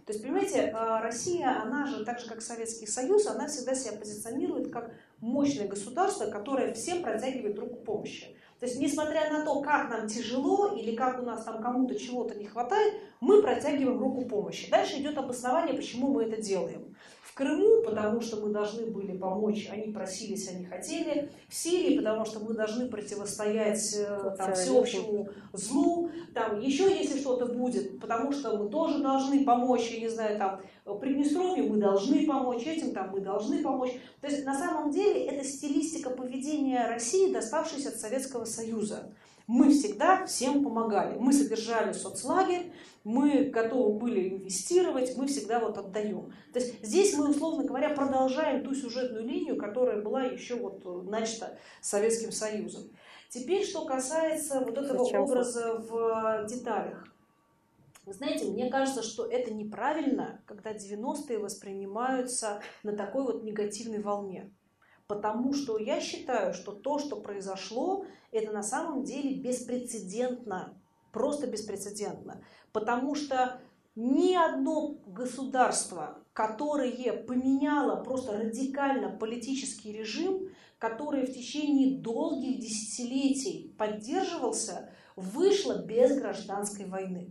То есть, понимаете, Россия, она же, так же как Советский Союз, она всегда себя позиционирует как мощное государство, которое всем протягивает руку помощи. То есть, несмотря на то, как нам тяжело или как у нас там кому-то чего-то не хватает, мы протягиваем руку помощи. Дальше идет обоснование, почему мы это делаем. Крыму, потому что мы должны были помочь, они просились, они хотели. В Сирии, потому что мы должны противостоять э, там, всеобщему злу. Там еще если что-то будет, потому что мы тоже должны помочь, я не знаю, там, Приднестровье мы должны помочь, этим там мы должны помочь. То есть на самом деле это стилистика поведения России, доставшаяся от Советского Союза. Мы всегда всем помогали. Мы содержали соцлагерь, мы готовы были инвестировать, мы всегда вот отдаем. То есть здесь мы, условно говоря, продолжаем ту сюжетную линию, которая была еще вот начата Советским Союзом. Теперь, что касается вот этого Зачем? образа в деталях. Вы знаете, мне кажется, что это неправильно, когда 90-е воспринимаются на такой вот негативной волне. Потому что я считаю, что то, что произошло, это на самом деле беспрецедентно. Просто беспрецедентно. Потому что ни одно государство, которое поменяло просто радикально политический режим, который в течение долгих десятилетий поддерживался, вышло без гражданской войны.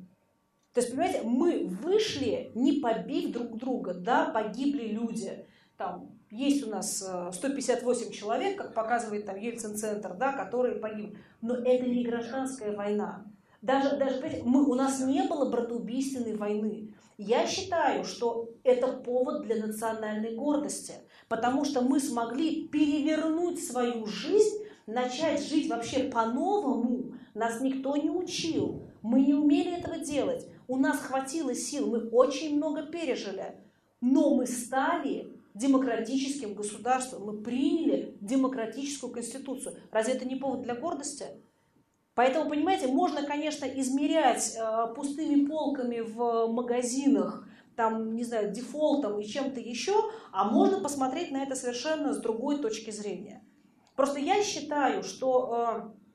То есть, понимаете, мы вышли, не побив друг друга, да, погибли люди. Там есть у нас 158 э, человек, как показывает там Ельцин-центр, да, которые погибли. Но это не гражданская война. Даже, даже мы, у нас не было братоубийственной войны. Я считаю, что это повод для национальной гордости, потому что мы смогли перевернуть свою жизнь, начать жить вообще по-новому. Нас никто не учил, мы не умели этого делать. У нас хватило сил, мы очень много пережили, но мы стали демократическим государством, мы приняли демократическую конституцию. Разве это не повод для гордости? Поэтому, понимаете, можно, конечно, измерять э, пустыми полками в магазинах, там, не знаю, дефолтом и чем-то еще, а можно посмотреть на это совершенно с другой точки зрения. Просто я считаю, что э,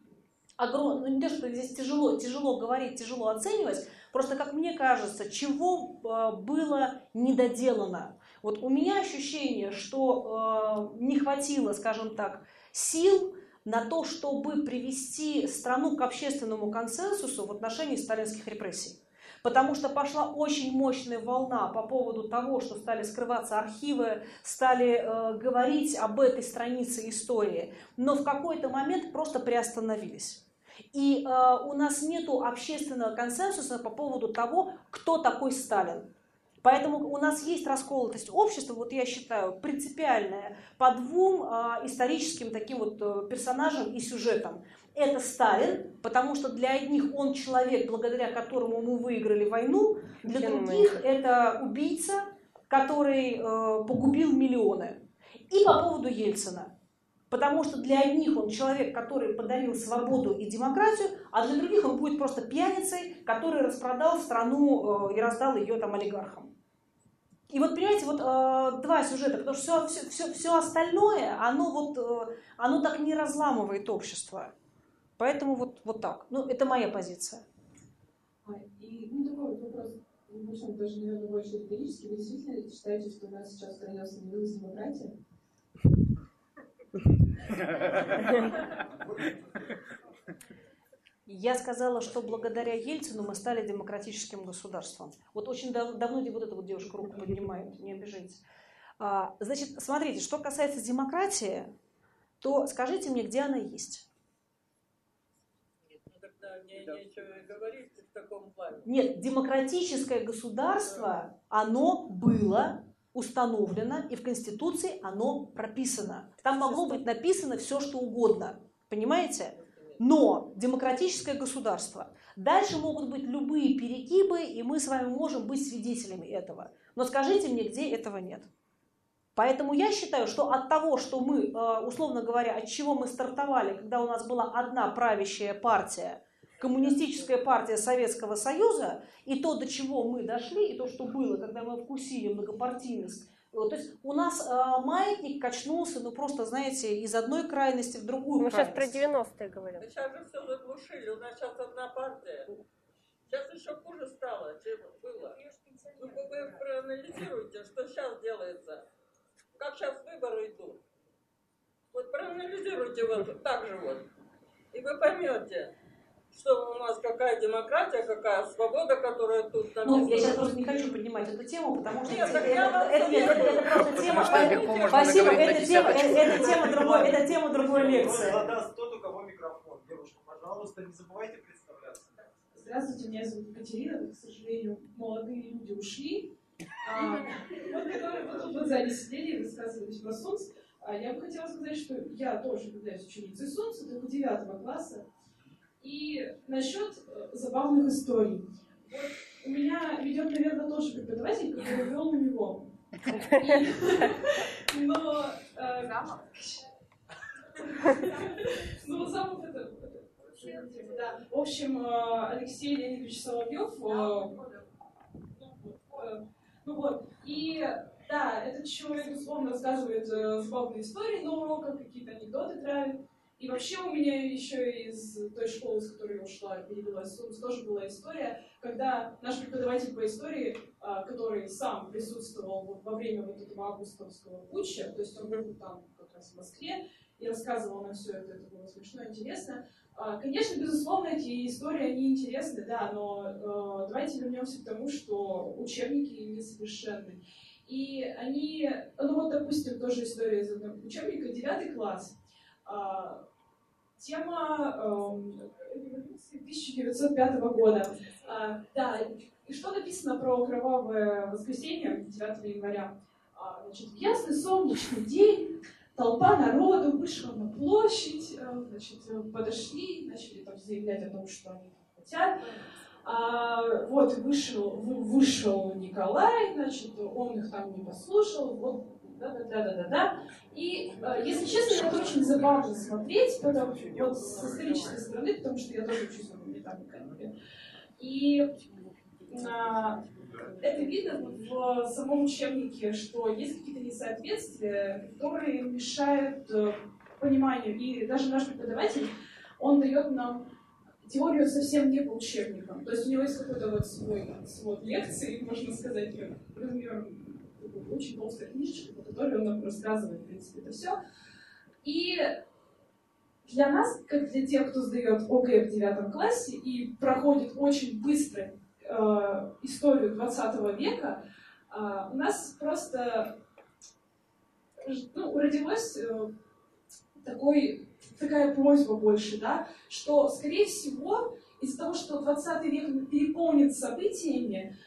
огром... ну, не то, что здесь тяжело, тяжело говорить, тяжело оценивать, просто, как мне кажется, чего э, было недоделано. Вот у меня ощущение, что э, не хватило, скажем так, сил на то, чтобы привести страну к общественному консенсусу в отношении сталинских репрессий. Потому что пошла очень мощная волна по поводу того, что стали скрываться архивы, стали э, говорить об этой странице истории, но в какой-то момент просто приостановились. И э, у нас нет общественного консенсуса по поводу того, кто такой Сталин. Поэтому у нас есть расколотость общества, вот я считаю, принципиальная по двум э, историческим таким вот э, персонажам и сюжетам. Это Сталин, потому что для одних он человек, благодаря которому мы выиграли войну, для других это убийца, который э, погубил миллионы. И по поводу Ельцина. Потому что для одних он человек, который подарил свободу и демократию, а для других он будет просто пьяницей, который распродал страну э, и раздал ее там олигархам. И вот, понимаете, вот э, два сюжета, потому что все, все, все, все остальное, оно вот, э, оно так не разламывает общество. Поэтому вот, вот так. Ну, это моя позиция. А, и, ну, такой вот вопрос, причем даже, наверное, больше риторический. Вы действительно считаете, что у нас сейчас в стране остановилась демократия? Я сказала, что благодаря Ельцину мы стали демократическим государством. Вот очень дав давно вот эта вот девушка руку поднимает, не обижайтесь. А, значит, смотрите, что касается демократии, то скажите мне, где она есть? Нет, демократическое государство, оно было установлено, и в Конституции оно прописано. Там могло быть написано все, что угодно. Понимаете? Но демократическое государство. Дальше могут быть любые перегибы, и мы с вами можем быть свидетелями этого. Но скажите мне, где этого нет? Поэтому я считаю, что от того, что мы, э, условно говоря, от чего мы стартовали, когда у нас была одна правящая партия, коммунистическая партия Советского Союза, и то, до чего мы дошли, и то, что было, когда мы вкусили многопартийность, то есть у нас э, маятник качнулся, ну просто, знаете, из одной крайности в другую Мы крайность. сейчас про 90-е говорим. Сейчас же все заглушили, у нас сейчас одна партия. Сейчас еще хуже стало, чем было. Вы, вы проанализируйте, что сейчас делается. Как сейчас выборы идут. Вот проанализируйте вот так же вот. И вы поймете, что у нас какая демократия, какая свобода, которая тут написана. Ну, я сейчас просто не хочу поднимать эту тему, потому что Нет, это, это, это, это, это просто тема, что спасибо, это тема, это, это тема другой, это тема другой лекции. Задаст тот, у кого микрофон. Девушка, пожалуйста, не забывайте представляться. Здравствуйте, меня зовут Екатерина. К сожалению, молодые люди ушли. А, вот, которые вот тут вот сзади сидели и высказывались про СУНС. А, я бы хотела сказать, что я тоже являюсь ученицей СУНСа, только девятого класса. И насчет э, забавных историй. Вот у меня ведет, наверное, тоже преподаватель, который вел у него. Но... э, Ну, замок это... Да. В общем, э, Алексей Леонидович Соловьев... Ну вот, и да, этот человек, условно, рассказывает забавные истории на уроках, какие-то анекдоты травит. И вообще у меня еще из той школы, из которой я ушла, перевелась в тоже была история, когда наш преподаватель по истории, а, который сам присутствовал во время вот этого августовского путча, то есть он был там как раз в Москве, и рассказывал нам все это, это было смешно, интересно. А, Конечно, безусловно, эти истории, они интересны, да, но э, давайте вернемся к тому, что учебники несовершенны. И они, ну вот, допустим, тоже история из одного учебника, девятый класс. Тема эм, 1905 года. А, Да, и что написано про кровавое воскресенье 9 января? А, Значит, в ясный солнечный день толпа народу вышла на площадь, э, значит, э, подошли, начали там заявлять о том, что они хотят. А, вот вышел, вы- вышел Николай, значит, он их там не послушал, вот да-да-да-да-да. И, э, если честно, это очень забавно смотреть, потому, вот с исторической стороны, потому что я тоже учусь на гуманитарной И а, это видно в самом учебнике, что есть какие-то несоответствия, которые мешают э, пониманию. И даже наш преподаватель, он дает нам теорию совсем не по учебникам. То есть у него есть какой-то вот свой свод лекций, можно сказать, размером очень толстая книжечка, по которой он нам рассказывает, в принципе, это все. И для нас, как для тех, кто сдает ОГЭ в девятом классе и проходит очень быстро э, историю 20 века, э, у нас просто ну, родилось э, такой, такая просьба больше, да, что, скорее всего, из-за того, что 20 век переполнен событиями,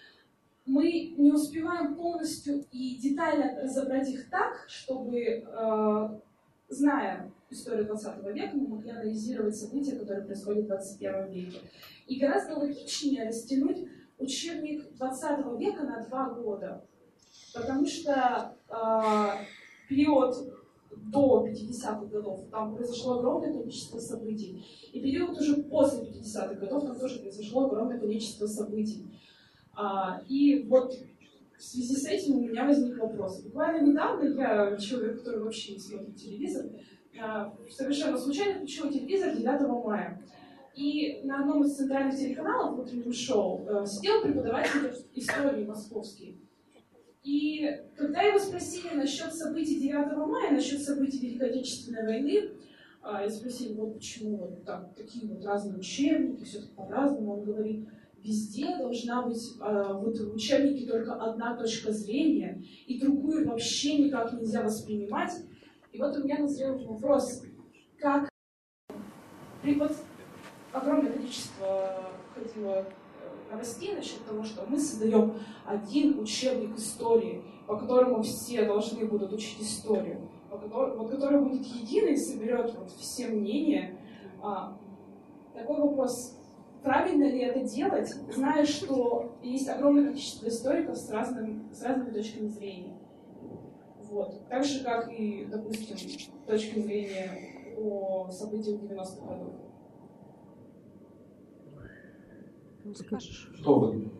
мы не успеваем полностью и детально разобрать их так, чтобы, э, зная историю 20 века, мы могли анализировать события, которые происходят в 21 веке. И гораздо логичнее растянуть учебник 20 века на два года. Потому что э, период до 50-х годов там произошло огромное количество событий. И период уже после 50-х годов там тоже произошло огромное количество событий. А, и вот в связи с этим у меня возник вопрос. Буквально недавно я, человек, который вообще не смотрит телевизор, а, совершенно случайно включила телевизор 9 мая. И на одном из центральных телеканалов в утреннем шоу э, сидел преподаватель истории московский. И когда его спросили насчет событий 9 мая, насчет событий Великой Отечественной войны, а, и спросили, вот почему вот так, такие вот разные учебники, все по-разному. Он говорит, везде должна быть э, вот в учебнике только одна точка зрения, и другую вообще никак нельзя воспринимать. И вот у меня назрел вопрос, как при вот огромное количество ходило э, новостей насчет того, что мы создаем один учебник истории, по которому все должны будут учить историю, по которому, вот, который будет единый и соберет вот все мнения. А, такой вопрос, правильно ли это делать, зная, что есть огромное количество историков с, разным, с разными точками зрения. Вот. Так же, как и, допустим, точки зрения о событиях 90-х годов. Ну, скажешь. Что вы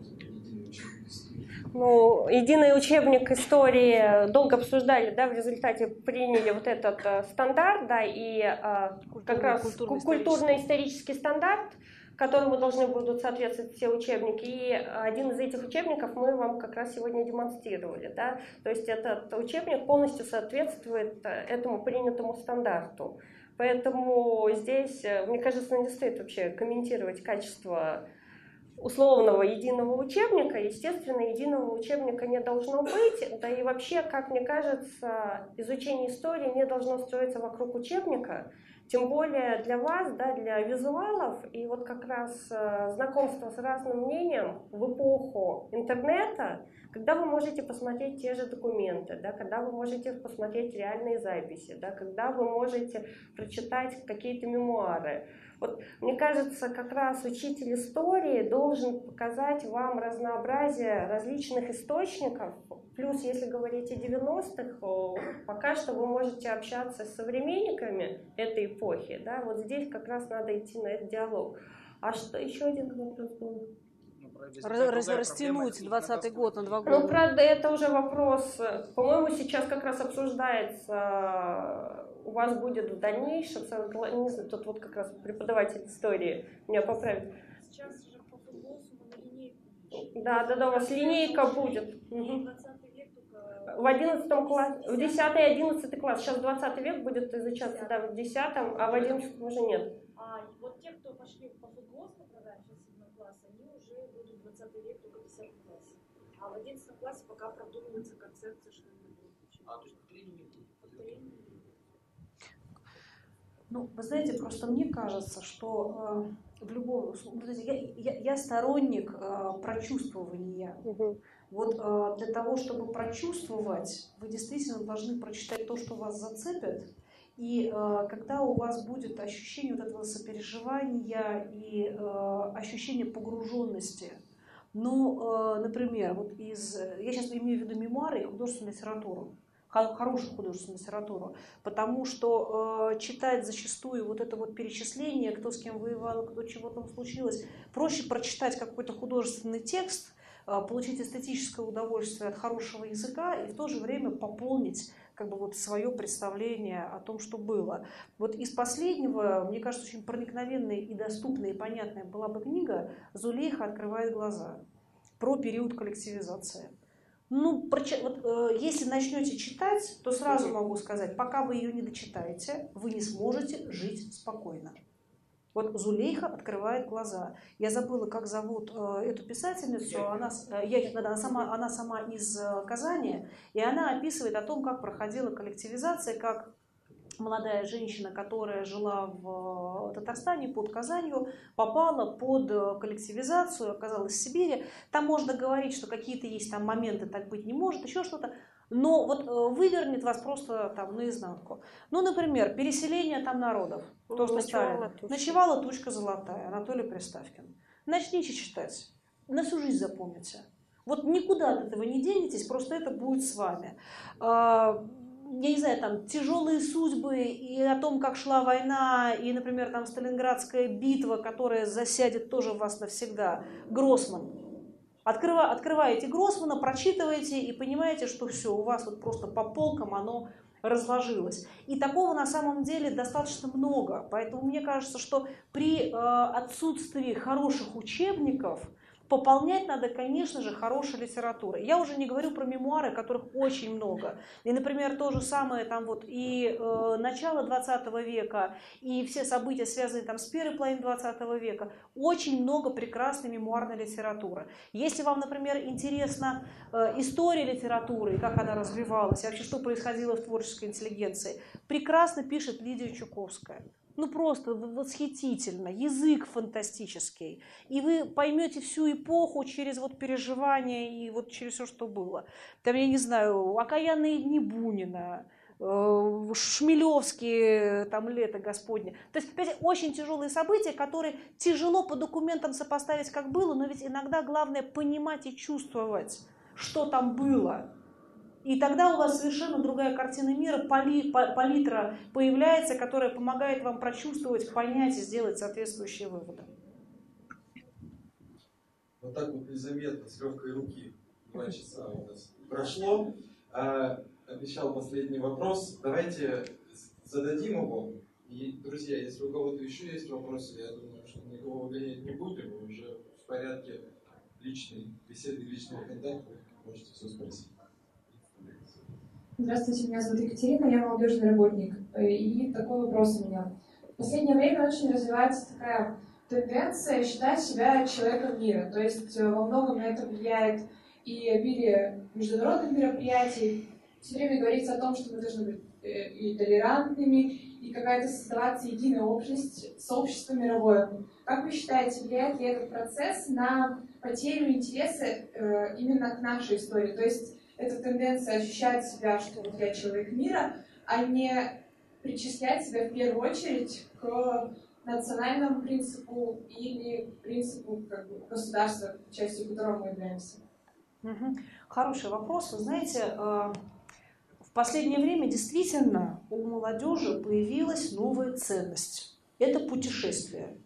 ну, единый учебник истории долго обсуждали, да, в результате приняли вот этот э, стандарт, да, и э, как раз культурно-исторический стандарт, которому должны будут соответствовать все учебники. И один из этих учебников мы вам как раз сегодня демонстрировали. Да? То есть этот учебник полностью соответствует э, этому принятому стандарту. Поэтому здесь, э, мне кажется, не стоит вообще комментировать качество условного единого учебника, естественно, единого учебника не должно быть, да и вообще, как мне кажется, изучение истории не должно строиться вокруг учебника, тем более для вас, да, для визуалов, и вот как раз э, знакомство с разным мнением в эпоху интернета, когда вы можете посмотреть те же документы, да, когда вы можете посмотреть реальные записи, да, когда вы можете прочитать какие-то мемуары. Вот, мне кажется, как раз учитель истории должен показать вам разнообразие различных источников. Плюс, если говорить о 90-х, пока что вы можете общаться с современниками этой эпохи. Да? Вот здесь как раз надо идти на этот диалог. А что еще один вопрос был? Раз, растянуть 20 год на два года. Ну, правда, это уже вопрос, по-моему, сейчас как раз обсуждается, у вас будет в дальнейшем, не знаю, тут вот как раз преподаватель истории меня поправит. Сейчас же по футболу на линейку. Да, да, да, у вас линейка будет. Угу. В 11 классе, в 10 и 11 класс. Сейчас 20 век будет изучаться, да, в 10, а в 11 уже нет. А вот те, кто пошли по футболу программе, сейчас 7 класс, они уже будут 20 век, только 10 класс. А в 11 классе пока продумывается концепция, что они будут учить. А, то есть повторение не будет? Ну, вы знаете, просто мне кажется, что э, в любом я, я, я сторонник э, прочувствования. Угу. Вот э, для того, чтобы прочувствовать, вы действительно должны прочитать то, что вас зацепит. И э, когда у вас будет ощущение вот этого сопереживания и э, ощущение погруженности, ну, э, например, вот из, я сейчас имею в виду мемуары и художественную литературу, хорошую художественную литературу, потому что э, читать зачастую вот это вот перечисление, кто с кем воевал, кто чего там случилось, проще прочитать какой-то художественный текст, э, получить эстетическое удовольствие от хорошего языка и в то же время пополнить как бы вот свое представление о том, что было. Вот из последнего, мне кажется, очень проникновенная и доступная и понятная была бы книга «Зулейха открывает глаза» про период коллективизации. Ну, вот, э, если начнете читать, то сразу могу сказать, пока вы ее не дочитаете, вы не сможете жить спокойно. Вот Зулейха открывает глаза. Я забыла, как зовут э, эту писательницу. Она, э, я, она, сама, она сама из Казани, и она описывает о том, как проходила коллективизация, как молодая женщина, которая жила в э, Татарстане под Казанью, попала под э, коллективизацию, оказалась в Сибири. Там можно говорить, что какие-то есть там моменты, так быть не может, еще что-то. Но вот э, вывернет вас просто там наизнанку. Ну, например, переселение там народов. То, что Ночевала, тучка. Ночевала тучка золотая, Анатолий Приставкин. Начните читать. На всю жизнь запомните. Вот никуда от этого не денетесь, просто это будет с вами. Я не знаю, там, тяжелые судьбы и о том, как шла война, и, например, там, Сталинградская битва, которая засядет тоже в вас навсегда. Гроссман. Открыва, открываете Гроссмана, прочитываете и понимаете, что все, у вас вот просто по полкам оно разложилось. И такого на самом деле достаточно много. Поэтому мне кажется, что при э, отсутствии хороших учебников Пополнять надо, конечно же, хорошей литературой. Я уже не говорю про мемуары, которых очень много. И, например, то же самое там вот и э, начало 20 века, и все события, связанные там с первой половиной 20 века. Очень много прекрасной мемуарной литературы. Если вам, например, интересна э, история литературы и как она развивалась, и вообще что происходило в творческой интеллигенции, прекрасно пишет Лидия Чуковская ну просто восхитительно, язык фантастический. И вы поймете всю эпоху через вот переживания и вот через все, что было. Там, я не знаю, окаянные дни Бунина, э, Шмелевские, там лето Господне. То есть, опять, очень тяжелые события, которые тяжело по документам сопоставить, как было, но ведь иногда главное понимать и чувствовать, что там было. И тогда у вас совершенно другая картина мира, пали, палитра появляется, которая помогает вам прочувствовать, понять и сделать соответствующие выводы. Вот так вот незаметно, с легкой руки, два часа у нас прошло. А, обещал последний вопрос. Давайте зададим его. И, друзья, если у кого-то еще есть вопросы, я думаю, что никого выгонять не будем. Мы уже в порядке личной беседы, личного контакта. Можете все спросить. Здравствуйте, меня зовут Екатерина, я молодежный работник. И такой вопрос у меня. В последнее время очень развивается такая тенденция считать себя человеком мира. То есть э, во многом на это влияет и обилие международных мероприятий. Все время говорится о том, что мы должны быть э, и толерантными, и какая-то создаваться единая общность, сообщество мировое. Как вы считаете, влияет ли этот процесс на потерю интереса э, именно к нашей истории? То есть эта тенденция ощущать себя, что вот я человек мира, а не причислять себя в первую очередь к национальному принципу или принципу как бы, государства, частью которого мы являемся. Хороший вопрос. Вы знаете, э, в последнее время действительно у молодежи появилась новая ценность. Это путешествие.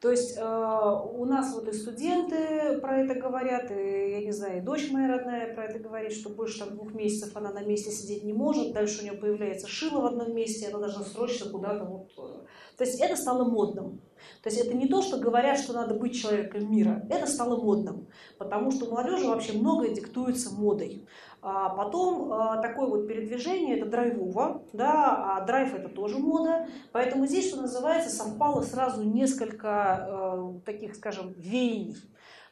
То есть э, у нас вот и студенты про это говорят, и, я не знаю, и дочь моя родная про это говорит, что больше там двух месяцев она на месте сидеть не может, дальше у нее появляется шило в одном месте, она должна срочно куда-то вот... Э. То есть это стало модным. То есть это не то, что говорят, что надо быть человеком мира, это стало модным, потому что молодежи вообще многое диктуется модой. А потом а, такое вот передвижение, это драйвово, да, а драйв это тоже мода. Поэтому здесь, что называется, совпало сразу несколько э, таких, скажем, веяний.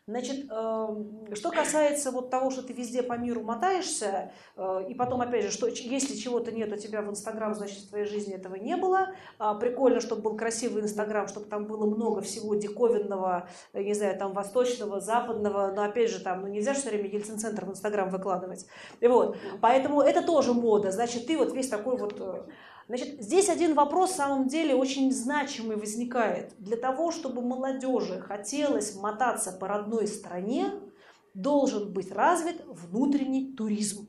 Значит, эм, что касается вот того, что ты везде по миру мотаешься, э, и потом, опять же, что если чего-то нет у тебя в Инстаграм, значит, в твоей жизни этого не было. А, прикольно, чтобы был красивый Инстаграм, чтобы там было много всего диковинного, э, не знаю, там, восточного, западного, но, опять же, там, ну, нельзя же все время Ельцин-центр в Инстаграм выкладывать. И вот, поэтому это тоже мода. Значит, ты вот весь такой вот э, Значит, здесь один вопрос, в самом деле, очень значимый возникает. Для того, чтобы молодежи хотелось мотаться по родной стране, должен быть развит внутренний туризм.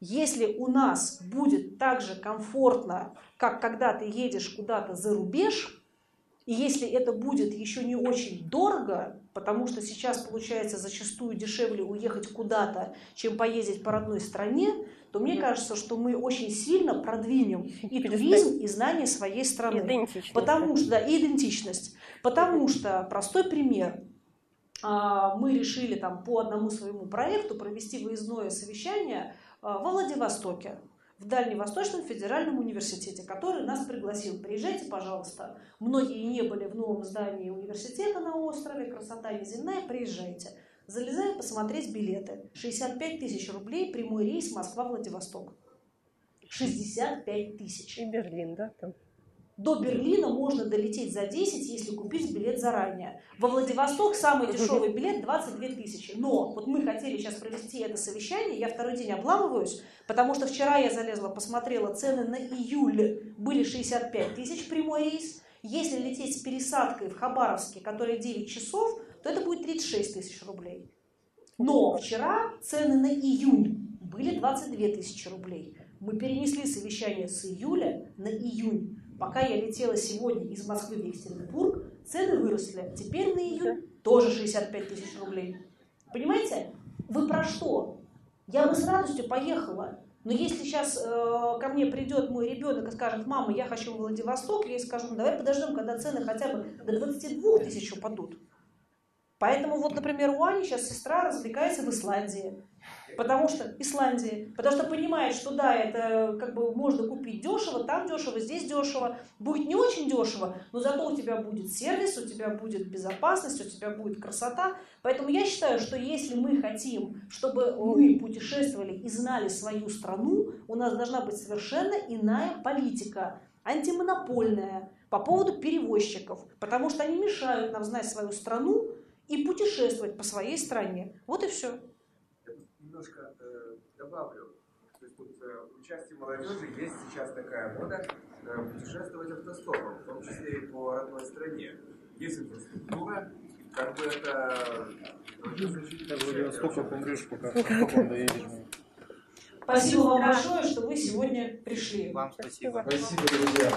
Если у нас будет так же комфортно, как когда ты едешь куда-то за рубеж, и если это будет еще не очень дорого, потому что сейчас получается зачастую дешевле уехать куда-то, чем поездить по родной стране, то мне кажется, что мы очень сильно продвинем и туризм, и знание своей страны. Идентичность. Потому что, да, и идентичность. Потому что, простой пример, а, мы решили там по одному своему проекту провести выездное совещание а, во Владивостоке в Дальневосточном федеральном университете, который нас пригласил. Приезжайте, пожалуйста. Многие не были в новом здании университета на острове, красота неземная, приезжайте. Залезаем посмотреть билеты. 65 тысяч рублей, прямой рейс Москва-Владивосток. 65 тысяч. И Берлин, да? Там. До Берлина можно долететь за 10, если купить билет заранее. Во Владивосток самый дешевый билет 22 тысячи. Но вот мы хотели сейчас провести это совещание, я второй день обламываюсь, потому что вчера я залезла, посмотрела цены на июль, были 65 тысяч прямой рейс. Если лететь с пересадкой в Хабаровске, которая 9 часов, то это будет 36 тысяч рублей. Но вчера цены на июнь были 22 тысячи рублей. Мы перенесли совещание с июля на июнь. Пока я летела сегодня из Москвы в Екатеринбург, цены выросли. Теперь на июнь тоже 65 тысяч рублей. Понимаете? Вы про что? Я бы с радостью поехала. Но если сейчас э, ко мне придет мой ребенок и скажет, мама, я хочу в Владивосток, я ей скажу, ну, давай подождем, когда цены хотя бы до 22 тысяч упадут. Поэтому вот, например, у Ани сейчас сестра развлекается в Исландии. Потому что Исландия, потому что понимает, что да, это как бы можно купить дешево, там дешево, здесь дешево, будет не очень дешево, но зато у тебя будет сервис, у тебя будет безопасность, у тебя будет красота. Поэтому я считаю, что если мы хотим, чтобы мы путешествовали и знали свою страну, у нас должна быть совершенно иная политика, антимонопольная, по поводу перевозчиков, потому что они мешают нам знать свою страну и путешествовать по своей стране. Вот и все немножко э, добавлю. То есть вот, э, участие молодежи есть сейчас такая мода э, путешествовать автостопом, в том числе и по родной стране. Есть инфраструктура, как бы это... Владивостока помрешь, пока доедешь. Спасибо вам большое, что вы сегодня пришли. Вам спасибо. Спасибо, друзья.